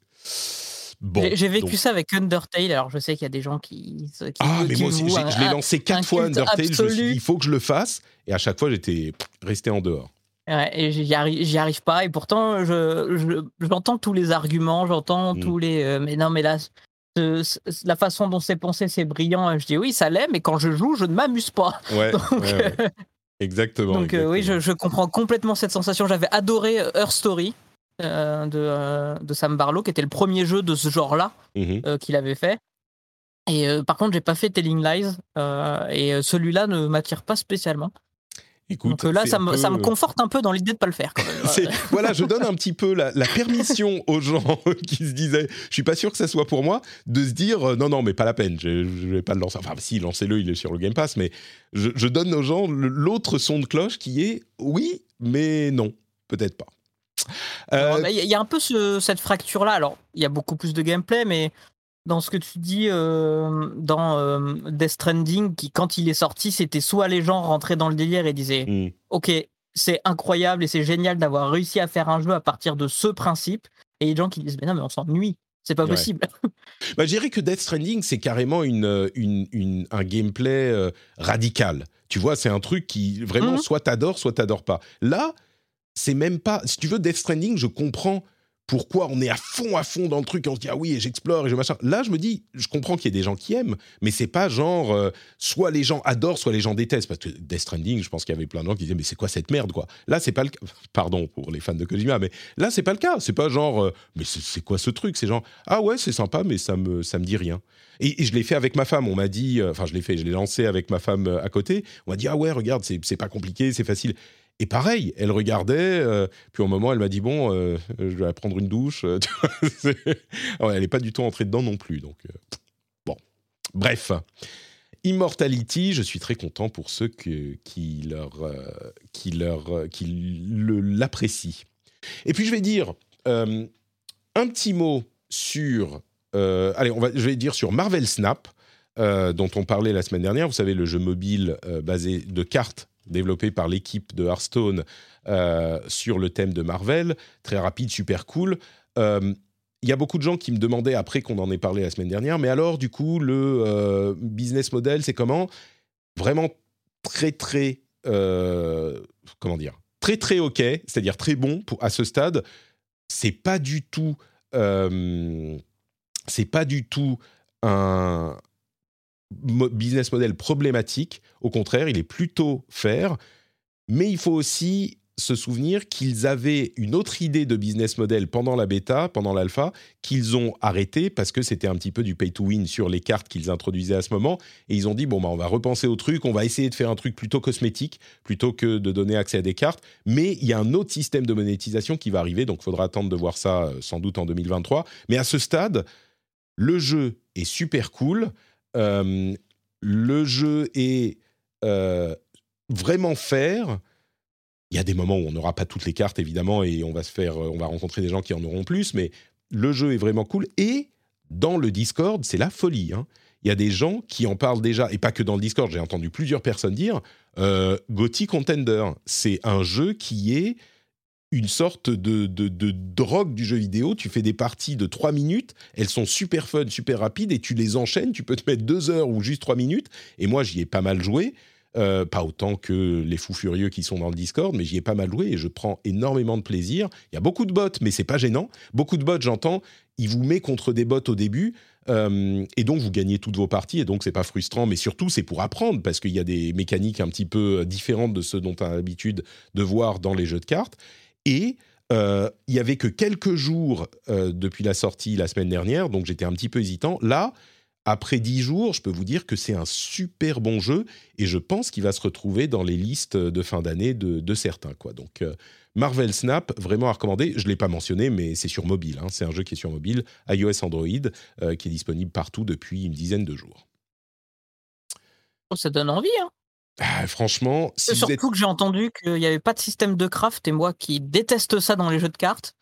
bon. J'ai vécu ça avec Undertale. Alors je sais qu'il y a des gens qui. ah, mais moi aussi, je l'ai lancé quatre fois Undertale. Je me suis dit, il faut que je le fasse, et à chaque fois, j'étais resté en dehors. Ouais, et j'y arrive, arrive pas, et pourtant, je, j'entends tous les arguments, j'entends mm. tous les. Euh, mais non, mais là, la façon dont c'est pensé, c'est brillant. Je dis oui, ça l'est, mais quand je joue, je ne m'amuse pas. Ouais, [LAUGHS] Exactement. Donc euh, oui, je, comprends complètement cette sensation. J'avais adoré Her Story euh, de, euh, de, Sam Barlow, qui était le premier jeu de ce genre-là mhm. qu'il avait fait. Et par contre, j'ai pas fait Telling Lies, et celui-là ne m'attire pas spécialement. Donc là, ça me, ça me, conforte un peu dans l'idée de pas le faire. Quand même. [LAUGHS] voilà, je donne un petit peu la, permission [LAUGHS] aux gens [LAUGHS] qui se disaient, je suis pas sûr que ça soit pour moi, de se dire non, non, mais pas la peine, je, je vais pas le lancer. Enfin, si, lancez-le, il est sur le Game Pass, mais je, donne aux gens l'autre son de cloche qui est oui, mais non, peut-être pas. Euh, il y a un peu cette fracture-là. Alors, il y a beaucoup plus de gameplay, mais dans ce que tu dis euh, dans euh, Death Stranding, qui quand il est sorti, c'était soit les gens rentraient dans le délire et disaient mm. Ok, c'est incroyable et c'est génial d'avoir réussi à faire un jeu à partir de ce principe, et les gens qui disent Mais non, mais on s'ennuie. C'est pas possible. [LAUGHS] bah, je dirais que Death Stranding, c'est carrément une, une, un gameplay euh, radical. Tu vois, c'est un truc qui vraiment mm. soit t'adores, soit t'adores pas. Là, c'est même pas. Si tu veux, Death Stranding, je comprends pourquoi on est à fond, à fond dans le truc et on se dit ah oui, et j'explore et je machin. Là, je me dis, je comprends qu'il y ait des gens qui aiment, mais c'est pas genre euh, soit les gens adorent, soit les gens détestent. Parce que Death Stranding, je pense qu'il y avait plein de gens qui disaient mais c'est quoi cette merde quoi? Là, c'est pas le cas. [LAUGHS] Pardon pour les fans de Kojima, mais là, c'est pas le cas. C'est pas genre euh, mais c'est quoi ce truc? C'est genre ah ouais, c'est sympa, mais ça me ça me dit rien. Et, je l'ai fait avec ma femme. On m'a dit, euh, enfin je l'ai fait, je l'ai lancé avec ma femme à côté. On m'a dit ah ouais, regarde, c'est pas compliqué, c'est facile. Et pareil, elle regardait, euh, puis au moment, elle m'a dit Bon, euh, je vais prendre une douche. [LAUGHS] elle n'est pas du tout entrée dedans non plus. Donc, euh, bon. Bref. Immortality, je suis très content pour ceux qui leur, qui leur, qui l'apprécient. Et puis je vais dire un petit mot sur, allez, on va, je vais dire sur Marvel Snap, dont on parlait la semaine dernière. Vous savez, le jeu mobile basé de cartes développé par l'équipe de Hearthstone euh, sur le thème de Marvel. Très rapide, super cool. Euh, il y a beaucoup de gens qui me demandaient, après qu'on en ait parlé la semaine dernière, mais alors, du coup, le euh, business model, c'est comment? Vraiment très, très. comment dire? Très, très OK, c'est-à-dire très bon pour, à ce stade. C'est pas du tout. c'est pas du tout un, business model problématique. Au contraire, il est plutôt faire. Mais il faut aussi se souvenir qu'ils avaient une autre idée de business model pendant la bêta, pendant l'alpha, qu'ils ont arrêté parce que c'était un petit peu du pay to win sur les cartes qu'ils introduisaient à ce moment. Et ils ont dit bon bah on va repenser au truc, on va essayer de faire un truc plutôt cosmétique plutôt que de donner accès à des cartes. Mais il y a un autre système de monétisation qui va arriver, donc il faudra attendre de voir ça euh, sans doute en 2023. Mais à ce stade, le jeu est super cool. Euh, le jeu est euh, vraiment faire il y a des moments où on n'aura pas toutes les cartes évidemment et on va se faire, on va rencontrer des gens qui en auront plus, mais le jeu est vraiment cool et dans le Discord c'est la folie. Hein. Il y a des gens qui en parlent déjà et pas que dans le Discord. J'ai entendu plusieurs personnes dire euh, Gothic Contender, c'est un jeu qui est une sorte de, de, drogue du jeu vidéo. Tu fais des parties de 3 minutes, elles sont super fun, super rapides, et tu les enchaînes. Tu peux te mettre 2 heures ou juste 3 minutes. Et moi, j'y ai pas mal joué. Euh, pas autant que les fous furieux qui sont dans le Discord, mais j'y ai pas mal joué et je prends énormément de plaisir. Il y a beaucoup de bots, mais c'est pas gênant. Beaucoup de bots, j'entends, il vous met contre des bots au début. Euh, et donc vous gagnez toutes vos parties et donc c'est pas frustrant mais surtout c'est pour apprendre parce qu'il y a des mécaniques un petit peu différentes de ce dont on a l'habitude de voir dans les jeux de cartes et euh, il y avait que quelques jours depuis la sortie la semaine dernière donc j'étais un petit peu hésitant là après dix jours, je peux vous dire que c'est un super bon jeu et je pense qu'il va se retrouver dans les listes de fin d'année de, certains. Donc euh, Marvel Snap, vraiment à recommander. Je ne l'ai pas mentionné, mais c'est sur mobile. Hein. C'est un jeu qui est sur mobile, iOS, Android, euh, qui est disponible partout depuis une dizaine de jours. Oh, ça donne envie, hein ah, franchement, si surtout que j'ai entendu qu'il n'y avait pas de système de craft et moi qui déteste ça dans les jeux de cartes,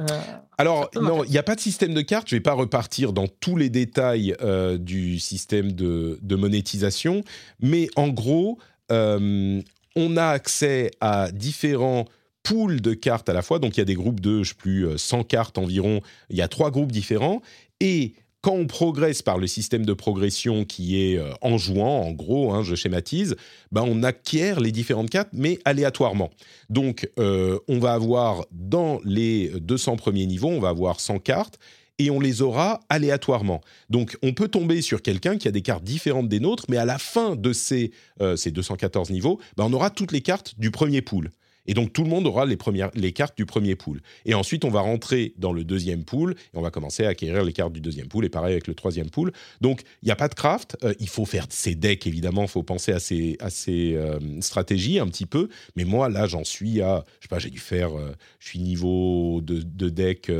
euh, Alors, non, il n'y a pas de système de carte. Je ne vais pas repartir dans tous les détails euh, du système de, monétisation. Mais en gros, euh, on a accès à différents pools de cartes à la fois. Donc, il y a des groupes de, je sais plus, 100 cartes environ. Il y a trois groupes différents. Et quand on progresse par le système de progression qui est euh, en jouant, en gros, hein, je schématise, ben on acquiert les différentes cartes, mais aléatoirement. Donc, euh, on va avoir dans les 200 premiers niveaux, on va avoir 100 cartes, et on les aura aléatoirement. Donc, on peut tomber sur quelqu'un qui a des cartes différentes des nôtres, mais à la fin de ces, euh, ces 214 niveaux, ben on aura toutes les cartes du premier pool. Et donc tout le monde aura les, cartes du premier pool. Et ensuite, on va rentrer dans le deuxième pool et on va commencer à acquérir les cartes du deuxième pool. Et pareil avec le troisième pool. Donc il n'y a pas de craft. Euh, il faut faire ses decks, évidemment. Il faut penser à ses, euh, stratégies un petit peu. Mais moi, là, j'en suis à. Je sais pas, j'ai dû faire. Euh, je suis niveau de, de deck.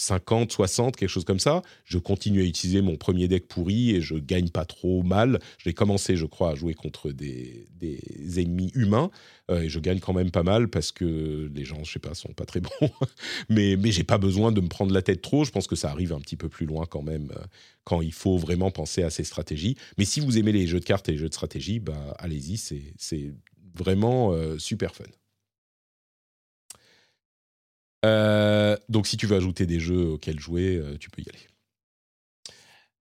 50, 60, quelque chose comme ça. Je continue à utiliser mon premier deck pourri et je gagne pas trop mal. J'ai commencé, je crois, à jouer contre des, ennemis humains euh, et je gagne quand même pas mal parce que les gens, je sais pas, sont pas très [LAUGHS] bons. mais mais j'ai pas besoin de me prendre la tête trop. Je pense que ça arrive un petit peu plus loin quand même euh, quand il faut vraiment penser à ces stratégies. Mais si vous aimez les jeux de cartes et les jeux de stratégie, bah allez-y, c'est vraiment euh, super fun. Euh, donc, si tu veux ajouter des jeux auxquels jouer, euh, tu peux y aller.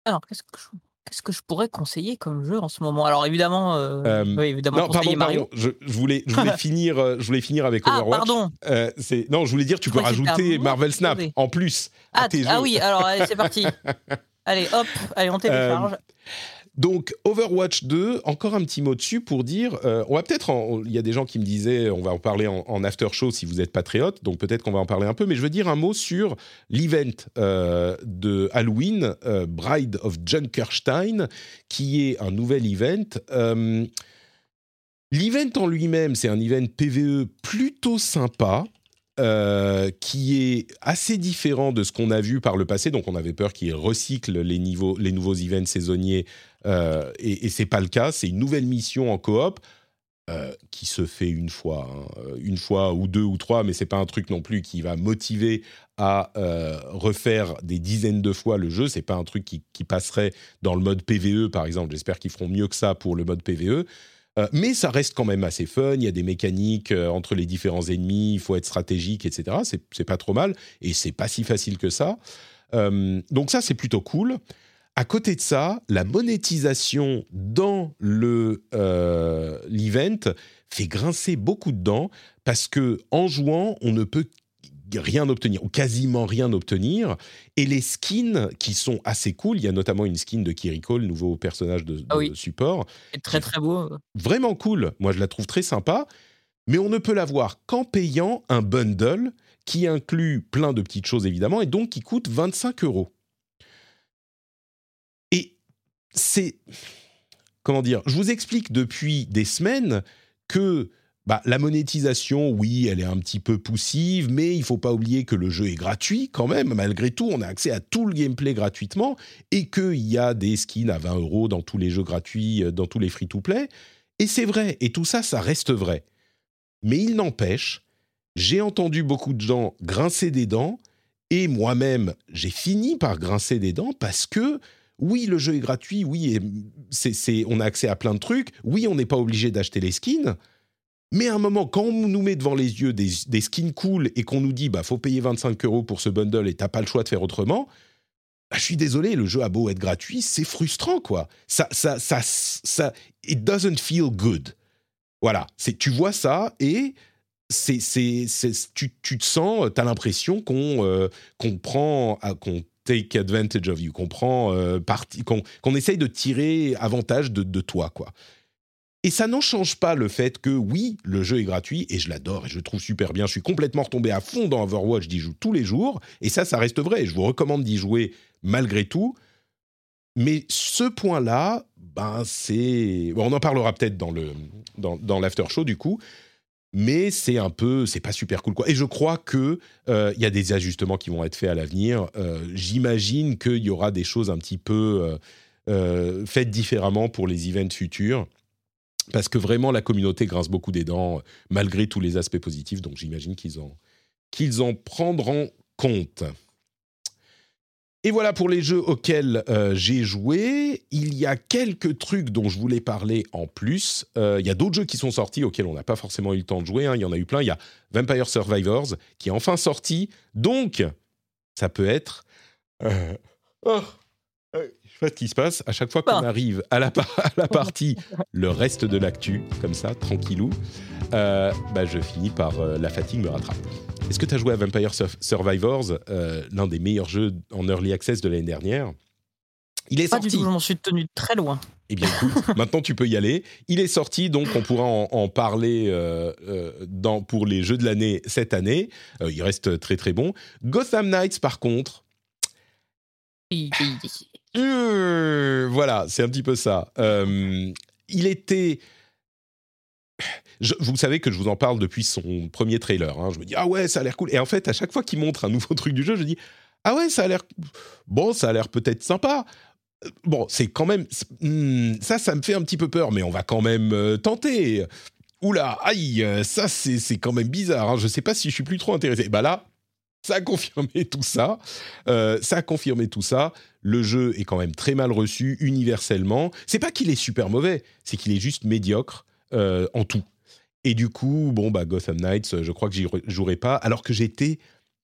Alors, qu'est-ce que je... Qu'est-ce que je pourrais conseiller comme jeu en ce moment? Alors évidemment, euh, oui, évidemment non, pardon, Mario. je, voulais, je voulais [LAUGHS] finir, je voulais finir avec ah, Overwatch. Pardon. c'est non, je voulais dire, tu peux rajouter Marvel Snap en plus. Ah, ah oui, alors c'est parti. [LAUGHS] allez, hop, allez, on télécharge. Donc Overwatch 2, encore un petit mot dessus pour dire, euh, on va peut-être, il y a des gens qui me disaient, on va en parler en, after show si vous êtes patriote, donc peut-être qu'on va en parler un peu, mais je veux dire un mot sur l'event euh, de Halloween, euh, Bride of Junkerstein, qui est un nouvel event. L'event en lui-même, c'est un event PVE plutôt sympa. Euh, qui est assez différent de ce qu'on a vu par le passé. Donc, on avait peur qu'il recycle les, niveaux, les nouveaux events saisonniers, euh, et, et c'est pas le cas. C'est une nouvelle mission en coop. Euh, qui se fait une fois, hein. une fois ou deux ou trois, mais c'est pas un truc non plus qui va motiver à refaire des dizaines de fois le jeu. C'est pas un truc qui, passerait dans le mode PVE, par exemple. J'espère qu'ils feront mieux que ça pour le mode PVE. Euh, mais ça reste quand même assez fun. Il y a des mécaniques euh, entre les différents ennemis. Il faut être stratégique, etc. C'est pas trop mal et c'est pas si facile que ça. Euh, donc ça, c'est plutôt cool. À côté de ça, la monétisation dans le l'event fait grincer beaucoup de dents parce que en jouant, on ne peut rien obtenir, ou quasiment rien obtenir. Et les skins qui sont assez cool, il y a notamment une skin de Kiriko, le nouveau personnage de, ah support. très très beau. Vraiment cool. Moi, je la trouve très sympa. mais on ne peut l'avoir qu'en payant un bundle qui inclut plein de petites choses évidemment et donc qui coûte 25 euros. C'est comment dire Je vous explique depuis des semaines que bah, la monétisation, oui, elle est un petit peu poussive, mais il faut pas oublier que le jeu est gratuit quand même. Malgré tout, on a accès à tout le gameplay gratuitement et qu'il y a des skins à 20 euros dans tous les jeux gratuits, euh, dans tous les free-to-play. Et c'est vrai, et tout ça, ça reste vrai. Mais il n'empêche, j'ai entendu beaucoup de gens grincer des dents, et moi-même, j'ai fini par grincer des dents parce que oui, le jeu est gratuit, oui, c'est, on a accès à plein de trucs, oui, on n'est pas obligé d'acheter les skins, mais à un moment, quand on nous met devant les yeux des, skins cool et qu'on nous dit bah faut payer 25 euros pour ce bundle et t'as pas le choix de faire autrement, bah, je suis désolé, le jeu a beau être gratuit, c'est frustrant quoi. Ça, ça, ça, ça, it doesn't feel good. Voilà, c'est tu vois ça et c'est, c'est, tu, tu te sens, t'as l'impression qu'on euh, qu'on prend, qu'on take advantage of you, qu'on prend euh, partie, qu'on, essaye de tirer avantage de, toi quoi. Et ça n'en change pas le fait que oui, le jeu est gratuit et je l'adore et je le trouve super bien. Je suis complètement retombé à fond dans Overwatch, j'y joue tous les jours et ça, ça reste vrai. Je vous recommande d'y jouer malgré tout. Mais ce point-là, ben c'est, on en parlera peut-être dans le dans l'after show du coup. Mais c'est un peu, c'est pas super cool quoi. Et je crois que euh, il y a des ajustements qui vont être faits à l'avenir. Euh, j'imagine qu'il y aura des choses un petit peu euh, faites différemment pour les events futurs parce que vraiment la communauté grince beaucoup des dents euh, malgré tous les aspects positifs, donc j'imagine qu'ils en, qu'ils en prendront compte. Et voilà pour les jeux auxquels euh, j'ai joué. Il y a quelques trucs dont je voulais parler en plus. Euh, il y a d'autres jeux qui sont sortis auxquels on n'a pas forcément eu le temps de jouer. Hein. Il y en a eu plein. Il y a Vampire Survivors qui est enfin sorti. Donc, ça peut être... Oh, sais pas ce qui se passe. À chaque fois qu'on arrive à la, la, partie le reste de l'actu, comme ça, tranquillou, euh, bah, je finis par euh, la fatigue me rattrape. Est-ce que tu as joué à Vampire Survivors, euh, l'un des meilleurs jeux en early access de l'année dernière? Il est sorti. du tout, je m'en suis tenu très loin. Eh bien, écoute, [LAUGHS] maintenant tu peux y aller. Il est sorti, donc on pourra en, parler dans, pour les jeux de l'année cette année. il reste très très bon. Gotham Knights, par contre, euh, voilà, c'est un petit peu ça. Euh, il était. vous savez que je vous en parle depuis son premier trailer. Hein. Je me dis, ah ouais, ça a l'air cool. Et en fait, à chaque fois qu'il montre un nouveau [LAUGHS] truc du jeu, je dis, ah ouais, ça a l'air. Bon, ça a l'air peut-être sympa. Bon, c'est quand même. Hmm, ça, ça me fait un petit peu peur, mais on va quand même euh, tenter. Oula, aïe, ça, c'est quand même bizarre. Hein. Je sais pas si je suis plus trop intéressé. Bah là, ça a confirmé tout ça. Ça a confirmé tout ça. Le jeu est quand même très mal reçu universellement. C'est pas qu'il est super mauvais, c'est qu'il est juste médiocre euh, en tout. Et du coup, bon, bah, Gotham Knights, je crois que j'y jouerai pas, alors que j'étais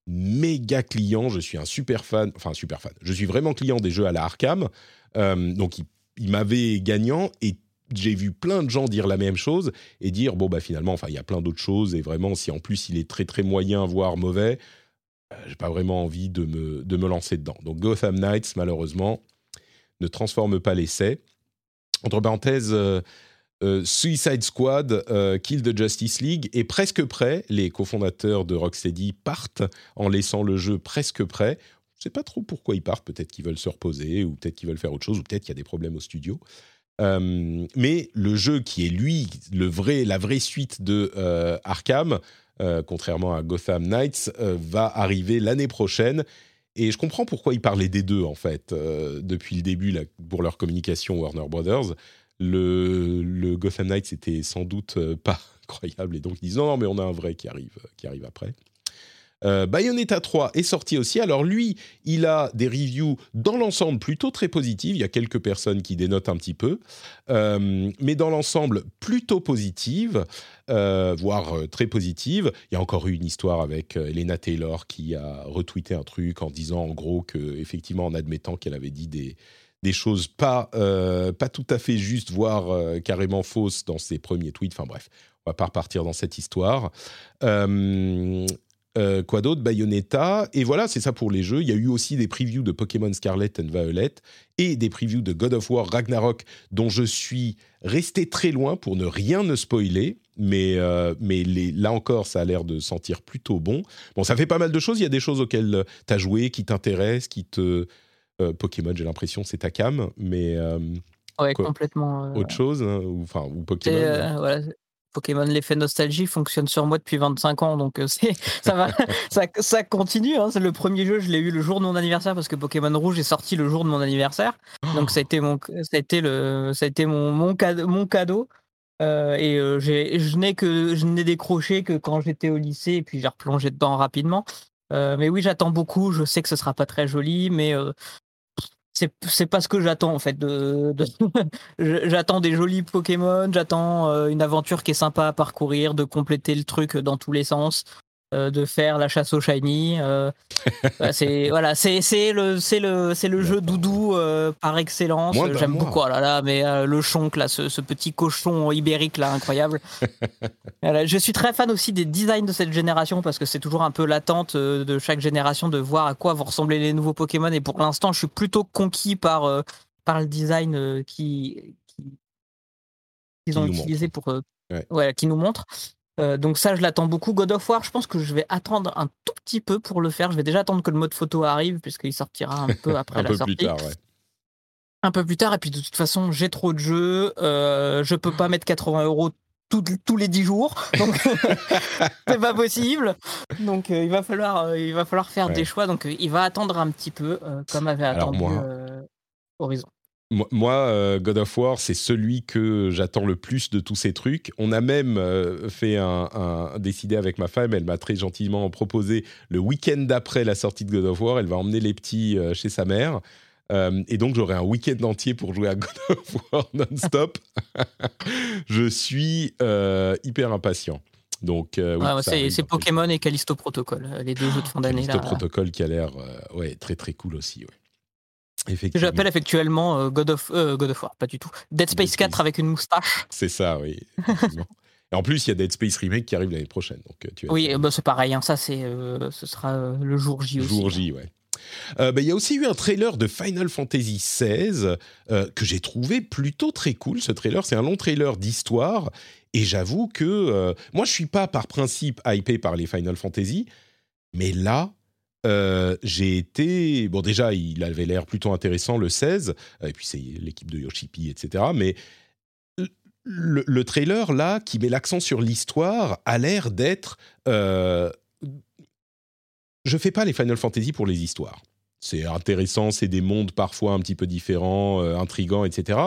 méga client. Je suis un super fan, enfin, super fan. Je suis vraiment client des jeux à la Arkham. Euh, donc, il, il m'avait gagnant et j'ai vu plein de gens dire la même chose et dire bon bah finalement enfin il y a plein d'autres choses et vraiment si en plus il est très très moyen voire mauvais j'ai pas vraiment envie de me, de me lancer dedans. Donc Gotham Knights, malheureusement, ne transforme pas l'essai. Entre parenthèses, euh, euh, Suicide Squad, Kill the Justice League est presque prêt. Les cofondateurs de Rocksteady partent en laissant le jeu presque prêt. Je ne sais pas trop pourquoi ils partent. Peut-être qu'ils veulent se reposer, ou peut-être qu'ils veulent faire autre chose, ou peut-être qu'il y a des problèmes au studio. mais le jeu qui est lui, le vrai, la vraie suite de Arkham, euh, contrairement à Gotham Knights, euh, va arriver l'année prochaine. Et je comprends pourquoi ils parlaient des deux, en fait, euh, depuis le début, pour leur communication Warner Brothers. Le, Gotham Knights était sans doute pas [LAUGHS] incroyable, et donc ils disent non, non, mais on a un vrai qui arrive, qui arrive après. Euh, Bayonetta 3 est sorti aussi. Alors lui, il a des reviews dans l'ensemble plutôt très positives. Il y a quelques personnes qui dénotent un petit peu, euh, mais dans l'ensemble plutôt positives, euh, voire très positives. Il y a encore eu une histoire avec Elena Taylor qui a retweeté un truc en disant en gros que effectivement en admettant qu'elle avait dit des choses pas, pas tout à fait justes, voire carrément fausses dans ses premiers tweets. Enfin bref, on va pas repartir dans cette histoire. Euh, quoi d'autre? Bayonetta. Et voilà, c'est ça pour les jeux. Il y a eu aussi des previews de Pokémon Scarlet and Violet et des previews de God of War Ragnarok, dont je suis resté très loin pour ne rien ne spoiler. mais euh, mais les, là encore, ça a l'air de sentir plutôt bon. Bon, ça fait pas mal de choses. Il y a des choses auxquelles tu as joué, qui t'intéressent, qui te. Pokémon, j'ai l'impression, c'est ta cam, mais. ouais, complètement. Autre chose, hein, ou, enfin, ou Pokémon. Voilà, Pokémon l'effet nostalgie fonctionne sur moi depuis 25 ans, donc [LAUGHS] c'est ça va, ça, ça, continue. Hein. C'est le premier jeu, je l'ai eu le jour de mon anniversaire parce que Pokémon Rouge est sorti le jour de mon anniversaire, donc ça a été mon, ça a été le, ça a été mon, mon cadeau, mon cadeau. Euh, et euh, je n'ai que je n'ai décroché que quand j'étais au lycée et puis j'ai replongé dedans rapidement. Euh, mais oui, j'attends beaucoup. Je sais que ce sera pas très joli, mais c'est pas ce que j'attends en fait. De, [LAUGHS] j'attends des jolis Pokémon, j'attends euh, une aventure qui est sympa à parcourir, de compléter le truc dans tous les sens. Euh, de faire la chasse au shiny. Euh, [LAUGHS] bah, c'est voilà, c'est le c'est le c'est le jeu doudou euh, par excellence. J'aime beaucoup. Oh là là, mais le chonk là, ce, petit cochon ibérique là, incroyable. [LAUGHS] je suis très fan aussi des designs de cette génération parce que c'est toujours un peu l'attente de chaque génération de voir à quoi vont ressembler les nouveaux Pokémon. Et pour l'instant, je suis plutôt conquis par par le design qui qu'ils ont utilisé pour ouais. qui nous montre. Euh, donc ça, je l'attends beaucoup. God of War, je pense que je vais attendre un tout petit peu pour le faire. Je vais déjà attendre que le mode photo arrive, puisqu'il sortira un peu [LAUGHS] après un la peu sortie. Plus tard, ouais. Un peu plus tard, et puis de toute façon, j'ai trop de jeux. Euh, je peux pas mettre 80 euros tous les 10 jours, donc [LAUGHS] c'est pas possible. Donc euh, il va falloir, euh, il va falloir faire des choix. Donc il va attendre un petit peu, comme avait attendu Horizon. Moi, euh, God of War, c'est celui que j'attends le plus de tous ces trucs. On a même euh, fait un, décidé avec ma femme. Elle m'a très gentiment proposé le week-end d'après la sortie de God of War. Elle va emmener les petits euh, chez sa mère. et donc, j'aurai un week-end entier pour jouer à God of War [LAUGHS] non-stop. [LAUGHS] Je suis hyper impatient. Donc, c'est Pokémon et Callisto Protocol, les deux jeux de fin d'année. Callisto Protocol qui a l'air ouais, très très cool aussi. Ouais. J'appelle effectivement euh, God, of, euh, God of War, pas du tout. Dead Space 4 avec une moustache. C'est ça, oui. [LAUGHS] Et en plus, il y a Dead Space Remake qui arrive l'année prochaine. Donc, euh, tu oui, bah, c'est pareil, hein, ça c'est, ce sera le jour J aussi. Jour J, ouais. Bah, il y a aussi eu un trailer de Final Fantasy XVI que j'ai trouvé plutôt très cool. Ce trailer, c'est un long trailer d'histoire. Et j'avoue que moi, je suis pas par principe hypé par les Final Fantasy. Mais là, euh, j'ai été bon déjà il avait l'air plutôt intéressant le 16 et puis c'est l'équipe de Yoshipi etc mais le, trailer là qui met l'accent sur l'histoire a l'air d'être euh, je fais pas les Final Fantasy pour les histoires. C'est intéressant c'est des mondes parfois un petit peu différents euh, intrigants etc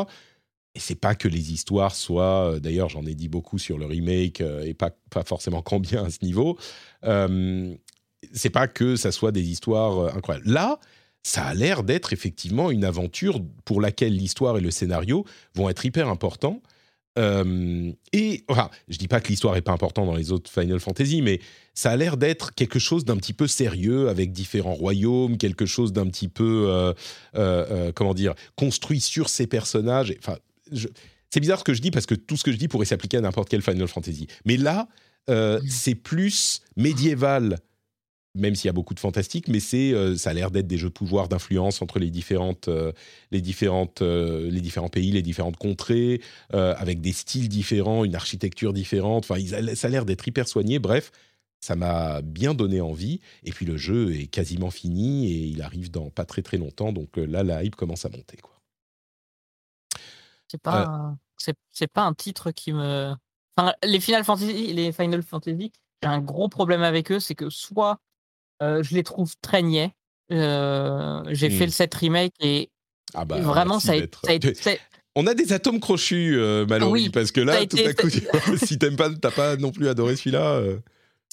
et c'est pas que les histoires soient d'ailleurs j'en ai dit beaucoup sur le remake et pas pas forcément combien à ce niveau c'est pas que ça soit des histoires euh, incroyables. Là, ça a l'air d'être effectivement une aventure pour laquelle l'histoire et le scénario vont être hyper importants. Euh, et enfin, je dis pas que l'histoire est pas importante dans les autres Final Fantasy, mais ça a l'air d'être quelque chose d'un petit peu sérieux avec différents royaumes, quelque chose d'un petit peu euh, comment dire construit sur ces personnages. Enfin, c'est bizarre ce que je dis parce que tout ce que je dis pourrait s'appliquer à n'importe quel Final Fantasy. Mais là, c'est plus médiéval même s'il y a beaucoup de fantastique, mais c'est, euh, ça a l'air d'être des jeux de pouvoir, d'influence entre les différentes, euh, les différentes, euh, les différents pays, les différentes contrées, avec des styles différents, une architecture différente. Enfin, ça a l'air d'être hyper soigné. Bref, ça m'a bien donné envie. Et puis le jeu est quasiment fini et il arrive dans pas très très longtemps. Donc là, la hype commence à monter, quoi. C'est pas, c'est, pas un titre qui me. Enfin, les Final Fantasy, les Final Fantasy, j'ai un gros problème avec eux, c'est que soit euh, je les trouve très niais. Euh, j'ai fait hmm. le 7 remake et ah bah, vraiment, ça a, été. [LAUGHS] On a des atomes crochus, euh, Mallory, parce que là, tout à coup, [LAUGHS] [LAUGHS] si t'aimes pas, t'as pas non plus adoré celui-là.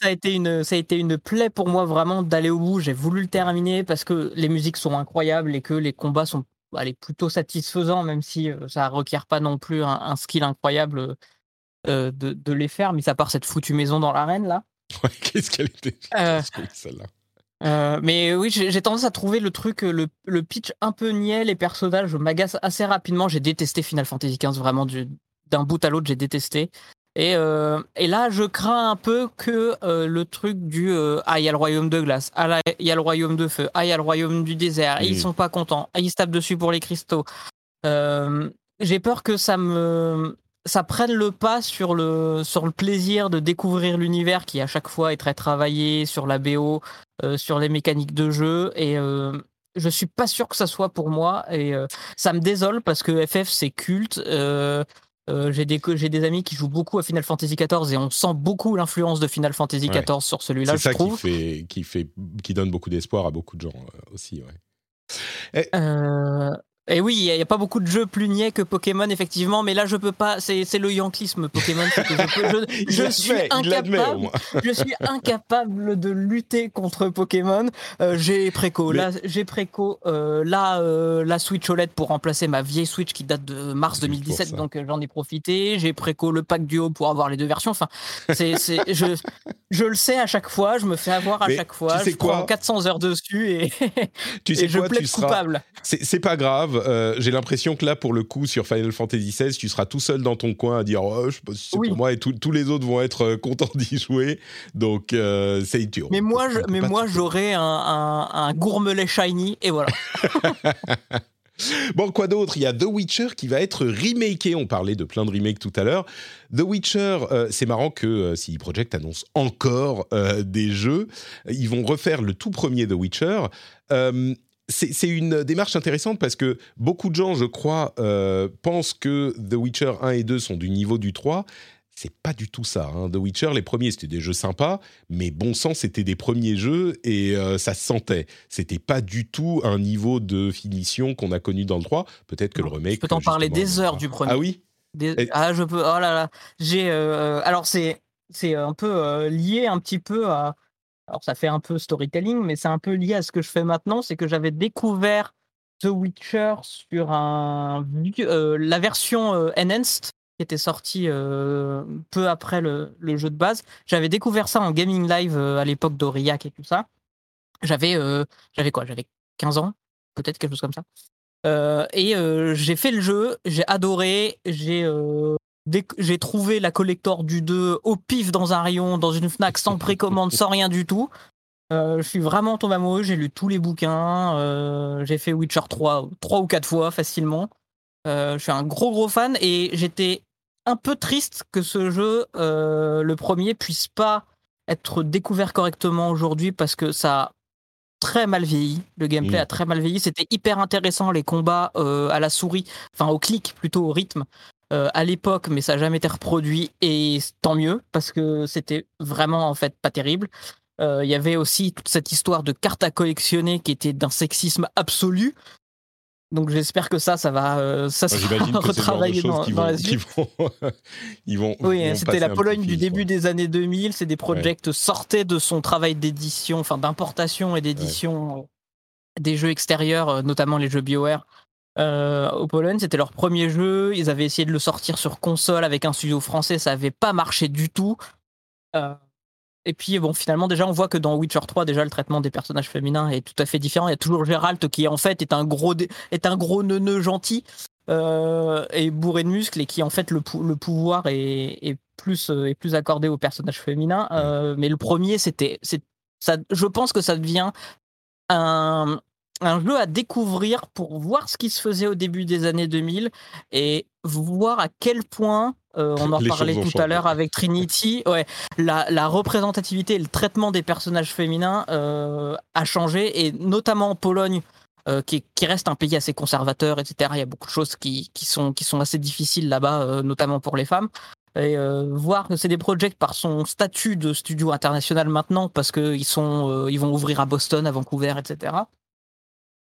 Ça a, été une, ça a été une plaie pour moi vraiment d'aller au bout. J'ai voulu le terminer parce que les musiques sont incroyables et que les combats sont allez, plutôt satisfaisants, même si ça requiert pas non plus un, skill incroyable de, de, les faire, mis à part cette foutue maison dans l'arène là. Qu'est-ce qu'elle était celle-là euh, mais oui, j'ai tendance à trouver le truc, le, le pitch un peu niais, les personnages m'agace assez rapidement. J'ai détesté Final Fantasy XV, vraiment d'un bout à l'autre, j'ai détesté. Et, euh, et, là, je crains un peu que euh, le truc du ah il y a le royaume de glace, ah il y a le royaume de feu, ah il y a le royaume du désert, ils sont pas contents, ah ils se tapent dessus pour les cristaux. j'ai peur que ça me ça prenne le pas sur le, sur le plaisir de découvrir l'univers qui à chaque fois est très travaillé sur la BO, sur les mécaniques de jeu. Et je suis pas sûr que ça soit pour moi. Et ça me désole parce que FF c'est culte. j'ai des, des amis qui jouent beaucoup à Final Fantasy XIV et on sent beaucoup l'influence de Final Fantasy XIV sur celui-là. C'est ça qui, fait, qui, fait, qui donne beaucoup d'espoir à beaucoup de gens aussi. Ouais. Et... Et oui, il n'y a, pas beaucoup de jeux plus niais que Pokémon, effectivement, mais là, je peux pas. C'est le yanklisme Pokémon. je, [LAUGHS] suis incapable, [LAUGHS] je suis incapable de lutter contre Pokémon. Euh, j'ai préco, là, j'ai préco, euh, là, euh, la Switch OLED pour remplacer ma vieille Switch qui date de mars 2017, donc j'en ai profité. J'ai préco le pack duo pour avoir les deux versions. Enfin, c'est, je, je le sais à chaque fois, je me fais avoir à chaque fois. je prends 400 heures dessus et, tu [LAUGHS] sais je plaide coupable. C'est pas grave. Euh, j'ai l'impression que là, pour le coup, sur Final Fantasy XVI, tu seras tout seul dans ton coin à dire oh, je sais pas si c'est pour moi et tous les autres vont être euh, [LAUGHS] contents d'y jouer. Donc, euh, c'est dur. Mais moi, mais moi, j'aurai un, un, un gourmelet shiny et voilà. [LAUGHS] Bon, quoi d'autre? Il y a The Witcher qui va être remaké. On parlait de plein de remakes tout à l'heure. The Witcher, c'est marrant que CD Projekt annonce encore des jeux. Ils vont refaire le tout premier The Witcher c'est une démarche intéressante parce que beaucoup de gens, je crois, euh, pensent que The Witcher 1 et 2 sont du niveau du 3. C'est pas du tout ça. Hein. The Witcher, les premiers, c'était des jeux sympas, mais bon sang, c'était des premiers jeux et euh, ça se sentait. C'était pas du tout un niveau de finition qu'on a connu dans le 3. Peut-être que le remake. Je peux t'en parler des heures du premier. Ah oui? Ah, je peux. Oh là là. J'ai. Euh, alors, c'est un peu lié un petit peu à alors ça fait un peu storytelling, mais c'est un peu lié à ce que je fais maintenant, c'est que j'avais découvert The Witcher sur un, euh, la version euh, enhanced qui était sortie euh, peu après le, jeu de base. J'avais découvert ça en gaming live à l'époque d'Aurillac et tout ça. J'avais j'avais quoi? J'avais 15 ans, peut-être quelque chose comme ça. et j'ai fait le jeu, j'ai adoré, j'ai j'ai trouvé la collector du 2 au pif dans un rayon, dans une Fnac, sans [LAUGHS] précommande, sans rien du tout. Euh, je suis vraiment tombé amoureux, j'ai lu tous les bouquins, euh, j'ai fait Witcher 3 trois ou quatre fois facilement. Euh, je suis un gros gros fan et j'étais un peu triste que ce jeu, le premier, puisse pas être découvert correctement aujourd'hui parce que ça a très mal vieilli. Le gameplay mm. a très mal vieilli. C'était hyper intéressant les combats à la souris, enfin au clic plutôt au rythme. Euh, à l'époque, mais ça n'a jamais été reproduit et tant mieux parce que c'était vraiment en fait pas terrible. Euh, il y avait aussi toute cette histoire de cartes à collectionner qui était d'un sexisme absolu. Donc j'espère que ça, ça va, euh, ça [LAUGHS] retravailler dans, dans la suite. [LAUGHS] ils vont, oui, c'était la Pologne du début des années 2000. C'est des projects sortaient de son travail d'édition, enfin d'importation et d'édition des jeux extérieurs, notamment les jeux BioWare, euh, au Pologne. C'était leur premier jeu. Ils avaient essayé de le sortir sur console avec un studio français. Ça n'avait pas marché du tout. Euh, et puis, bon, finalement, déjà, on voit que dans Witcher 3, déjà, le traitement des personnages féminins est tout à fait différent. Il y a toujours Geralt qui, en fait, est un gros, est un gros neuneu gentil euh, et bourré de muscles et qui, en fait, le, le pouvoir est, plus, est plus accordé aux personnages féminins. mais le premier, c'était. Ça, je pense que ça devient un, un jeu à découvrir pour voir ce qui se faisait au début des années 2000 et voir à quel point euh, on en parlait tout à l'heure avec Trinity. [LAUGHS] Ouais, la, représentativité et le traitement des personnages féminins euh, a changé, et notamment en Pologne, euh, qui, reste un pays assez conservateur, etc. Il y a beaucoup de choses qui, sont, qui sont assez difficiles là-bas, notamment pour les femmes. Et voir que c'est des projets par son statut de studio international maintenant, parce qu'ils sont, ils vont ouvrir à Boston, à Vancouver, etc.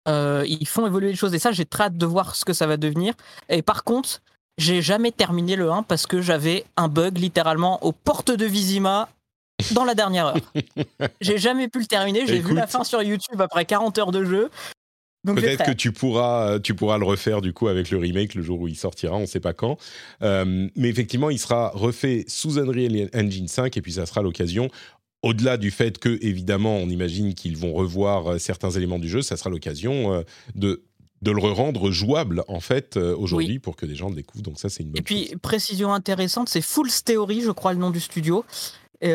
Euh, ils font évoluer les choses et ça, j'ai très hâte de voir ce que ça va devenir. Et par contre, j'ai jamais terminé le 1 parce que j'avais un bug littéralement aux portes de Vizima dans la dernière heure. [LAUGHS] j'ai jamais pu le terminer. J'ai vu la fin sur YouTube après 40 heures de jeu. Peut-être que tu pourras, tu pourras le refaire du coup avec le remake le jour où il sortira, on ne sait pas quand. Euh, mais effectivement, il sera refait sous Unreal Engine 5 et puis ça sera l'occasion au-delà du fait que, évidemment, on imagine qu'ils vont revoir euh, certains éléments du jeu, ça sera l'occasion euh, de de le rendre jouable en fait euh, aujourd'hui pour que des gens le découvrent. Donc ça, c'est une bonne Et puis précision intéressante, c'est Full Theory, je crois le nom du studio. oui,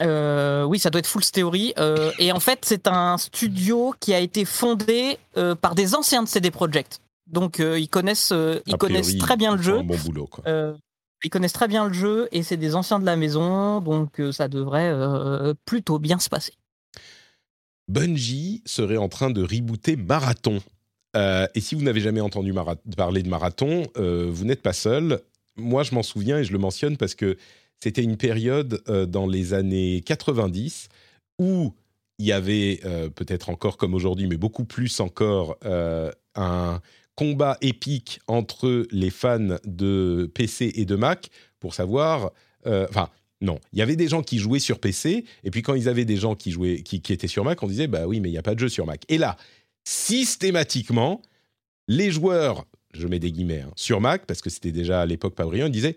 ça doit être Full Theory. et en fait, c'est un studio qui a été fondé par des anciens de CD Projekt. Donc ils connaissent, ils connaissent très bien ils le jeu. Un bon boulot, quoi. Ils connaissent très bien le jeu et c'est des anciens de la maison, donc euh, ça devrait euh, plutôt bien se passer. Bungie serait en train de rebooter Marathon. Euh, et si vous n'avez jamais entendu parler de Marathon, vous n'êtes pas seul. Moi, je m'en souviens et je le mentionne parce que c'était une période dans les années 90 où il y avait, peut-être encore comme aujourd'hui, mais beaucoup plus encore, un combat épique entre les fans de PC et de Mac pour savoir... euh, Enfin, non, il y avait des gens qui jouaient sur PC, et puis quand ils avaient des gens qui, jouaient, qui, étaient sur Mac, on disait, bah oui, mais il n'y a pas de jeu sur Mac. Et là, systématiquement, les joueurs, je mets des guillemets, hein, sur Mac, parce que c'était déjà à l'époque pas brillant, ils disaient,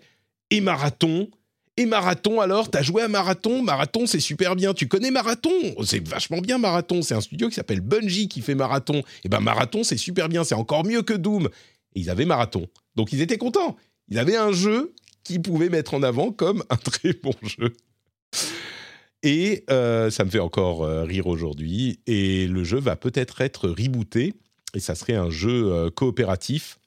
et Marathon et Marathon alors, t'as joué à Marathon Marathon, c'est super bien. Tu connais Marathon? C'est vachement bien Marathon. C'est un studio qui s'appelle Bungie qui fait Marathon. Et ben Marathon, c'est super bien. C'est encore mieux que Doom. Et ils avaient Marathon. Donc ils étaient contents. Ils avaient un jeu qu'ils pouvaient mettre en avant comme un très bon jeu. Et euh, ça me fait encore euh, rire aujourd'hui. Et le jeu va peut-être être rebooté. Et ça serait un jeu euh, coopératif.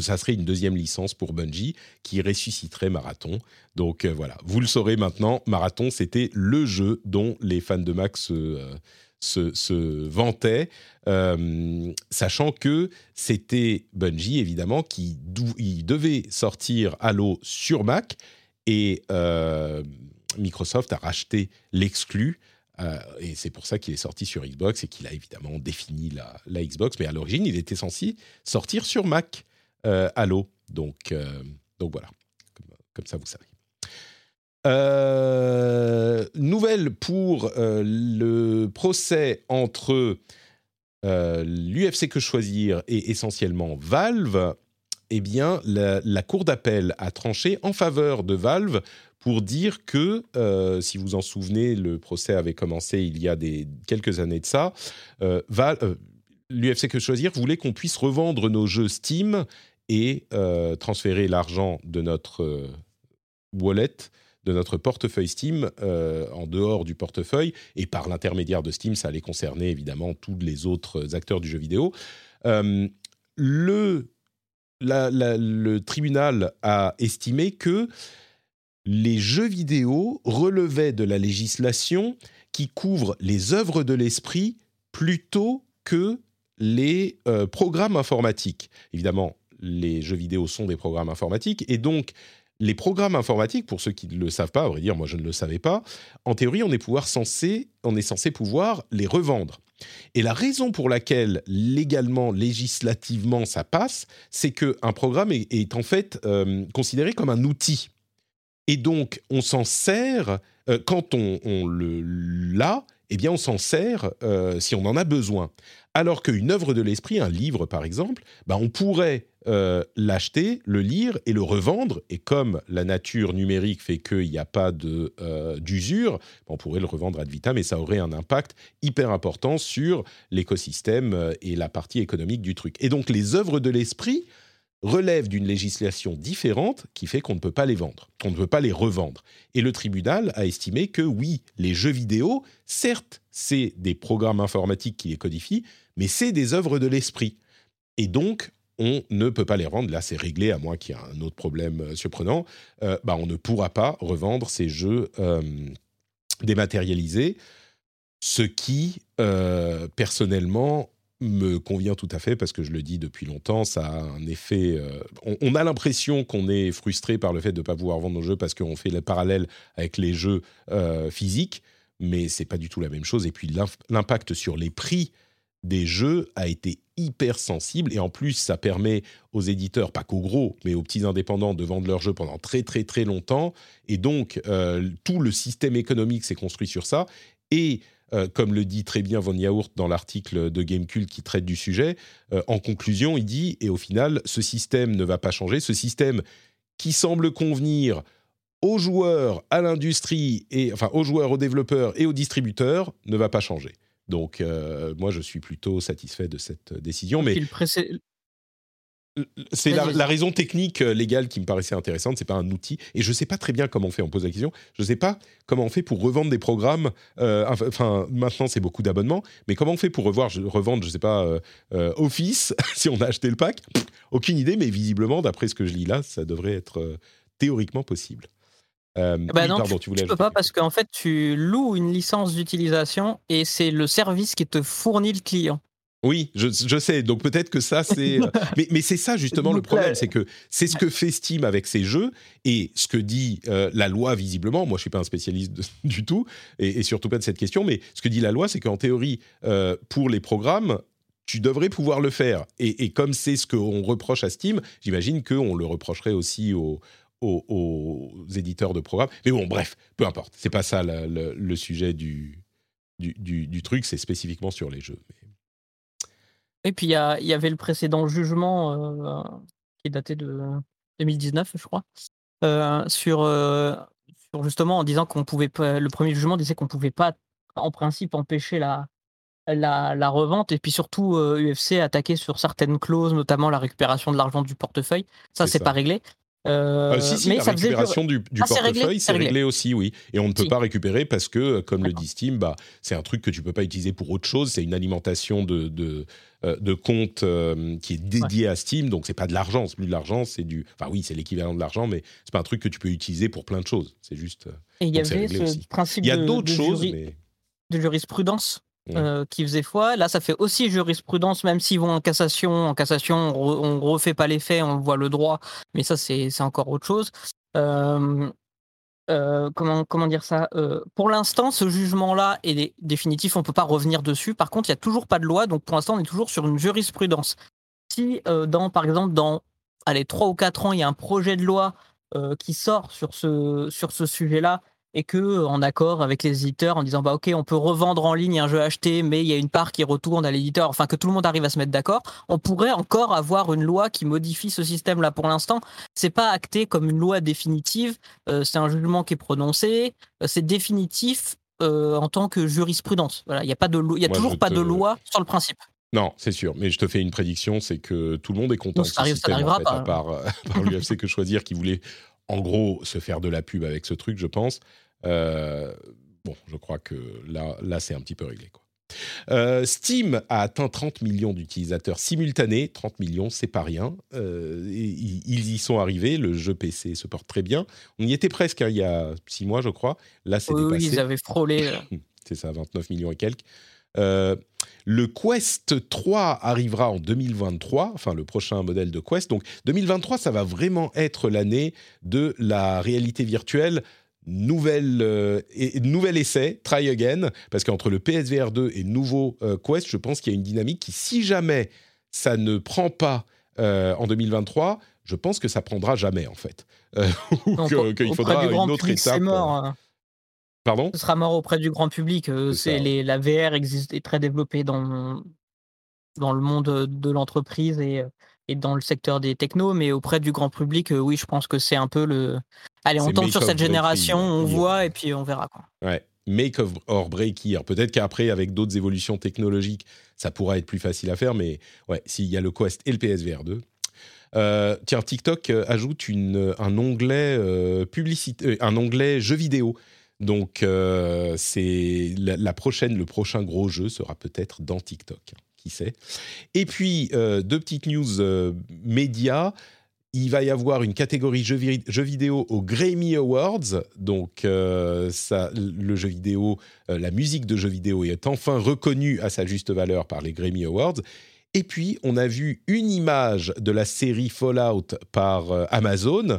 Ça serait une deuxième licence pour Bungie qui ressusciterait Marathon. Donc euh, voilà, vous le saurez maintenant, Marathon, c'était le jeu dont les fans de Mac se, euh, se, vantaient, euh, sachant que c'était Bungie, évidemment, qui devait sortir Halo sur Mac, et Microsoft a racheté l'exclu, et c'est pour ça qu'il est sorti sur Xbox, et qu'il a évidemment défini la Xbox, mais à l'origine, il était censé sortir sur Mac, euh, Halo. Donc, euh, donc voilà, comme, ça vous savez. Euh, nouvelle pour le procès entre l'UFC Que Choisir et essentiellement Valve. Eh bien, la, Cour d'appel a tranché en faveur de Valve pour dire que, si vous en souvenez, le procès avait commencé il y a des, quelques années de ça, Val- euh, l'UFC Que Choisir voulait qu'on puisse revendre nos jeux Steam et euh, transférer l'argent de notre euh, wallet, de notre portefeuille Steam euh, en dehors du portefeuille. Et par l'intermédiaire de Steam, ça allait concerner évidemment tous les autres acteurs du jeu vidéo. Le, tribunal a estimé que les jeux vidéo relevaient de la législation qui couvre les œuvres de l'esprit plutôt que les programmes informatiques. Évidemment, les jeux vidéo sont des programmes informatiques et donc les programmes informatiques, pour ceux qui ne le savent pas, à vrai dire, moi je ne le savais pas, en théorie, on est, pouvoir censé, on est censé pouvoir les revendre. Et la raison pour laquelle légalement, législativement, ça passe, c'est qu'un programme est, en fait euh, considéré comme un outil. Et donc, on s'en sert, euh, quand on, on le l'a, eh bien, on s'en sert euh, si on en a besoin. Alors qu'une œuvre de l'esprit, un livre par exemple, bah, on pourrait euh, l'acheter, le lire et le revendre. Et comme la nature numérique fait qu'il n'y a pas de, euh, d'usure, on pourrait le revendre ad vitam et ça aurait un impact hyper important sur l'écosystème euh, et la partie économique du truc. Et donc les œuvres de l'esprit relèvent d'une législation différente qui fait qu'on ne peut pas les vendre, on ne peut pas les revendre. Et le tribunal a estimé que oui, les jeux vidéo, certes, c'est des programmes informatiques qui les codifient, mais c'est des œuvres de l'esprit. Et donc, on ne peut pas les revendre. Là, c'est réglé, à moins qu'il y ait un autre problème euh, surprenant. Euh, bah, on ne pourra pas revendre ces jeux euh, dématérialisés, ce qui, personnellement, me convient tout à fait parce que je le dis depuis longtemps, ça a un effet. on, a l'impression qu'on est frustré par le fait de ne pas pouvoir vendre nos jeux parce qu'on fait le parallèle avec les jeux physiques, mais c'est pas du tout la même chose. Et puis l'impact sur les prix des jeux a été hyper sensible et en plus ça permet aux éditeurs, pas qu'aux gros, mais aux petits indépendants de vendre leurs jeux pendant très très très longtemps. Et donc euh, tout le système économique s'est construit sur ça. Et euh, comme le dit très bien Von Yaourt dans l'article de Gamecult qui traite du sujet, euh, en conclusion, il dit, et au final, ce système ne va pas changer, ce système qui semble convenir aux joueurs, à l'industrie, et enfin aux joueurs, aux développeurs et aux distributeurs, ne va pas changer. Donc, euh, moi, je suis plutôt satisfait de cette décision. Mais C'est la, raison technique euh, légale qui me paraissait intéressante. C'est pas un outil, et je sais pas très bien comment on fait. On pose la question. Je sais pas comment on fait pour revendre des programmes. euh, enfin- maintenant c'est beaucoup d'abonnements, mais comment on fait pour revoir, je- revendre, je sais pas, euh, Office [LAUGHS] si on a acheté le pack? Pff, Aucune idée, mais visiblement, d'après ce que je lis là, ça devrait être euh, théoriquement possible. Euh, Bah oui, non, pardon, tu, tu voulais tu peux pas parce qu'en fait, tu loues une licence d'utilisation et c'est le service qui te fournit le client. Oui, je, je sais. Donc peut-être que ça, c'est. euh, [LAUGHS] mais mais c'est ça justement le problème, là- c'est que c'est ce que fait Steam avec ses jeux et ce que dit euh, la loi visiblement. Moi, je suis pas un spécialiste de- [LAUGHS] du tout et, et surtout pas de cette question, mais ce que dit la loi, c'est qu'en théorie, euh, pour les programmes. Tu devrais pouvoir le faire. Et, et comme c'est ce qu'on reproche à Steam, j'imagine qu'on le reprocherait aussi aux, aux- aux éditeurs de programmes. Mais bon, bref, peu importe. C'est pas ça le, le sujet du, du, du- du truc, c'est spécifiquement sur les jeux. Et puis il y, avait le précédent jugement euh, qui est daté de 2019, je crois, euh, sur, euh, sur justement en disant qu'on pouvait pas. Le premier jugement disait qu'on pouvait pas, en principe, empêcher la, la, la revente et puis surtout UFC attaquer sur certaines clauses, notamment la récupération de l'argent du portefeuille. Ça, C'est pas réglé. Euh, Euh, si, si, mais la ça faisait récupération du, du Ah, portefeuille, C'est réglé. réglé. aussi, oui. Et on ne peut Si. pas récupérer parce que, euh, comme le dit Steam, bah, c'est un truc que tu peux pas utiliser pour autre chose. C'est une alimentation de, de, euh, de compte euh, qui est dédié à Steam. Donc, c'est pas de l'argent. C'est plus de l'argent. C'est du. Enfin, oui, c'est l'équivalent de l'argent, mais c'est pas un truc que tu peux utiliser pour plein de choses. C'est juste. Et il y avait ce aussi. principe Il y a de- d'autres choses, mais. de jurisprudence? Ouais. Euh, qui faisait foi. Là, ça fait aussi jurisprudence, même s'ils vont en cassation. En cassation, on, re- on refait pas les faits, on voit le droit, mais ça, c'est encore autre chose. Euh, euh, comment, comment dire ça Pour l'instant, ce jugement-là est dé- définitif, on peut pas revenir dessus. Par contre, il y a toujours pas de loi, donc pour l'instant, on est toujours sur une jurisprudence. Si, dans, par exemple, dans allez, 3 ou 4 ans, il y a un projet de loi qui sort sur ce, sur ce sujet-là, et que en accord avec les éditeurs en disant bah ok on peut revendre en ligne un jeu acheté mais il y a une part qui retourne à l'éditeur. Enfin que tout le monde arrive à se mettre d'accord. On pourrait encore avoir une loi qui modifie ce système là pour l'instant c'est pas acté comme une loi définitive. Euh, c'est un jugement qui est prononcé. Euh, c'est définitif euh, en tant que jurisprudence. Voilà il y a pas de il y a Moi, toujours pas te- de loi sur le principe. Non, c'est sûr. Mais je te fais une prédiction, c'est que tout le monde est content de ça ce arrive- ça en fait, pas. à part, euh, [LAUGHS] à part l'UFC que choisir, qui voulait, en gros, se faire de la pub avec ce truc, je pense. Euh, bon, je crois que là, là c'est un petit peu réglé. Quoi. Euh, Steam a atteint 30 millions d'utilisateurs simultanés. 30 millions, c'est pas rien. Euh, ils ils y sont arrivés. Le jeu PC se porte très bien. On y était presque hein, il y a six mois, je crois. Là, c'est oui, oui, dépassé. ils avaient frôlé [LAUGHS] C'est ça, 29 millions et quelques. Euh, le Quest 3 arrivera en 2023, enfin le prochain modèle de Quest. Donc 2023, ça va vraiment être l'année de la réalité virtuelle. Nouvelle, euh, et, nouvel essai, try again, parce qu'entre le PSVR 2 et le nouveau euh, Quest, je pense qu'il y a une dynamique qui, si jamais ça ne prend pas euh, en 2023, je pense que ça prendra jamais en fait. [LAUGHS] Ou qu'il faudra une autre étape. mort hein. Pardon? Ce sera mort auprès du grand public. C'est les, la VR existe, est très développée dans, dans le monde de l'entreprise et, et dans le secteur des technos, mais auprès du grand public, euh, oui, je pense que c'est un peu le. Allez, on tombe sur cette génération, on voit et puis on verra. Quoi. Ouais. Make of- or break year. Peut-être qu'après, avec d'autres évolutions technologiques, ça pourra être plus facile à faire, mais ouais, s'il y a le Quest et le PSVR 2. Euh, tiens, TikTok euh, ajoute une, un onglet euh, publicité, un onglet jeux vidéo. Donc, c'est la, la prochaine, le prochain gros jeu sera peut-être dans TikTok. Qui sait Et puis, euh, deux petites news euh, médias. Il va y avoir une catégorie jeux, vi- jeux vidéo aux Grammy Awards. Donc, euh, le jeu vidéo, la musique de jeux vidéo est enfin reconnue à sa juste valeur par les Grammy Awards. Et puis, on a vu une image de la série Fallout par Amazon.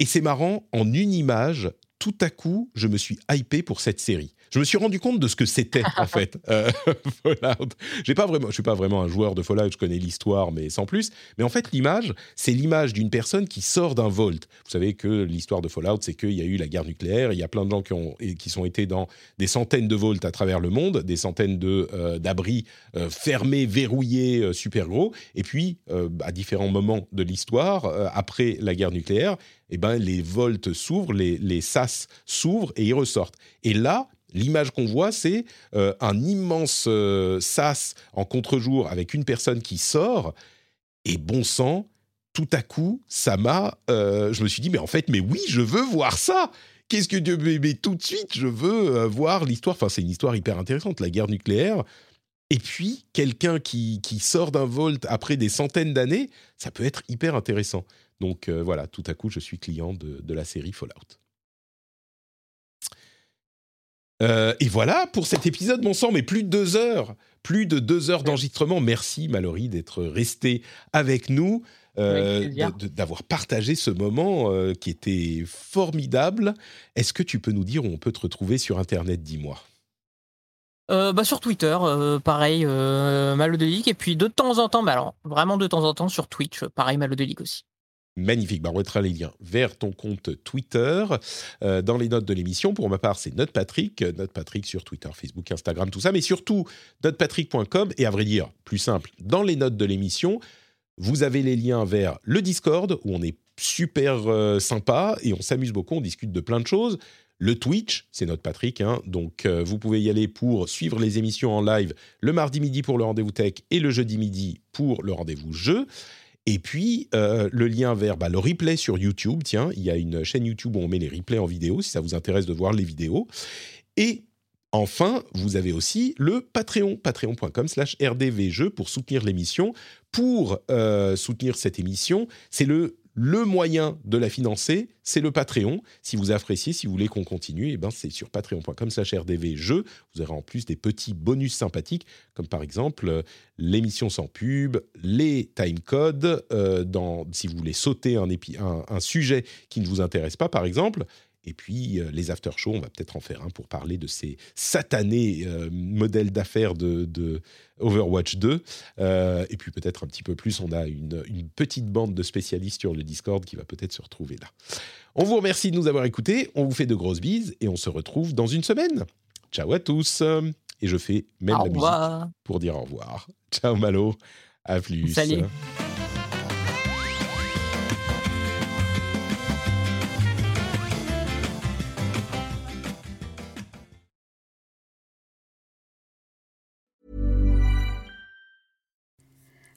Et c'est marrant, en une image, tout à coup, je me suis hypé pour cette série. Je me suis rendu compte de ce que c'était en [LAUGHS] fait euh, [LAUGHS] Fallout. J'ai pas vraiment, je suis pas vraiment un joueur de Fallout. Je connais l'histoire, mais sans plus. Mais en fait, l'image, c'est l'image d'une personne qui sort d'un vault. Vous savez que l'histoire de Fallout, c'est qu'il y a eu la guerre nucléaire. Il y a plein de gens qui ont qui sont été dans des centaines de vaults à travers le monde, des centaines de euh, d'abris euh, fermés, verrouillés, euh, super gros. Et puis, à différents moments de l'histoire, après la guerre nucléaire, eh ben, les volts s'ouvrent, les, les sas s'ouvrent et ils ressortent. Et là, l'image qu'on voit, c'est euh, un immense euh, sas en contre-jour avec une personne qui sort. Et bon sang, tout à coup, ça m'a. Euh, je me suis dit, mais en fait, mais oui, je veux voir ça. Qu'est-ce que Dieu. Mais, tout de suite, je veux voir l'histoire. Enfin, c'est une histoire hyper intéressante, la guerre nucléaire. Et puis, quelqu'un qui, qui sort d'un Volt après des centaines d'années, ça peut être hyper intéressant. Donc voilà, tout à coup, je suis client de la série Fallout. Euh, et voilà pour cet épisode, mon sang, mais plus de deux heures, plus de deux heures d'enregistrement. Merci Mallory d'être resté avec nous, euh, d'avoir partagé ce moment euh, qui était formidable. Est-ce que tu peux nous dire où on peut te retrouver sur Internet, dis-moi? Bah sur Twitter, pareil, Malodelic, et puis de temps en temps, bah alors vraiment de temps en temps sur Twitch, pareil, Malodelic aussi. Magnifique. Bah, on mettra les liens vers ton compte Twitter euh, dans les notes de l'émission. Pour ma part, c'est NotePatrick. NotePatrick sur Twitter, Facebook, Instagram, tout ça. Mais surtout, notepatrick.com. Et à vrai dire, plus simple, dans les notes de l'émission, vous avez les liens vers le Discord où on est super euh, sympa et on s'amuse beaucoup. On discute de plein de choses. Le Twitch, c'est notre Patrick, hein. donc euh, vous pouvez y aller pour suivre les émissions en live le mardi midi pour le rendez-vous tech et le jeudi midi pour le rendez-vous jeu. Et puis, euh, le lien vers bah, le replay sur YouTube. Tiens, il y a une chaîne YouTube où on met les replays en vidéo, si ça vous intéresse de voir les vidéos. Et enfin, vous avez aussi le Patreon, patreon.com slash rdvjeux pour soutenir l'émission. Pour euh, soutenir cette émission, c'est le le moyen de la financer, c'est le Patreon. Si vous appréciez, si vous voulez qu'on continue, eh ben c'est sur patreon.com slash rdvjeux. Vous aurez en plus des petits bonus sympathiques, comme par exemple euh, l'émission sans pub, les timecodes, euh, si vous voulez sauter un, un, sujet qui ne vous intéresse pas, par exemple. Et puis euh, les after-shows, on va peut-être en faire un pour parler de ces satanés euh, modèles d'affaires de, Overwatch 2. Euh, et puis peut-être un petit peu plus, on a une, une, petite bande de spécialistes sur le Discord qui va peut-être se retrouver là. On vous remercie de nous avoir écoutés, on vous fait de grosses bises et on se retrouve dans une semaine. Ciao à tous. Et je fais même la musique pour dire au revoir. Ciao Malo, à plus. Salut.